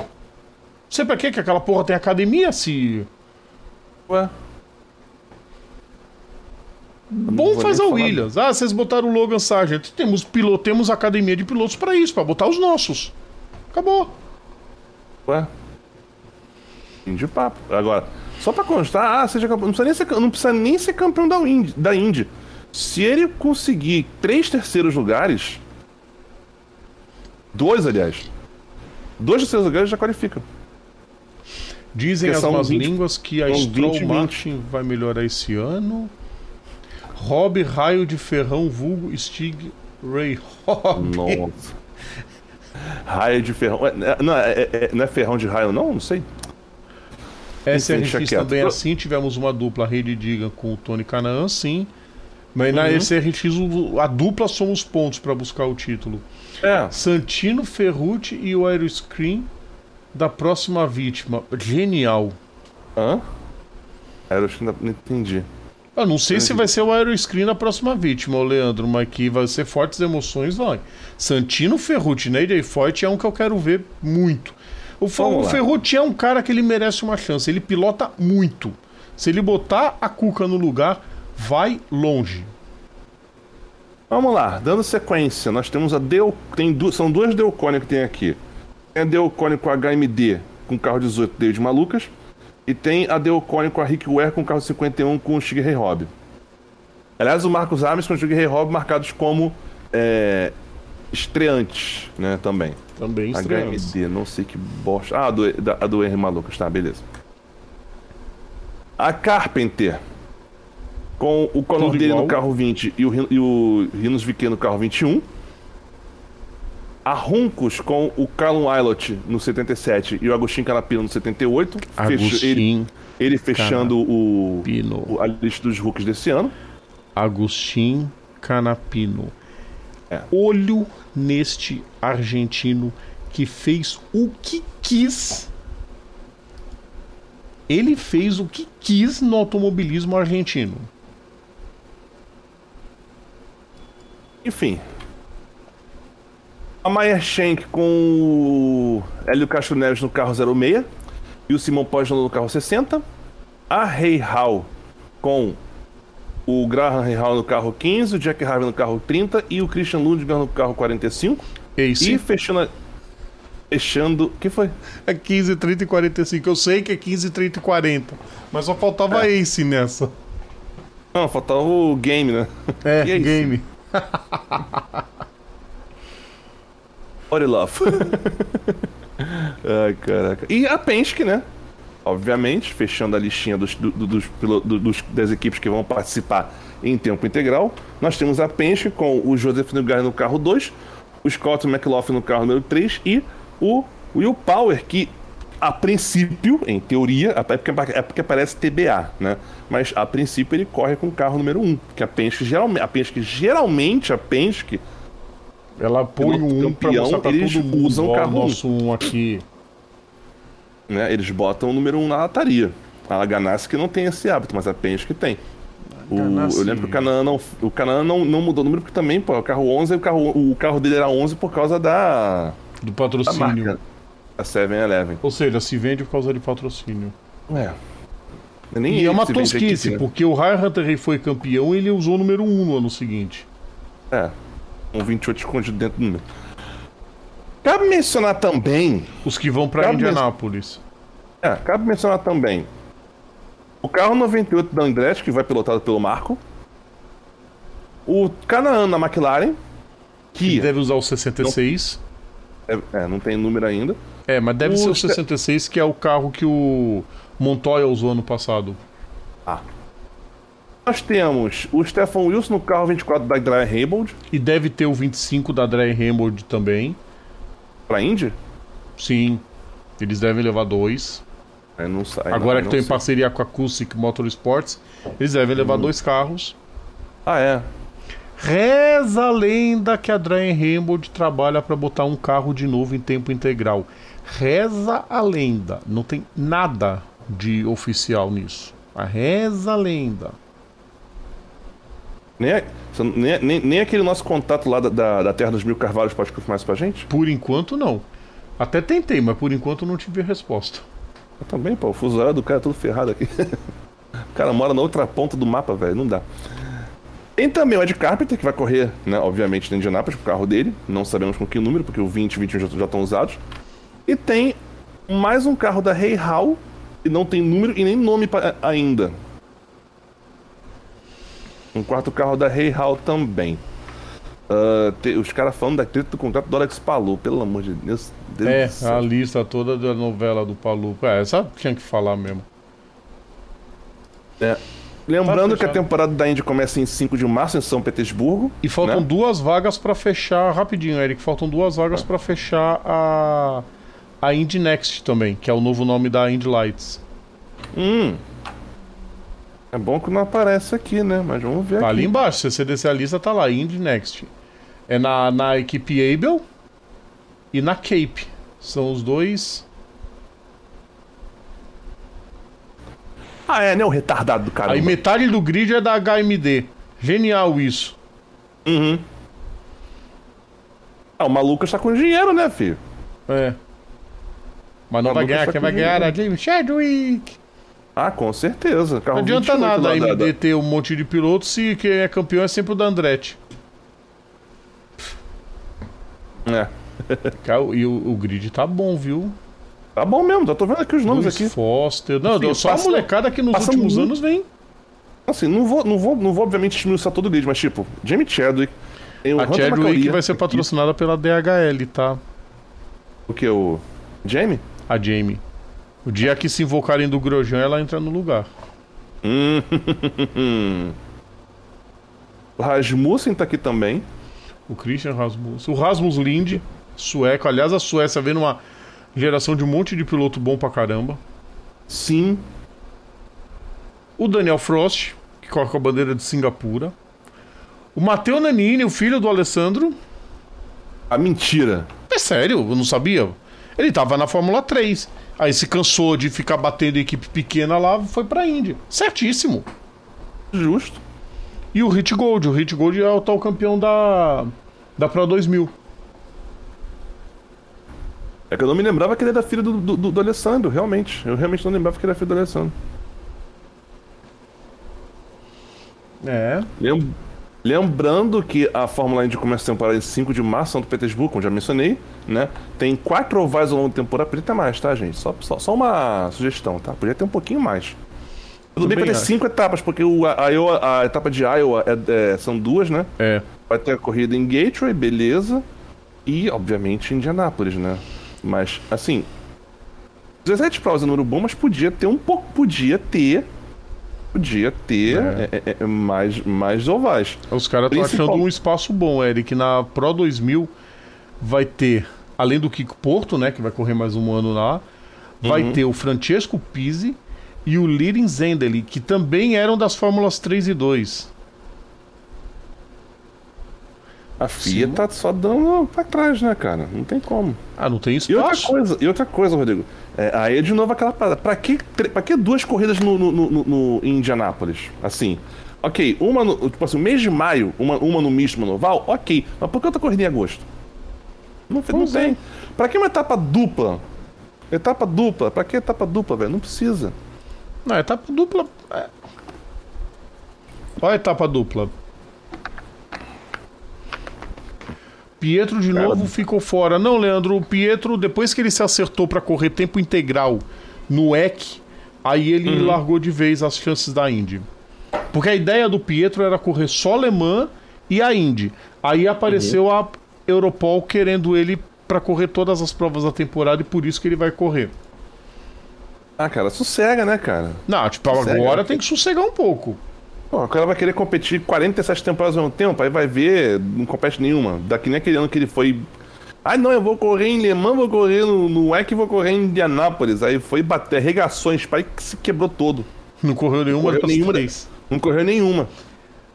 Sei pra quê que aquela porra tem academia se. Ué, Bom vou faz a Williams. Ah, vocês botaram o Logan Sargent. Temos, piloto, temos academia de pilotos pra isso, pra botar os nossos. Acabou. ué. Fim de papo. Agora, só pra constar, ah, seja campeão. Não precisa nem ser, não precisa nem ser campeão da Indy, da Indy. Se ele conseguir três terceiros lugares. Dois, aliás. Dois terceiros lugares já qualificam. Dizem Porque as más 20 línguas que a Stroll 20, 20. Martin vai melhorar esse ano. Rob Raio de Ferrão, vulgo Stig Ray Rob. Nossa. Raio de ferrão. Ué, Não é, é- é- não é ferrão de raio, não? Não sei. SRX também é assim, tivemos uma dupla Rede Diga com o Tony Canaan, sim. Mas na Uhum. SRX o- a dupla soma os pontos pra buscar o título. É. Santino Ferrucci e o Aeroscreen da próxima vítima. Genial. Hã? Que ainda não entendi. Eu não sei se Entendi. vai ser o Aeroscreen da próxima vítima, Leandro, mas que vai ser fortes emoções, vai. Santino Ferrucci, né? AJ Foyt é um que eu quero ver muito. O, Vamos o. Ferrucci é um cara que ele merece uma chance, ele pilota muito. Se ele botar a Cuca no lugar, vai longe. Vamos lá, dando sequência, nós temos a Deu. Tem du... São duas Delcone que tem aqui. Tem a Delcone com HMD com carro 18 David Malucas. E tem a Delcone com a Rick Ware com carro 51 com o Stig Ray Robb. Aliás, o Marcos Armes com o Stig Ray Robb marcados como é, estreantes, né? Também. Também estreamos. HMD, não sei que bosta. Ah, a do, da, a do Henry Malucas, tá, beleza. A Carpenter, com o Conor igual. no carro 20 e o, e o Rinos Viquet no carro 21. A Runcos com o Callum Aylott no 77 e o Agostinho Canapino no 78. Fecha- ele, Agostinho ele fechando o, o- a lista dos rookies desse ano. Agostinho Canapino. É. Olho neste argentino que fez o que quis. Ele fez o que quis no automobilismo argentino. Enfim. A Maier Schenck com o Hélio Castro Neves no carro 06 e o Simão Poggi no carro 60. A Rei Hall com o Graham Rei Hall no carro 15, o Jack Harvey no carro 30 e o Christian Lundgren no carro 45. Ace. E fechando. a- Fechando. O que foi? É 15, 30 e 45. Eu sei que é 15, 30 e 40. Mas só faltava Ace nessa. Não, faltava o game, né? É, (laughs) é game. (laughs) Body Love. Ai, caraca. E a Penske, né? Obviamente, fechando a listinha dos, do- do- dos, dos- das equipes que vão participar em tempo integral. Nós temos a Penske com o Joseph Newgarden no carro 2, o Scott McLaughlin no carro número 3 e o Will Power, que a princípio, em teoria, é porque, é porque parece TBA, né? Mas a princípio ele corre com o carro número 1, que a Penske geralmente, a Penske geralmente a Penske Ela põe Piloto um pra campeão, mostrar pra eles todo mundo. usam Ó, carro um. nosso um aqui. né, eles botam o número 1 um na lataria. A Ganassi que não tem esse hábito, mas a Penske tem. O, eu lembro que o Canaan não, o Canaan não, não mudou o número porque também, pô, o carro 11, o carro, o carro dele era 11 por causa da, Do da patrocínio. marca, a 7-Eleven. Ou seja, se vende por causa de patrocínio. É. Nem E é uma tosquice, né? porque o Ryan Hunter Rey foi campeão e ele usou o número 1 no ano seguinte. É. Um 28 escondido dentro do número. Cabe mencionar também Os que vão pra Cabe Indianápolis. É, cabe mencionar também o carro 98 da Andretti, que vai pilotado pelo Marco. O Canaan na McLaren, que Deve usar o 66. é, é, não tem número ainda. É, mas deve O ser o Ste- 66, que é o carro que o Montoya usou ano passado. Nós temos o Stefan Wilson no carro 24 da Dry Rainbow E deve ter o 25 da Dry Hambold também. pra Indy. Sim. Eles devem levar dois. É, não sai. Agora não, que estão em sei. parceria com a Cusick Motorsports, eles devem levar dois carros. Ah, é. Reza a lenda que a Dry Hambold trabalha para botar um carro de novo em tempo integral. Reza a lenda. Não tem nada de oficial nisso. A reza a lenda. Nem, nem, nem, nem aquele nosso contato lá da, da, da Terra dos Mil Carvalhos pode confirmar isso pra gente? Por enquanto, não. Até tentei, mas por enquanto não tive resposta. Eu também, pô. O fuso horário do cara é todo ferrado aqui. (laughs) o cara mora na outra ponta do mapa, velho. Não dá. Tem também o Ed Carpenter, que vai correr, né, obviamente, na Indianápolis, com o carro dele. Não sabemos com que número, porque o 20 e o 21 já, já estão usados. E tem mais um carro da Hey Hall, e não tem número e nem nome ainda. Um quarto carro da Hey Hall também. Ah, te- os caras falando da treta do contrato do Alex Palou, pelo amor de Deus. Deus É, a lista toda da novela do Paluco. É, essa tinha que falar mesmo. É. Lembrando Pode que a temporada da Indy começa em 5 de março em São Petersburgo. E faltam né? duas vagas pra fechar, rapidinho, Eric, faltam duas vagas pra fechar a a Indy Next também, que é o novo nome da Indy Lights. Hum. É bom que não aparece aqui, né? Mas vamos ver Tá aqui. ali embaixo, se você descer a lista, tá lá, Indy Next. É na, na equipe Able e na Cape. São os dois. Ah, é, né? O retardado do cara. Aí metade do grid é da HMD. Genial isso. Uhum. Ah, o maluco está com dinheiro, né, filho? É. Mas não vai ganhar, quem vai ganhar é a dinheiro. James Chadwick. Ah, com certeza. Carro Não adianta 28 nada a MD ter um monte de pilotos se quem é campeão é sempre o da Andretti. É. E o, o grid tá bom, viu? Tá bom mesmo, já tô vendo aqui os nomes Luiz aqui. Foster. Não, Filho, só passa- a molecada que nos últimos anos vem. Assim, não vou, não vou, não vou obviamente esmiuçar todo o grid, mas tipo, Jamie Chadwick. Tem o A Chadwick vai ser patrocinada pela DHL, tá? O que? O. Jamie? A Jamie. O dia que se invocarem do Grosjean, ela entra no lugar. Hum. (laughs) o Rasmussen tá aqui também. O Christian Rasmussen. O Rasmus Lind, sueco. Aliás, a Suécia vem numa geração de um monte de piloto bom pra caramba. Sim. O Daniel Frost, que corre com a bandeira de Singapura. O Matteo Nanini, o filho do Alessandro. A mentira. É sério, eu não sabia. Ele tava na Fórmula 3. Aí se cansou de ficar batendo equipe pequena lá, foi pra Índia. Certíssimo. Justo. E o Hit Gold. O Hit Gold é o tal campeão da, da Pro 2000. É que eu não me lembrava que ele era filho do, do, do- Alessandro, realmente. Eu realmente não lembrava que ele era filho do Alessandro. É. Lem- Lembrando que a Fórmula Indy começa a temporada em 5 de março, São Petersburgo, como já mencionei, né? Tem quatro ovais ao longo da temporada, podia ter mais, tá, gente? Só, só, só uma sugestão, tá? Podia ter um pouquinho mais. Tudo bem que vai ter cinco etapas, porque o, a, Iowa- a etapa de Iowa é- é- são duas, né? É. Vai ter a corrida em Gateway, beleza. E, obviamente, Indianápolis, né? Mas, assim. 17 provas número bom, mas podia ter um pouco. Podia ter. Podia ter É. é, é, é, mais, mais ovais. Os caras estão Principal- achando um espaço bom, Eric. Na Pro 2000 vai ter, além do Kiko Porto, né, que vai correr mais um ano lá, vai Uhum. ter o Francesco Pisi e o Lirin Zendeli, que também eram das Fórmulas 3 e 2. A FIA Sim. tá só dando pra trás, né, cara? Não tem como. Ah, não tem E outra coisa, e outra coisa, Rodrigo. É, aí é de novo aquela parada. Pra que, pra que duas corridas no, no, no, no- em Indianápolis? Assim. Ok, uma no. Tipo assim, mês de maio, uma, uma no misto, uma no oval, ok. Mas por que outra corrida em agosto? Não, não é. tem. Pra que uma etapa dupla? Etapa dupla? Pra que etapa dupla, velho? Não precisa. Não, etapa dupla. É. Olha a etapa dupla. Pietro de Cara, novo ficou fora. Não, Leandro, o Pietro, depois que ele se acertou pra correr tempo integral no EC, aí ele largou de vez as chances da Indy. Porque a ideia do Pietro era correr só Le Mans e a Indy. Aí apareceu a Europol querendo ele pra correr todas as provas da temporada e por isso que ele vai correr. Ah, cara, sossega, né, cara? Não, tipo, Sério? agora tem que sossegar um pouco. Pô, cara vai querer competir 47 temporadas ao mesmo tempo, aí vai ver, não compete nenhuma. Daqui nem aquele ano que ele foi. Ah, não, eu vou correr em Le Mans, vou correr no, no EC, vou correr em Indianápolis. Aí foi bater, arregações, pai que se quebrou todo. Não correu nenhuma Correu das nenhuma três. Não correu nenhuma.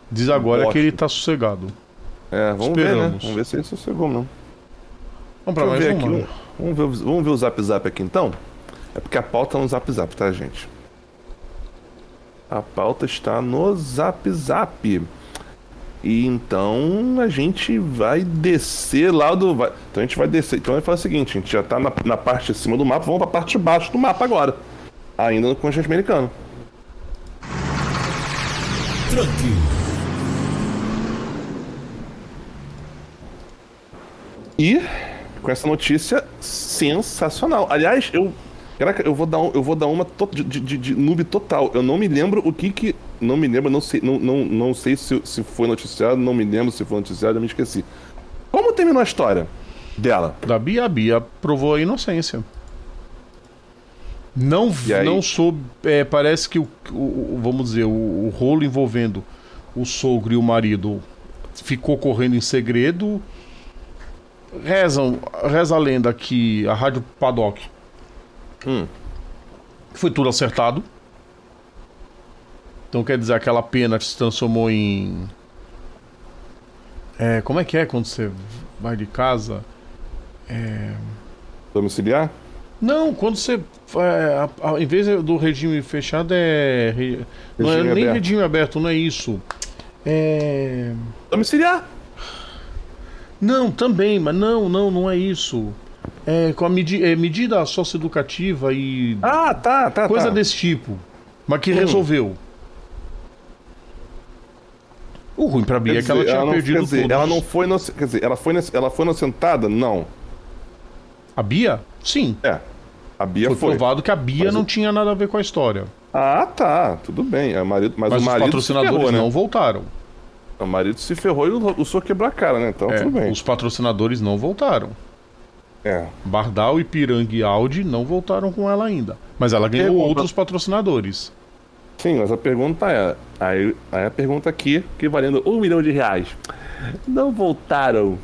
Diz agora Bosta. que ele tá sossegado. É, vamos ver, né? Esperamos. Vamos ver se ele sossegou, não. Vamos pra mais ver uma. aqui. Vamos ver, vamos ver o zap zap aqui então. É porque a pauta é no Zap Zap, tá, gente? A pauta está no Zap Zap. E então a gente vai descer lá do. Então a gente vai descer. Então vai fazer o seguinte: a gente já tá na, na parte de cima do mapa, vamos pra parte de baixo do mapa agora. Ainda no continente americano. Truck. E com essa notícia sensacional. Aliás, eu. Caraca, eu vou dar, um, eu vou dar uma de, de, de noob total. Eu não me lembro o que que. Não me lembro, não sei, não, não, não sei se, se foi noticiado, não me lembro se foi noticiado, eu me esqueci. Como terminou a história dela? Da Bia, a Bia provou a inocência. Não, não soube. é, parece que o, o- o- vamos dizer, o, o rolo envolvendo o sogro e o marido ficou correndo em segredo. Rezam, reza a lenda que a Rádio Paddock Hum. foi tudo acertado. Então quer dizer, aquela pena se transformou em. É, como é que é quando você vai de casa? Domiciliar? Não, quando você. É, a- a- em vez do regime fechado, é. re- não é Regime nem aberto. regime aberto, não é isso. É. Domiciliar? Não, também, mas não, não, não é isso. É com a medi é, medida socioeducativa e Ah, tá, tá, coisa tá. desse tipo. Mas que Hum. resolveu. O ruim pra Bia Quer é que ela dizer, tinha não, perdido quer dizer, ela não foi inoc- quer dizer, ela foi ela foi inocentada? Não. A Bia? Sim. É. A Bia Foi, foi. provado que a Bia Mas não o- tinha nada a ver com a história. Ah, tá, tudo bem. É, marido, mas, Mas o os marido se patrocinadores ferrou, né? não voltaram. O marido se ferrou e o, o senhor quebrou a cara, né? Então É, tudo bem. os patrocinadores não voltaram. É. Bardal, Ipiranga e Audi não voltaram com ela ainda. Mas ela ganhou Pergunta. outros patrocinadores. Sim, mas a pergunta é. Aí, aí a pergunta aqui, que valendo um milhão de reais. Não voltaram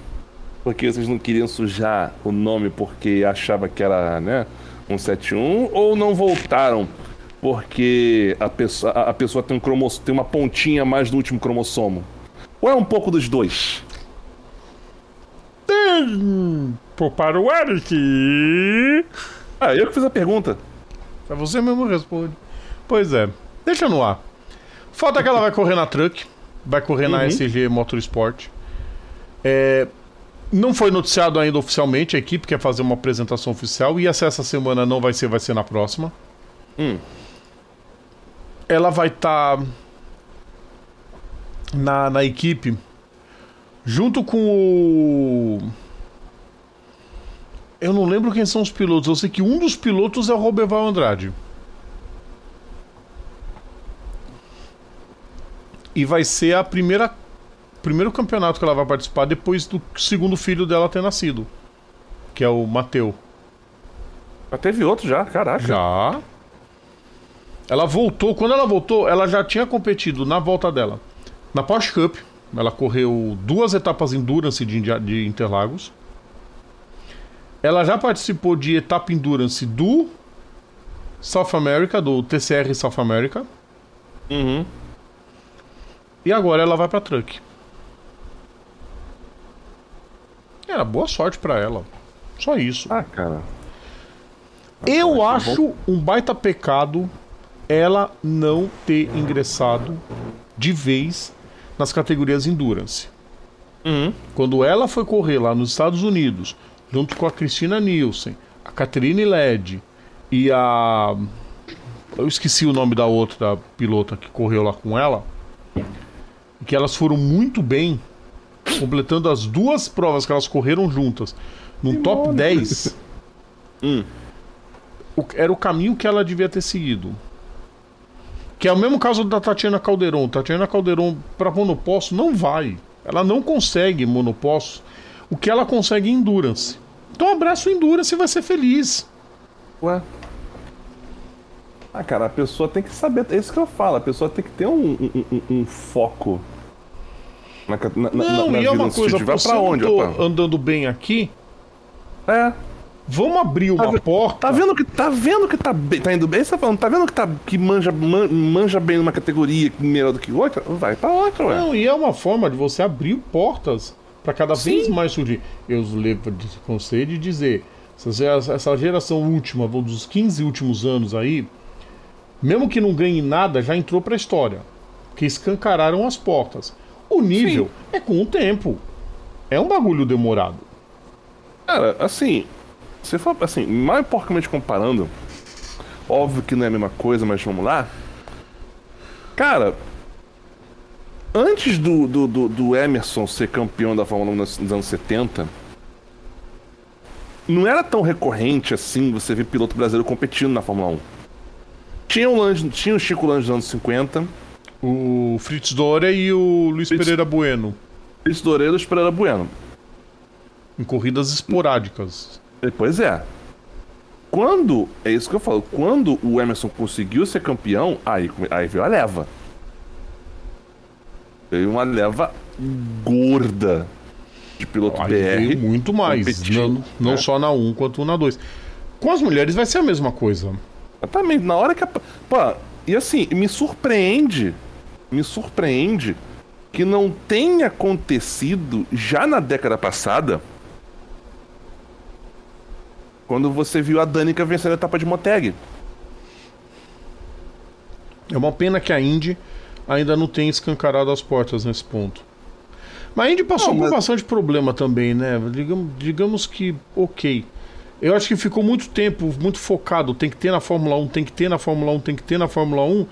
porque vocês não queriam sujar o nome porque achava que era, né? 171, ou não voltaram porque a pessoa, a pessoa tem, um cromoss- tem uma pontinha a mais no último cromossomo? Ou é um pouco dos dois? Pô, para o Eric. Ah, eu que fiz a pergunta. É você mesmo responde. Pois é. Deixa no ar. Falta que ela vai correr na Truck. Vai correr na Uhum. SG Motorsport. É, não foi noticiado ainda oficialmente. A equipe quer fazer uma apresentação oficial. Ia ser essa semana, não vai ser, vai ser na próxima. Hum. Ela vai estar na, na equipe junto com o. Eu não lembro quem são os pilotos. Eu sei que um dos pilotos é o Roberval Andrade. E vai ser a primeira primeiro campeonato que ela vai participar depois do segundo filho dela ter nascido, que é o Mateu. Mas teve outro já, caraca. Já. Ela voltou, quando ela voltou, ela já tinha competido na volta dela. Na Porsche Cup, ela correu duas etapas Endurance de, de Interlagos. Ela já participou de etapa Endurance do South America, do TCR South America. Uhum. E agora ela vai pra Truck. Era boa sorte pra ela. Só isso. Ah, cara. Eu Ah, acho um baita pecado ela não ter ingressado de vez nas categorias Endurance. Uhum. Quando ela foi correr lá nos Estados Unidos, junto com a Cristina Nielsen, a Catherine Led e a. Eu esqueci o nome da outra pilota que correu lá com ela. Que elas foram muito bem, completando as duas provas que elas correram juntas no top 10. Hum. era o caminho que ela devia ter seguido. Que é o mesmo caso da Tatiana Calderon. Tatiana Calderon, para monoposto, não vai. Ela não consegue monoposto o que ela consegue em endurance. Então abraça o endurance e vai ser feliz. Ué. Ah, cara, a pessoa tem que saber. É isso que eu falo. A pessoa tem que ter um, um, um- um foco. Na, na, na- Não, na e é uma coisa, tiver você pra onde, tô opa? andando bem aqui, É. vamos abrir uma ve- porta. Tá vendo que tá vendo que tá, bem, tá indo bem? Você tá falando, tá vendo que tá que manja, man- manja bem numa categoria melhor do que outra? Vai pra outra, ué. Não, e é uma forma de você abrir portas para cada Sim. vez mais surgir. Eu levo de conselho de dizer: Essa geração última, dos 15 últimos anos aí, mesmo que não ganhe nada, já entrou pra história. Que escancararam as portas. O nível Sim. é com o tempo. É um bagulho demorado. Cara, assim, se for assim, mais porcamente comparando, óbvio que não é a mesma coisa, mas vamos lá. Cara, antes do, do, do, do Emerson ser campeão da Fórmula 1 nos anos 70, não era tão recorrente assim você ver piloto brasileiro competindo na Fórmula 1. Tinha o, Lange, tinha o Chico Lange nos anos 50. O Fritz Dore e o Luiz Fritz, Pereira Bueno. Fritz Dore e Luiz Pereira Bueno. Em corridas esporádicas. Pois é. Quando, é isso que eu falo, quando o Emerson conseguiu ser campeão, aí, aí veio a leva. Veio uma leva gorda de piloto aí BR. Veio muito mais. Não, não é. só na 1 quanto na 2. Com as mulheres vai ser a mesma coisa. Exatamente. Na hora que a. Pô, e assim, me surpreende. Me surpreende que não tenha acontecido já na década passada. Quando você viu a Danica vencendo a etapa de Moteg. É uma pena que a Indy ainda não tenha escancarado as portas nesse ponto. Mas a Indy passou não, mas... por bastante problema também, né? Digamos, digamos que, ok. Eu acho que ficou muito tempo, muito focado. Tem que ter na Fórmula 1, tem que ter na Fórmula 1, tem que ter na Fórmula 1.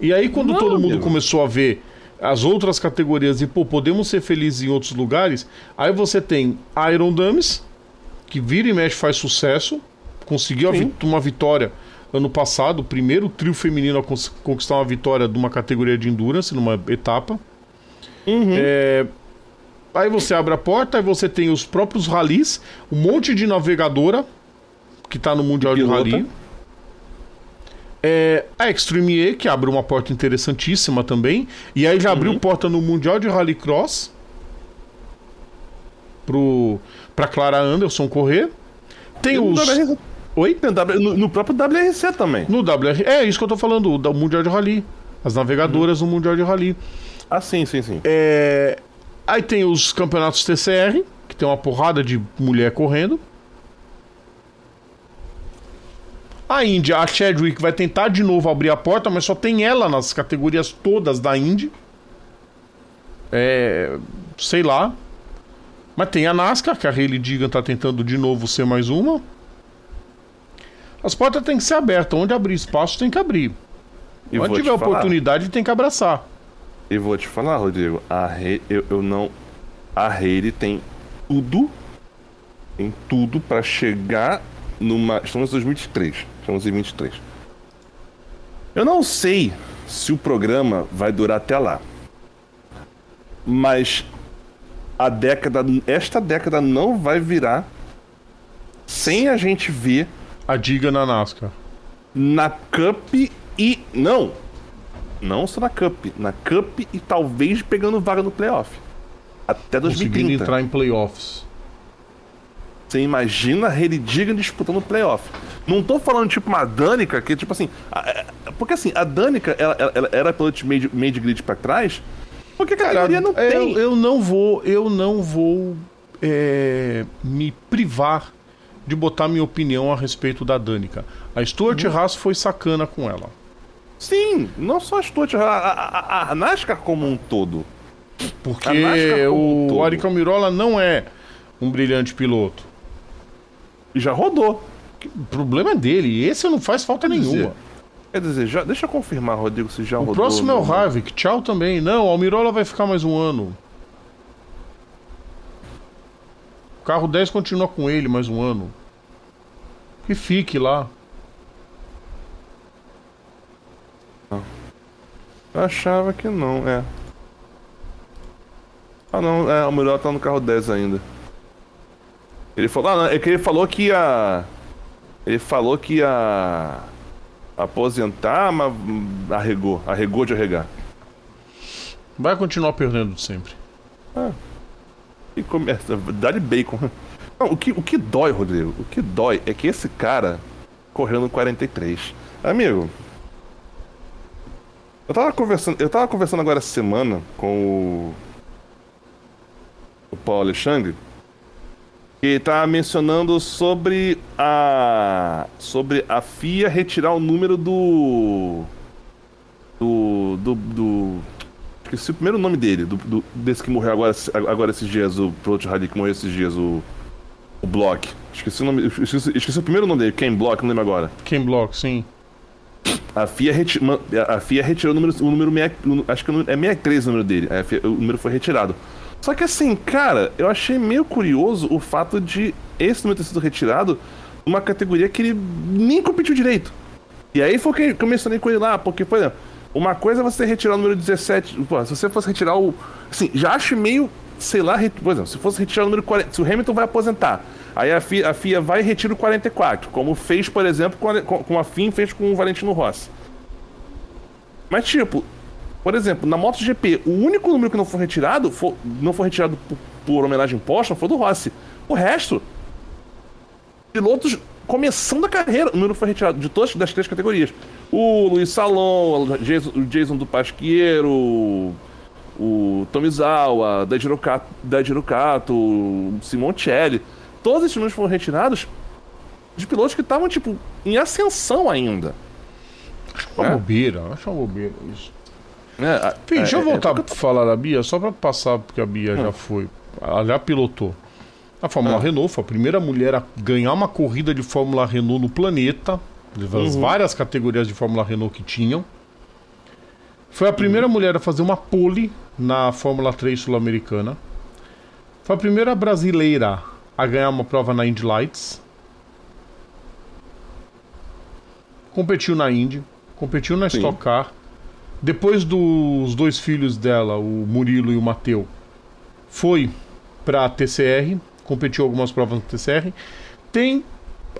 E aí, quando não, todo mundo amigo. começou a ver as outras categorias e, pô, podemos ser felizes em outros lugares, aí você tem Iron Dummies, que vira e mexe faz sucesso, conseguiu uma vitória ano passado, o primeiro trio feminino a conquistar uma vitória de uma categoria de endurance, numa etapa. Uhum. É, Aí você abre a porta, aí você tem os próprios ralis, um monte de navegadora que tá no Mundial de Rally. É, a Extreme E, que abre uma porta interessantíssima também. E aí já abriu uhum. porta no Mundial de Rallycross. Pro, pra Clara Anderson correr. Tem os. WRC. Oi? No, no, próprio WRC também. No WRC. É isso que eu tô falando, o Mundial de Rally. As navegadoras uhum. no Mundial de Rally. Ah, sim, sim, sim. É, Aí tem os campeonatos TCR, que tem uma porrada de mulher correndo. A Indy, a Chadwick vai tentar de novo abrir a porta, mas só tem ela nas categorias todas da Indy. É. Sei lá. Mas tem a NASCAR, que a Hayley Digan tá tentando de novo ser mais uma. As portas têm que ser abertas. Onde abrir espaço tem que abrir. E Onde tiver oportunidade tem que abraçar. E vou te falar, Rodrigo, a Re... eu, eu não. A Rede tem tudo. Tem tudo para chegar numa. Estamos em 2023. Estamos em 23. Eu não sei se o programa vai durar até lá. Mas a década. Esta década não vai virar sem a gente ver. A diga na NASCAR. Na Cup e. Não! Não só na Cup, na Cup e talvez pegando vaga no playoff. Até 2030. Conseguindo entrar em playoffs. Você imagina a Heredigan disputando o playoff. Não tô falando tipo uma Danica, que tipo assim. É, porque assim, a Danica ela, ela, ela era pelo made, made grid pra trás. Porque a categoria não eu, tem. Eu não vou, eu não vou é, me privar de botar minha opinião a respeito da Danica. A Stuart uhum. Haas foi sacana com ela. Sim, não só a Stuart, a, a, a NASCAR como um todo. Porque o um Ari Mirola não é um brilhante piloto. E já rodou. O problema é dele. Esse não faz falta quer nenhuma. Dizer, quer dizer, já, deixa eu confirmar, Rodrigo, se já o rodou. O próximo é o Havik. Tchau também. Não, o Almirola vai ficar mais um ano. O carro 10 continua com ele mais um ano. Que fique lá. Eu achava que não, é. Ah não, é, o melhor tá no carro 10 ainda. Ele falou. Ah, não, é que ele falou que ia. Ele falou que ia aposentar, mas arregou. Arregou de arregar. Vai continuar perdendo sempre. Ah. E começa. Dá-lhe bacon. Não, o que, o que dói, Rodrigo? O que dói é que esse cara correu no 43. Amigo, eu tava conversando, eu tava conversando agora essa semana com o, o Paulo Alexandre. Ele tá mencionando sobre a. sobre a FIA retirar o número do. do. do. do esqueci o primeiro nome dele, do, do, desse que morreu agora, agora esses dias, o piloto de rally que morreu esses dias, o. o Block. Esqueci o nome. Esqueci, esqueci o primeiro nome dele, Ken Block, não lembro agora. Ken Block, sim. A FIA, reti a FIA retirou o número. O número acho que é 63 o número dele. FIA, o número foi retirado. Só que assim, cara, eu achei meio curioso o fato de esse número ter sido retirado uma categoria que ele nem competiu direito. E aí foi que eu mencionei com ele lá, porque, por exemplo, uma coisa é você retirar o número 17. Pô, se você fosse retirar o. Assim, já acho meio. Sei lá, por exemplo, se fosse retirar o número 40. Se o Hamilton vai aposentar, aí a FIA, a FIA vai e retira o 44, como fez, por exemplo, com a, com a FIM fez com o Valentino Rossi. Mas, tipo, por exemplo, na MotoGP, o único número que não foi retirado, foi, não foi retirado por, por homenagem posta, foi do Rossi. O resto, pilotos começando a carreira, o número foi retirado de todas das três categorias. O Luiz Salom, o Jason, o Jason do Pasquiero, o Tomizawa, Dajiro Kato, o Simoncelli. Todos esses números foram retirados de pilotos que estavam, tipo, em ascensão ainda. Acho uma é. bobeira, acho uma bobeira isso. É, Fim, é, deixa eu é, voltar é, a falar da Bia, só para passar, porque a Bia já hum. foi. Ela já pilotou. A Fórmula ah. Renault foi a primeira mulher a ganhar uma corrida de Fórmula Renault no planeta. Das uhum. várias categorias de Fórmula Renault que tinham. Foi a primeira uhum. mulher a fazer uma pole na Fórmula 3 sul-americana. Foi a primeira brasileira a ganhar uma prova na Indy Lights. Competiu na Indy, competiu na Sim. Stock Car depois dos dois filhos dela, o Murilo e o Mateu, foi para a TCR, competiu algumas provas no TCR. Tem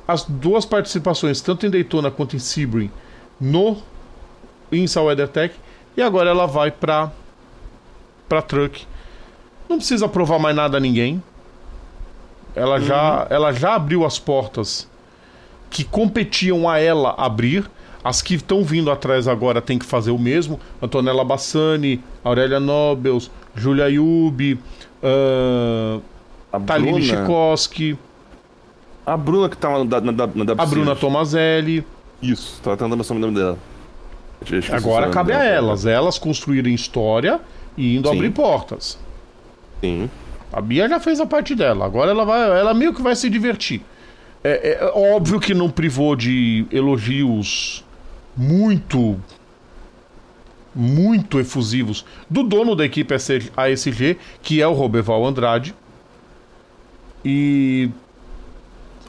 as duas participações, tanto em Daytona quanto em Sebring, no INSA WeatherTech. E agora ela vai para para Truck. Não precisa provar mais nada a ninguém. Ela, uhum. já, ela já abriu as portas que competiam a ela abrir. As que estão vindo atrás agora têm que fazer o mesmo. Antonella Bassani, Aurélia Nobels, Julia Yubi, uh, Taline Chikoski. A Bruna que tá na, na, na, na A Bruna Tomazelli. Isso, tá tentando o nome dela. Agora cabe a elas, elas construírem história e indo Sim. abrir portas. Sim. A Bia já fez a parte dela, agora ela vai, ela meio que vai se divertir. É, é óbvio que não privou de elogios muito muito efusivos do dono da equipe ASG, que é o Roberval Andrade. E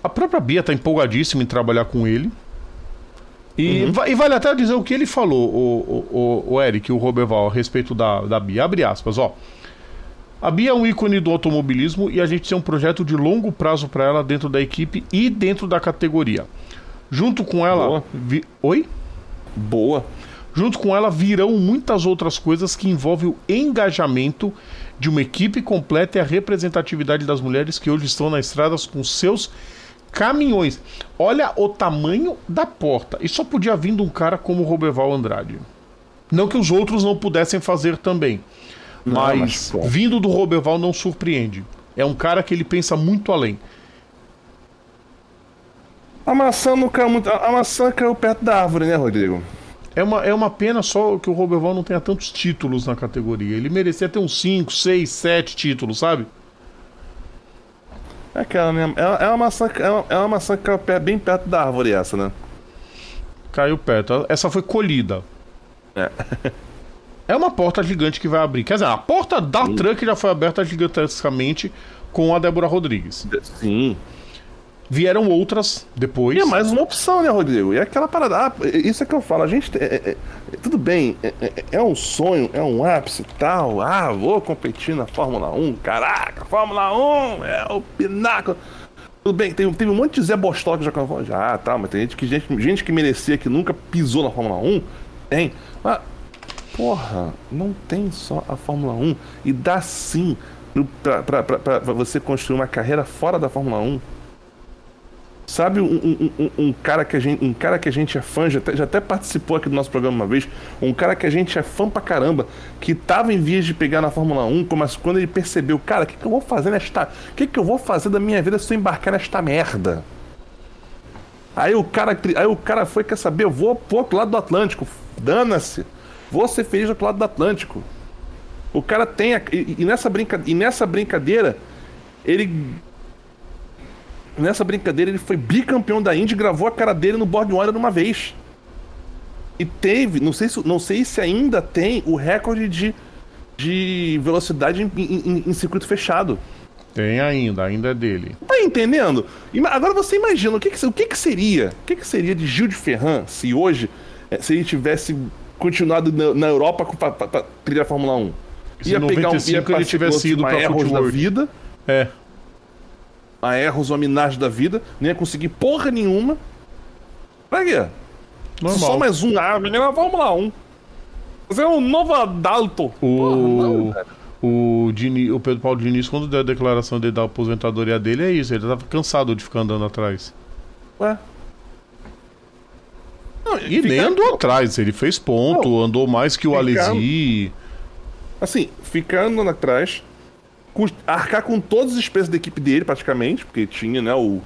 a própria Bia está empolgadíssima em trabalhar com ele. E, uhum. e, vale até dizer o que ele falou, o, o, o Eric, o Roberval, a respeito da, da Bia. Abre aspas, ó. A Bia é um ícone do automobilismo e a gente tem um projeto de longo prazo para ela dentro da equipe e dentro da categoria. Junto com ela. Vi... Oi? Boa. Junto com ela virão muitas outras coisas que envolvem o engajamento de uma equipe completa e a representatividade das mulheres que hoje estão nas estradas com seus caminhões. Olha o tamanho da porta. E só podia vir de um cara como o Roberval Andrade. Não que os outros não pudessem fazer também. Não, mas, mas vindo do Roberval não surpreende. É um cara que ele pensa muito além. A maçã não caiu muito. A maçã caiu perto da árvore, né, Rodrigo? É uma, é uma pena só que o Roberval não tenha tantos títulos na categoria. Ele merecia ter uns 5, 6, 7 títulos, sabe? É aquela mesmo. É, é, uma maçã, é, uma, é uma maçã que caiu bem perto da árvore, essa, né? Caiu perto. Essa foi colhida. É. é uma porta gigante que vai abrir. Quer dizer, a porta da Sim. truck já foi aberta gigantescamente com a Débora Rodrigues. Sim. Vieram outras depois. E é mais uma opção, né, Rodrigo? E é aquela parada. Ah, isso é que eu falo. A gente. É, é, é tudo bem, é, é, é, um sonho, é um ápice tal. Ah, vou competir na Fórmula 1. Caraca, Fórmula 1 é o pináculo. Tudo bem, tem, teve um monte de Zé Bostok que já falou, já, tá, mas tem gente que, gente, gente que merecia que nunca pisou na Fórmula 1. Tem. Mas, porra, não tem só a Fórmula 1. E dá sim pra você construir uma carreira fora da Fórmula 1 Sabe um, um, um, cara que a gente, um cara que a gente é fã, já até, já até participou aqui do nosso programa uma vez, um cara que a gente é fã pra caramba, que tava em vias de pegar na Fórmula 1, mas quando ele percebeu, cara, o que, que eu vou fazer nesta. O que, que eu vou fazer da minha vida se eu embarcar nesta merda? Aí o cara, aí o cara foi, quer saber, eu vou pro outro lado do Atlântico. Dana-se. Vou ser feliz do outro lado do Atlântico. O cara tem. A, e, e, nessa brinca, e nessa brincadeira, ele. Nessa brincadeira, ele foi bicampeão da Indy e gravou a cara dele no Board Warrior uma vez. E teve, não sei se, não sei se ainda tem o recorde de, de velocidade em, em, em circuito fechado. Tem ainda, ainda é dele. Tá entendendo? Agora você imagina, o que, que, o que, que seria? O que, que seria de Gil de Ferran se hoje, eh, se ele tivesse continuado na, na Europa pra, pra, pra trilhar a Fórmula 1? Se ia 95 pegar um, ia ele tivesse ido pra Erros da vida. É. A Erros, uma minagem da vida. Não ia conseguir porra nenhuma. Pra quê? Normal. Só mais um. Ah, menina, é Fórmula 1. Você é um novo adulto. O... Porra, não, cara. O, Dini, o Pedro Paulo Diniz, quando deu a declaração dele da aposentadoria dele, é isso. Ele tava cansado de ficar andando atrás. Ué? Não, e nem andou atrás, ele fez ponto, não, andou mais que o Alesi. Assim, ficar andando atrás, arcar com todos os despesas da equipe dele, praticamente, porque tinha, né, o,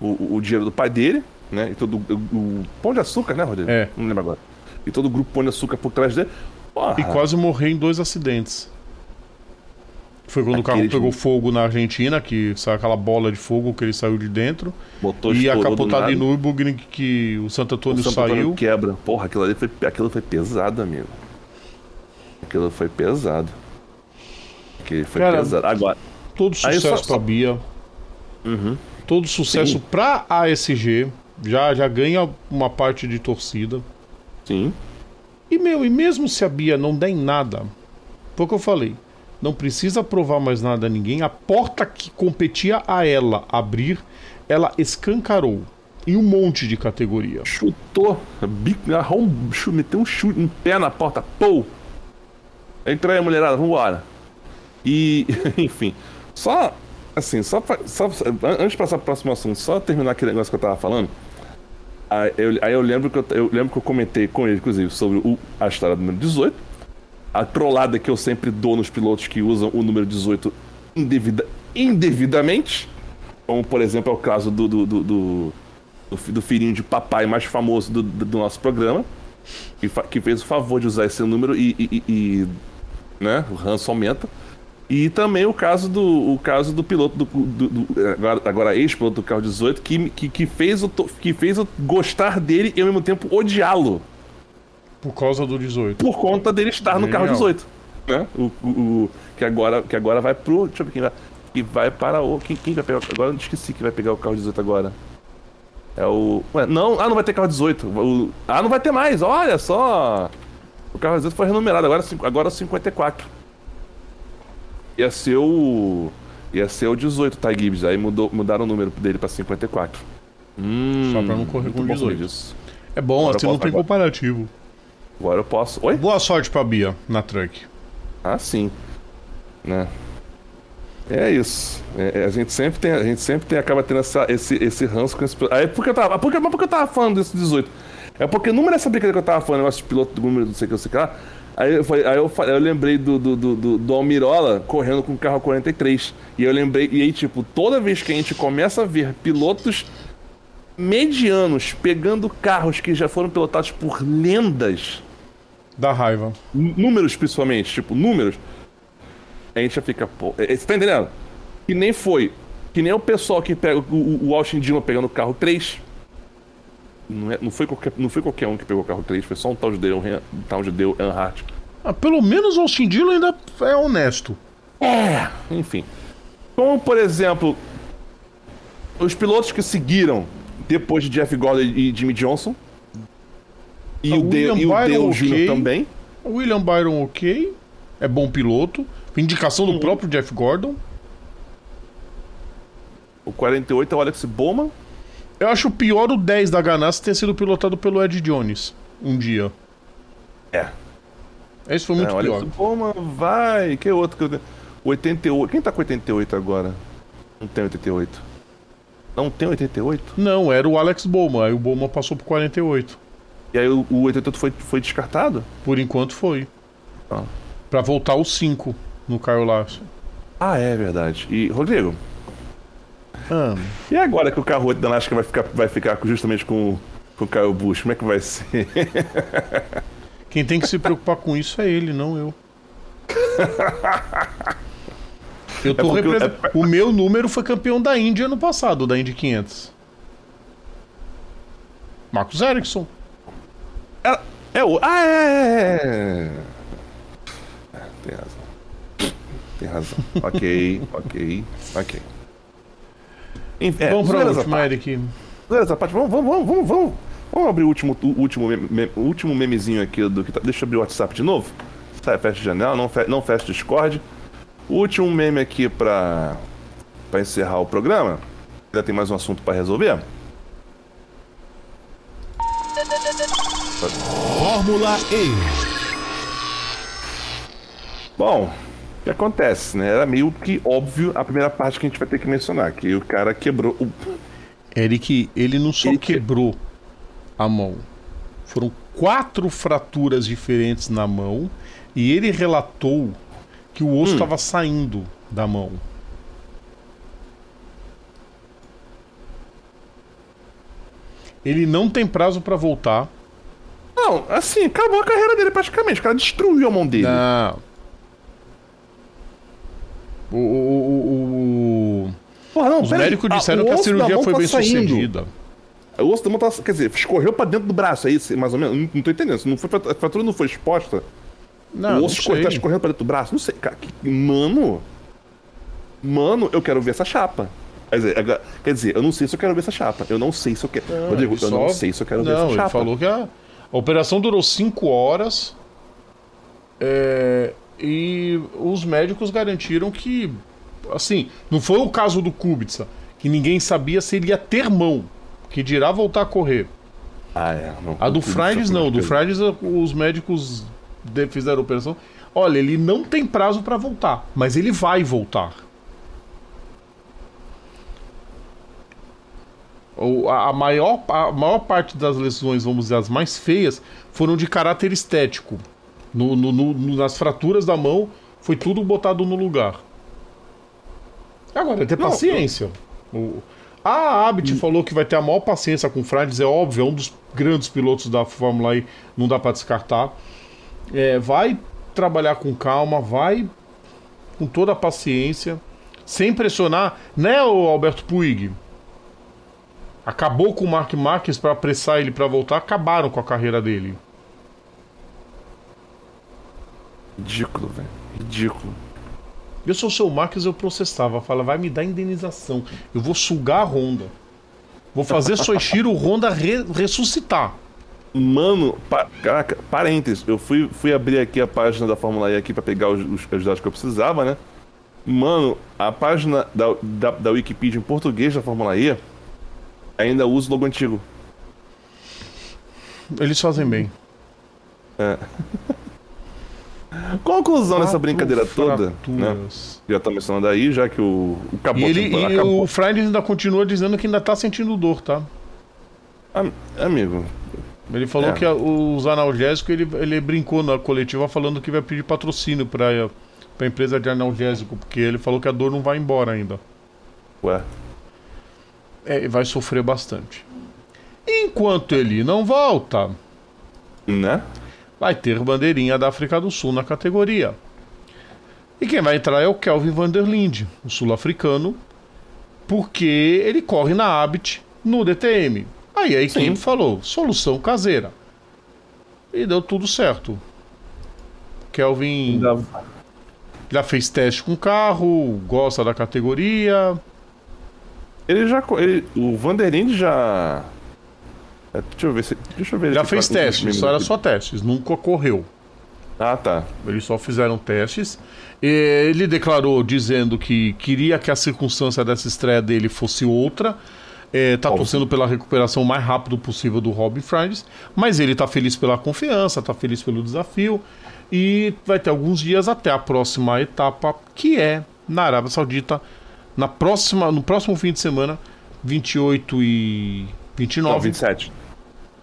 o, o dinheiro do pai dele, né, e todo o, o Pão de Açúcar, né, Rodrigo? É. Não lembro agora. E todo o grupo Pão de Açúcar por trás dele. Porra. E quase morreu em dois acidentes. Foi quando Aquele o carro pegou de... fogo na Argentina, que saiu aquela bola de fogo que ele saiu de dentro. Botou e a capotada em Nürburgring que o Santo Antônio o Santo saiu. Antônio quebra. Porra, aquilo ali foi, aquilo foi pesado, amigo. Aquilo foi pesado. Aquilo foi Cara, pesado. Agora. Todo sucesso só, pra Bia. Uhum. Todo sucesso Sim. pra ASG. Já, já ganha uma parte de torcida. Sim. E, meu, e mesmo se a Bia não der em nada, foi o que eu falei não precisa provar mais nada a ninguém. A porta que competia a ela abrir, ela escancarou em um monte de categoria. Chutou, meteu um chute, um pé na porta, pô! Entra aí, mulherada, vambora. E, (laughs) enfim, só assim, só, só antes de passar pro próximo assunto, só terminar aquele negócio que eu tava falando. Aí eu, aí eu lembro que eu, eu, lembro que eu comentei com ele, inclusive, sobre o, a história do número 18 a trollada que eu sempre dou nos pilotos que usam o número 18 indevida, indevidamente. Como, por exemplo, é o caso do, do, do, do, do filhinho de papai mais famoso do, do nosso programa, que, que, fez o favor de usar esse número e, e, e né, o ranço aumenta. E também o caso do, o caso do piloto do, do, do agora, agora ex-piloto do carro 18 que, que, que, fez o, que fez o gostar dele e ao mesmo tempo odiá-lo. Por causa do 18. Por conta dele estar no carro 18. Né? O, o, o, que, agora, que agora vai pro. Deixa eu ver quem vai. Que vai para o. Quem, quem vai pegar. Agora eu esqueci que vai pegar o carro 18 agora. É o. Ué, não, ah, não vai ter carro 18. O, ah, não vai ter mais, olha só. O carro 18 foi renumerado, agora, agora 54. Ia ser o. Ia ser o 18, Ty Gibbs. Aí mudou, mudaram o número dele pra 54. Hum, Só pra não correr com 18. É bom, agora assim não tem agora. comparativo. Agora eu posso. Oi? Boa sorte pra Bia na truck. Ah, sim. Né? É isso. É, é, a gente sempre tem, a gente sempre tem, acaba tendo essa, esse, esse ranço com esse Aí porque eu tava. Porque, mas porque eu tava falando desse 18? É porque o número dessa brincadeira que eu tava falando, negócio de piloto do número, não sei o que, não sei o que lá. Aí eu, falei, aí eu, eu lembrei do, do, do, do, Almirola correndo com o carro 43. E eu lembrei, e aí, tipo, toda vez que a gente começa a ver pilotos medianos pegando carros que já foram pilotados por lendas Dá raiva. Números, principalmente, tipo, números. A gente já fica, pô. É, você tá entendendo? Que nem foi. Que nem o pessoal que pega o, o Austin Dillon pegando o carro 3. Não, é, não, foi qualquer, não foi qualquer um que pegou o carro 3, foi só um tal judeu, um tal judeu Earnhardt. Ah, pelo menos o Austin Dillon ainda é honesto. É, enfim. Como, por exemplo, os pilotos que seguiram depois de Jeff Gordon e Jimmy Johnson e, o, William de, Byron, e o okay. também. O William Byron, ok. É bom piloto. Indicação do uhum. próprio Jeff Gordon. O 48 é o Alex Bowman. Eu acho pior o 10 da Ganassi ter sido pilotado pelo Ed Jones um dia. É. Esse foi muito é, pior. Alex Bowman vai. Que outro que eu... 88. Quem tá com 88 agora? Não tem 88. Não tem 88? Não, era o Alex Bowman. Aí o Bowman passou por 48. E aí o, o 88 foi, foi descartado? Por enquanto foi. Ah. Pra voltar o 5 no Kyle Larson. Ah, é verdade. E, Rodrigo, Ah, e agora que o carro 8 da NASCAR vai ficar, vai ficar justamente com, com o Kyle Busch, como é que vai ser? (laughs) quem tem que se preocupar com isso é ele, não eu. (laughs) Eu tô porque o- represen- O meu número foi campeão da Indy ano passado, da Indy 500. Marcos Ericsson. É, é o. Ah, é, é, é. É, Tem razão. Tem razão. (laughs) ok, ok, ok. Enfim, é, Vamos pra última, Eric. Vamos, vamos, vamos, vamos, vamos. Abrir o último, o último, meme- último memezinho aqui do que tá. Deixa eu abrir o WhatsApp de novo. Sai, fecha a janela, não, fe, não fecha o Discord. O último meme aqui pra, pra encerrar o programa. Ainda tem mais um assunto pra resolver. Fórmula E. Bom, o que acontece, né? Era meio que óbvio a primeira parte que a gente vai ter que mencionar, que o cara quebrou o. Eric, ele não só Ele que- quebrou a mão. Foram quatro fraturas diferentes na mão e ele relatou que o Hum. osso estava saindo da mão. Ele não tem prazo para voltar. Não, assim, acabou a carreira dele praticamente. O cara destruiu a mão dele. Não. O, o- o- o- Porra, não, os aí. médicos Ah, disseram o que a cirurgia foi tá bem saindo. sucedida. O osso da mão tá. Quer dizer, escorreu pra dentro do braço, aí, mais ou menos. Não, não tô entendendo. Se não foi, a fratura não foi exposta. Não, o não osso escorreu, tá escorrendo pra dentro do braço. Não sei, cara. que- mano. Mano, eu quero ver essa chapa. Quer dizer, quer dizer, eu não sei se eu quero ver essa chapa. Eu não sei se eu quero. Rodrigo, ele eu não só- sei se eu quero ver Não, essa ele chapa. falou que a, a operação durou 5 horas é, e os médicos garantiram que, assim, não foi o caso do Kubica, que ninguém sabia se ele ia ter mão, que dirá voltar a correr. Ah, é. Não, A do foi não, do coisa. Fridays os médicos fizeram a operação. Olha, ele não tem prazo para voltar, mas ele vai voltar. A, maior, a maior parte das lesões, vamos dizer, as mais feias, foram de caráter estético. No- no- no- no- nas fraturas da mão, foi tudo botado no lugar. Agora, é ter Não, paciência. O- a Abit falou que vai ter a maior paciência com o Fridays, é óbvio, é um dos grandes pilotos da Fórmula E, não dá para descartar. É, vai trabalhar com calma, vai com toda a paciência, sem pressionar, né, o Alberto Puig? Acabou com o Mark Marques para apressar ele para voltar, acabaram com a carreira dele. Ridículo, velho. Ridículo. Eu sou o seu Marques, eu processava, fala, vai me dar indenização. Eu vou sugar a Honda. Vou fazer Soichiro Honda re- ressuscitar. Mano, pa- caraca, parênteses, eu fui, fui abrir aqui a página da Fórmula E aqui pra pegar os, os, os dados que eu precisava, né? Mano, a página da, da, da Wikipedia em português da Fórmula E ainda usa o logo antigo. Eles fazem bem. (laughs) Conclusão dessa brincadeira toda, né? Já tá mencionando aí, já que o, o E, Cabote ele, e acabou. o Fridays ainda continua dizendo que ainda tá sentindo dor, tá? Am- Amigo, Ele falou É. que a- os analgésicos, ele, ele brincou na coletiva falando que vai pedir patrocínio pra, pra empresa de analgésico, porque ele falou que a dor não vai embora ainda. ué. É, vai sofrer bastante. Enquanto ele não volta, Né? Vai ter bandeirinha da África do Sul na categoria. E quem vai entrar é o Kelvin Vanderlinde, o sul-africano, porque ele corre na Abit no DTM. Aí a equipe Sim. falou, solução caseira. E deu tudo certo. Kelvin Ainda- já fez teste com carro, gosta da categoria. Ele já. Ele, o Vanderlinde já. É, deixa eu ver se. Deixa eu ver Já fez testes, só era aqui. só testes, nunca correu. Ah, tá. Eles só fizeram testes. E Ele declarou dizendo que queria que a circunstância dessa estreia dele fosse outra. É, tá Óbvio. torcendo pela recuperação o mais rápido possível do Robin Fridays. Mas ele tá feliz pela confiança, tá feliz pelo desafio. E vai ter alguns dias até a próxima etapa, que é na Arábia Saudita, na próxima, no próximo fim de semana, 28 e 29. Não, 27.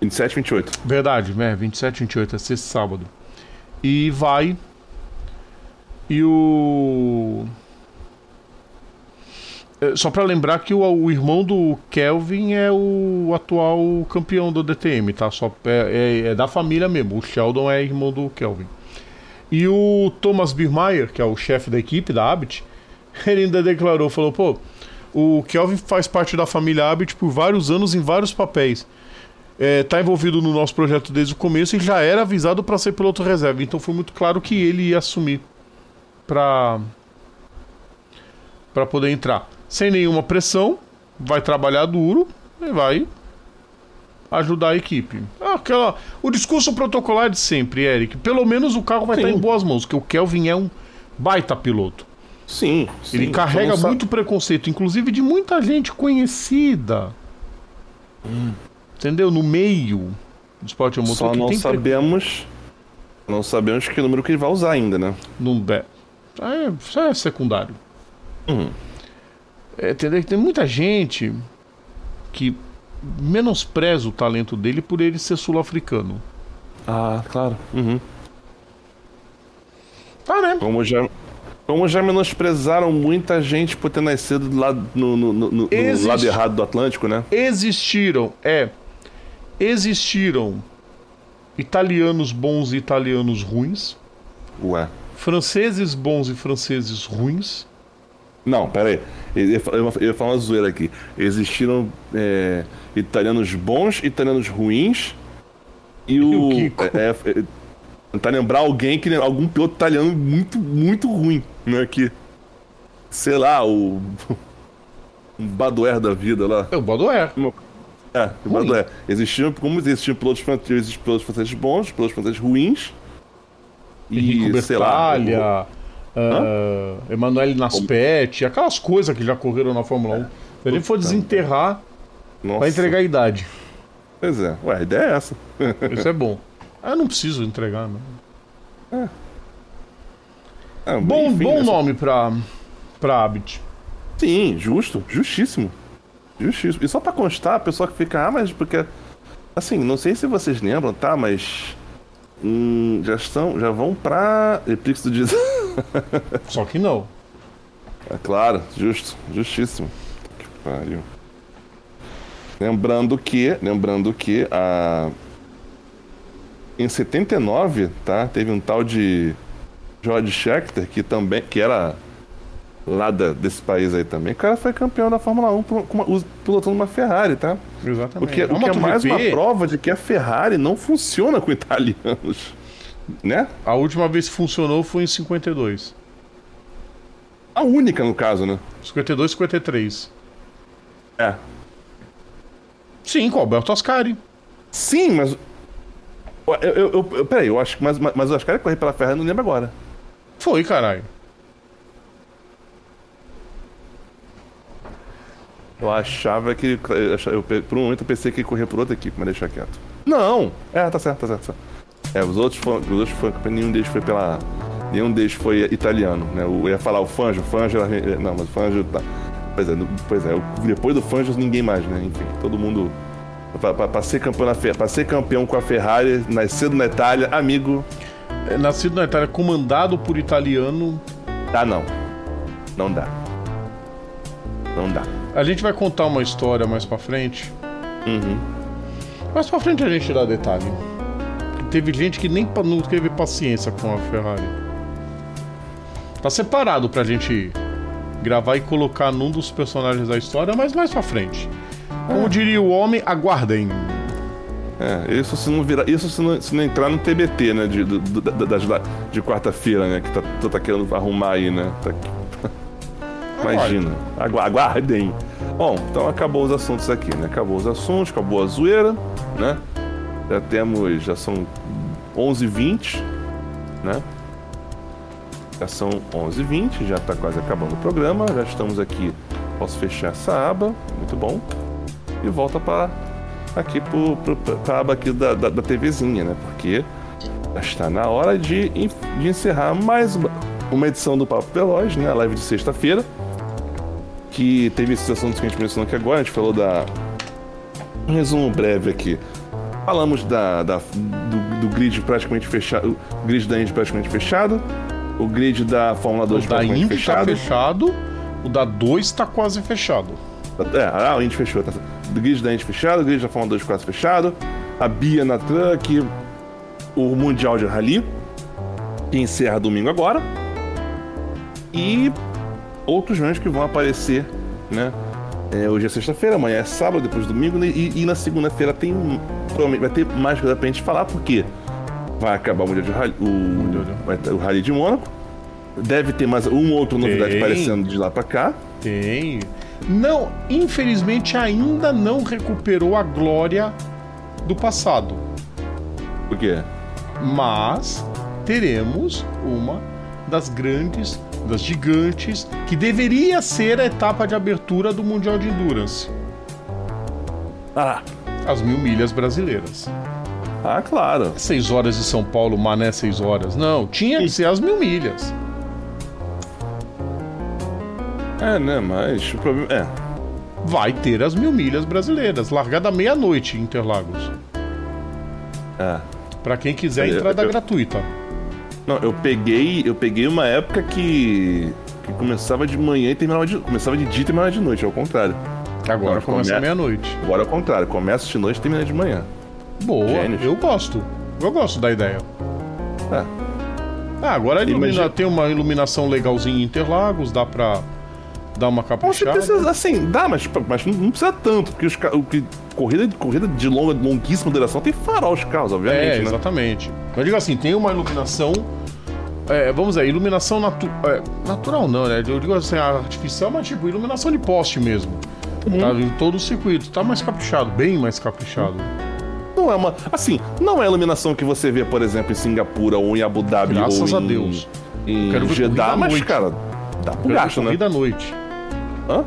27 28. Verdade, né? 27, 28, é sexta sábado. E vai. E o. É, Só pra lembrar que o, o irmão do Kelvin é o atual campeão do DTM, tá? Só, é, é- é da família mesmo. O Sheldon é irmão do Kelvin. E o Thomas Birmeyer, que é o chefe da equipe da Abbott, (laughs) ele ainda declarou, falou, pô, o Kelvin faz parte da família Abbott por vários anos em vários papéis. É, tá envolvido no nosso projeto desde o começo e já era avisado para ser piloto reserva. Então foi muito claro que ele ia assumir para para poder entrar. Sem nenhuma pressão, vai trabalhar duro e vai ajudar a equipe. Ah, Aquela, o discurso protocolar de sempre, Eric. Pelo menos o carro vai Sim. estar em boas mãos, porque o Kelvin é um baita piloto. Sim, sim. Ele carrega sa- muito preconceito, inclusive de muita gente conhecida. Entendeu? No meio do esporte a motor Só que não tem pre- sabemos. Não sabemos que número que ele vai usar ainda, né? Não be... é, isso é secundário. Uhum. É, entendeu? Tem muita gente que menospreza o talento dele por ele ser sul-africano. Ah, claro. Uhum. Tá, né? Como já, como já menosprezaram muita gente por ter nascido do lado, no, no, no- no lado errado do Atlântico, né? Existiram, é. Existiram italianos bons e italianos ruins. Ué. Franceses bons e franceses ruins. Não, pera aí. Eu ia fa- eu ia- eu ia falar uma zoeira aqui. Existiram é, italianos bons, italianos ruins. E o. o Kiko? É, é, é, tentar lembrar alguém que. Algum piloto italiano muito, muito ruim, né? Que. Sei lá, o. (laughs) Um Badoer da vida lá. É o Badoer. É, o. Badoer. Existiam, como existiam pilotos franceses, existiam pilotos franceses bons, pilotos franceses ruins. Henrico E, sei lá. Bertalha, ah, Emanuele Naspetti, aquelas coisas que já correram na Fórmula 1. Se gente for desenterrar, Nossa. vai entregar a idade. Pois é. Ué, a ideia é essa. (laughs) Isso é bom. Ah, eu não preciso entregar, não. É, Bom, enfim, bom essa- nome pra, pra Habit. Sim, justo, justíssimo. Justíssimo. E só pra constar, a pessoa que fica, ah, mas porque. Assim, não sei se vocês lembram, tá? Mas. hum, já estão. Já vão pra. Eclipse do Diesel. (laughs) Só que não. É claro, justo, justíssimo. Que pariu. Lembrando que. Lembrando que a. Em 79, tá? Teve um tal de George Scheckter, que também. que era lá da- desse país aí também. O cara foi campeão da Fórmula 1 por- com uma- us- pilotando uma Ferrari, tá? O Exatamente. que, o que é mais uma prova de que a Ferrari não funciona com italianos. Né? A última vez que funcionou foi em 52. A única, no caso, né? 52, 53. É. Sim, com o Alberto Ascari. Sim, mas. Eu, eu, eu, peraí, eu acho que. Mas, mas mas eu acho que ele correr pela Ferrari, não lembro agora. Foi, caralho. Eu achava que. Eu, por um momento eu pensei que ele corria por outra equipe, mas deixa quieto. Não! É, tá certo, tá certo. tá certo. É, os outros foram. Os outros foram, nenhum deles foi pela. Nenhum deles foi italiano, né? Eu ia falar o Fangio, o Fangio. era- Não, mas o Fangio. Tá. Pois é, pois é, depois do Fangio ninguém mais, né? Enfim, todo mundo. Pra, pra- pra ser campeão na pra ser campeão com a Ferrari, nascido na Itália, amigo. É, nascido na Itália, comandado por italiano. Ah, não. Não dá. Não dá. A gente vai contar uma história mais pra frente. Uhum. Mais pra frente a gente dá detalhe. Teve gente que nem não teve paciência com a Ferrari. Tá separado pra gente gravar e colocar num dos personagens da história, mas mais pra frente. Como diria o homem, aguardem. É, isso se não virar. Isso se não, se não entrar no TBT, né? De, do- da- da- de quarta-feira, né? Que tá, tu tá querendo arrumar aí, né? Tá aqui. Imagina. Agu- Aguardem. Bom, então acabou os assuntos aqui, né? Acabou os assuntos, acabou a zoeira, né? Já temos. Já são 11h20, né? Já são 11h20, já tá quase acabando o programa. Já estamos aqui. Posso fechar essa aba, muito bom. E volta para aqui pro, pra aba aqui da, da, da TVzinha, né? Porque já está na hora de, de encerrar mais uma, uma edição do Papo Veloz, né? A live de sexta-feira. Que teve esses assuntos que a gente mencionou aqui agora. A gente falou da. Um resumo breve aqui. Falamos da, da do, do grid praticamente fechado. O grid da Indy praticamente fechado. O grid da Fórmula 2 O da praticamente Indy tá fechado. fechado, o da 2 tá quase fechado. É, ah, o Indy fechou. Tá. O grid da Indy fechado, o grid da Fórmula 2 quase fechado. A Bia na Truck. O Mundial de Rally. Que encerra domingo agora. E outros jogos que vão aparecer, né? É, hoje é sexta-feira, amanhã é sábado, depois domingo, né? e, e na segunda-feira tem. Provavelmente vai ter mais coisa pra gente falar, porque vai acabar o Mundial de Rally, o, o Rally de Mônaco. Deve ter mais uma outra novidade Tem. aparecendo de lá pra cá. Tem. Não, infelizmente ainda não recuperou a glória do passado. Por quê? Mas teremos uma das grandes, das gigantes, que deveria ser a etapa de abertura do Mundial de Endurance. Ah, As mil milhas brasileiras. ah, claro. Seis horas de São Paulo, Mané, seis horas. Não, tinha que ser as mil milhas. É, né? Mas o problema. É. Vai ter as mil milhas brasileiras, largada meia-noite em Interlagos. É. Pra quem quiser Eu- entrada eu- gratuita. Não, eu peguei. Eu peguei uma época que. que começava de manhã e terminava de. Começava de dia e terminava de noite, ao contrário. Agora Não, começa come- meia-noite. Agora é o contrário, começa de noite e termina de manhã. Boa, Gênios. eu gosto. Eu gosto da ideia. É. Ah, agora ilumina, tem uma iluminação legalzinha em Interlagos, dá pra dar uma caprichada. precisa, assim, dá, mas, mas não precisa tanto, porque os o que corrida, corrida de longa, longuíssima duração tem farol os carros, obviamente, É, né? exatamente. Eu digo assim, tem uma iluminação. É, vamos dizer, iluminação natu é, natural não, né? Eu digo assim, artificial, mas tipo, iluminação de poste mesmo. Uhum. Tá em todo o circuito. Tá mais caprichado, bem mais caprichado. Não é uma. Assim, não é a iluminação que você vê, por exemplo, em Singapura ou em Abu Dhabi Graças ou a em, Deus. em Quero ver corrida Jeddah, à mas, noite. cara, dá pro gasto, né? corrida à noite. Hã?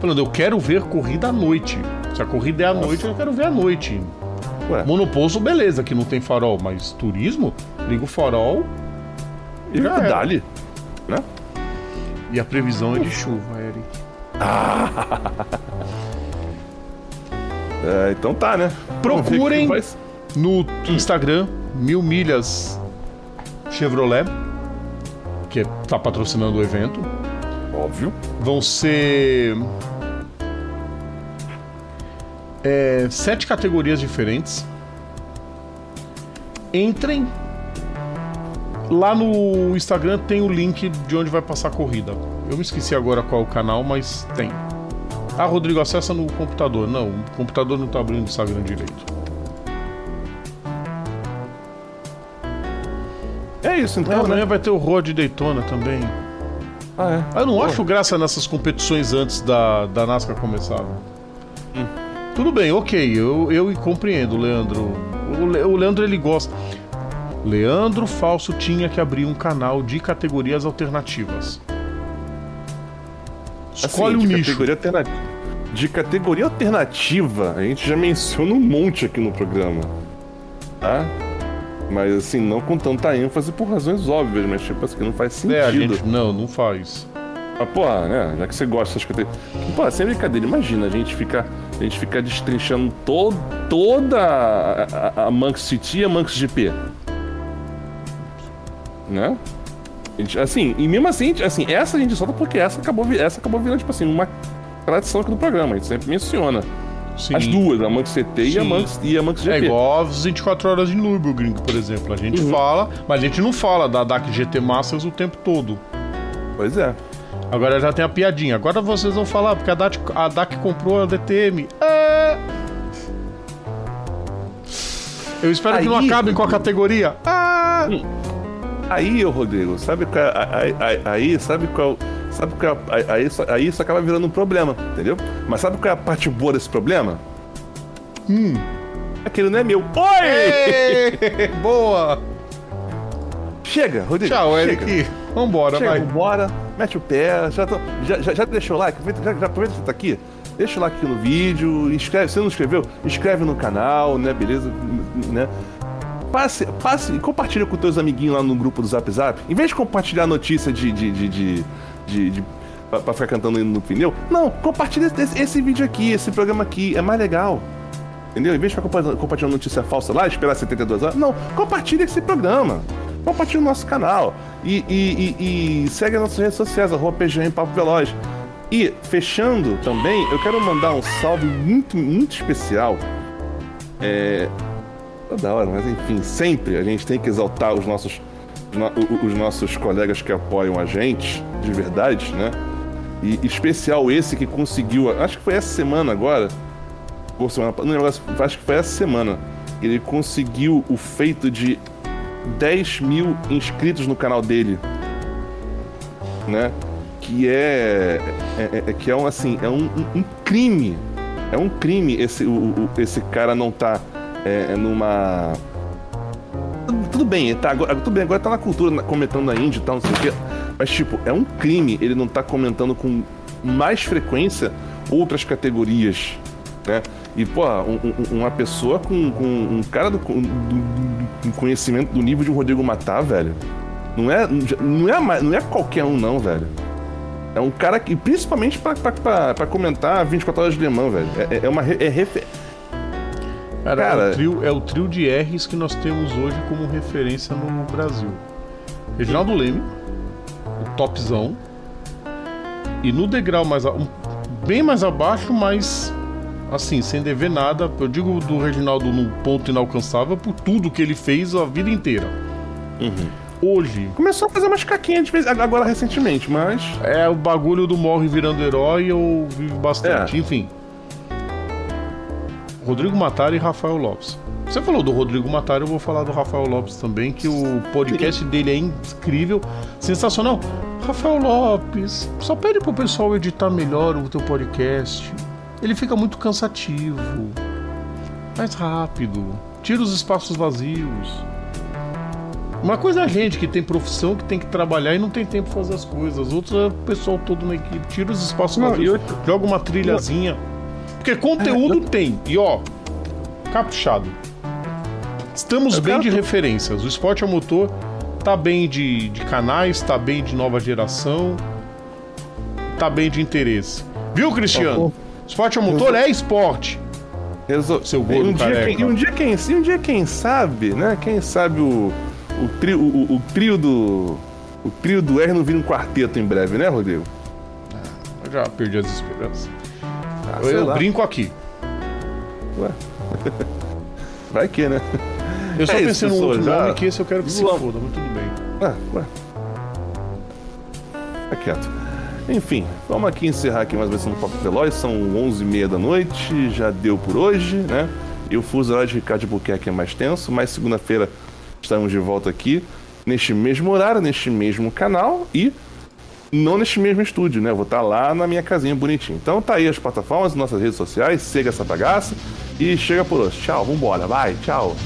Falando, eu quero ver corrida à noite. Se a corrida é à noite, eu quero ver à noite. Ué, Monoposto, beleza, que não tem farol, mas turismo, liga o farol e já dali, né? e a previsão é de chuva, Eric. (laughs) É, então tá, né? Procurem no Instagram Mil Milhas Chevrolet, que tá patrocinando o evento. Óbvio. Vão ser é, sete categorias diferentes. Entrem. Lá no Instagram tem o link de onde vai passar a corrida. Eu me esqueci agora qual é o canal, mas tem. Ah, Rodrigo, acessa no computador. Não, o computador não tá abrindo o Instagram direito. É isso, Ah, então, amanhã né? vai ter o Road Daytona também. Ah, é. Eu não Pô. acho graça nessas competições antes da, da NASCAR começar. Tudo bem, ok, eu, eu compreendo, Leandro. O, Le- o Leandro ele gosta. Leandro Falso tinha que abrir um canal de categorias alternativas. Escolhe Assim, um de nicho. Categoria alternativa. De categoria alternativa, a gente já menciona um monte aqui no programa. Tá? Mas assim, não com tanta ênfase por razões óbvias, mas tipo assim, não faz sentido. É, a gente. Não, não faz. Mas, porra, né? Já que você gosta dessas categorias. Pô, sem brincadeira, imagina a gente ficar. A gente ficar destrinchando to, toda a, a, a Manx City e a Manx GP. Né? Gente- assim, e mesmo assim, assim, essa a gente solta porque essa acabou, essa acabou virando, tipo assim, uma tradição aqui do programa. A gente sempre menciona. Sim. As duas, a Manx CT e a. Manx, e a Manx GP. É igual as 24 horas de Nürburgring, por exemplo. A gente Uhum. fala, mas a gente não fala da DAC GT Masters o tempo todo. Pois é. Agora já tem a piadinha. Agora vocês vão falar, porque a DAC, a DAC comprou a DTM. É... Eu espero que não Aí- acabem com a categoria. Ah! Aí, ô Rodrigo, sabe qual é, aí, aí, sabe qual, sabe qual é, aí, aí, isso, aí isso acaba virando um problema, entendeu? Mas sabe qual é a parte boa desse problema? Hum. Aquele não é meu. Oi! (laughs) Boa! Chega, Rodrigo. Tchau, chega. Eric. Vambora, Chega, vai. vambora, mete o pé, já, tô- já, já, já deixou o like, já, já aproveita que você tá aqui, deixa o like no vídeo, inscreve, se não inscreveu, inscreve no canal, né, beleza, né? Passe, passe compartilha com teus amiguinhos lá no grupo do Zap Zap. Em vez de compartilhar notícia de. de, de, de, de- de- pra, pra ficar cantando no pneu. Não, compartilha esse, esse, vídeo aqui, esse programa aqui, é mais legal. Entendeu? Em vez de ficar compartilhando notícia falsa lá, esperar 72 horas, não, compartilha esse programa. Compartilha o nosso canal. E, e, e, e segue as nossas redes sociais, arroba PGM Papo Veloz. E, fechando também, eu quero mandar um salve muito, muito especial. É. Toda hora, mas enfim, sempre a gente tem que exaltar os nossos, os nossos colegas que apoiam a gente, de verdade, né? E especial esse que conseguiu, acho que foi essa semana agora, ou semana, não, acho que foi essa semana, ele conseguiu o feito de 10 mil inscritos no canal dele, né? que é, é, é, que é um assim é um, um, crime é um crime esse o, o esse cara não tá é, é numa tudo bem tá agora tudo bem agora tá na cultura comentando na Índia e tal não sei o quê mas tipo é um crime ele não tá comentando com mais frequência outras categorias né e pô um, uma pessoa com, com um cara do, do, do, conhecimento do nível de Rodrigo Matar velho não é, não é, não é qualquer um, não, velho. É um cara que, principalmente pra comentar 24 horas de Le Mans, velho. É, é uma. É refer... Cara, cara é, o trio, é o trio de R's que nós temos hoje como referência no Brasil: Reginaldo Leme, o topzão. E no degrau mais. Um, bem mais abaixo, mas. Assim, sem dever nada. Eu digo do Reginaldo no ponto inalcançável por tudo que ele fez a vida inteira. Uhum hoje. Começou a fazer umas caquinhas de vez, agora recentemente, mas. É o bagulho do morre virando herói ou vive bastante, é. enfim. Rodrigo Matari e Rafael Lopes. Você falou do Rodrigo Matari, eu vou falar do Rafael Lopes também, que o podcast dele é incrível, sensacional. Rafael Lopes, só pede pro pessoal editar melhor o teu podcast. Ele fica muito cansativo. Mais rápido. Tira os espaços vazios. Uma coisa é a gente que tem profissão, que tem que trabalhar e não tem tempo pra fazer as coisas. Outros é o pessoal todo na equipe. Tira os espaços não, vazios, eu... joga uma trilhazinha. Porque conteúdo é, eu... tem. E ó, caprichado. Estamos eu bem de referências. O esporte a motor tá bem de, de canais, tá bem de nova geração, tá bem de interesse. Viu, Cristiano? Esporte a motor é esporte. Resol... Seu gordo um dia, quem, um dia quem, um dia quem sabe, né? Quem sabe o o trio, o, o, trio do. O trio do R não vira um quarteto em breve, né, Rodrigo? Ah, eu já perdi as esperanças. Ah, eu, brinco aqui. Ué. (laughs) Vai que, né? Eu só é pensei num outro já... nome que esse eu quero que se foda, mas tudo bem. Ah, ué. Tá quieto. Enfim, vamos aqui encerrar aqui mais uma vez no Papo Veloz. São 11h30 da noite, já deu por hoje, né? E o fuso horário de Ricardo Buquerque é mais tenso, mas segunda-feira Estamos de volta aqui neste mesmo horário, neste mesmo canal e não neste mesmo estúdio, né? vou estar lá na minha casinha bonitinho. Então tá aí as plataformas, nossas redes sociais, siga essa bagaça e chega por hoje. Tchau, vambora, vai, tchau.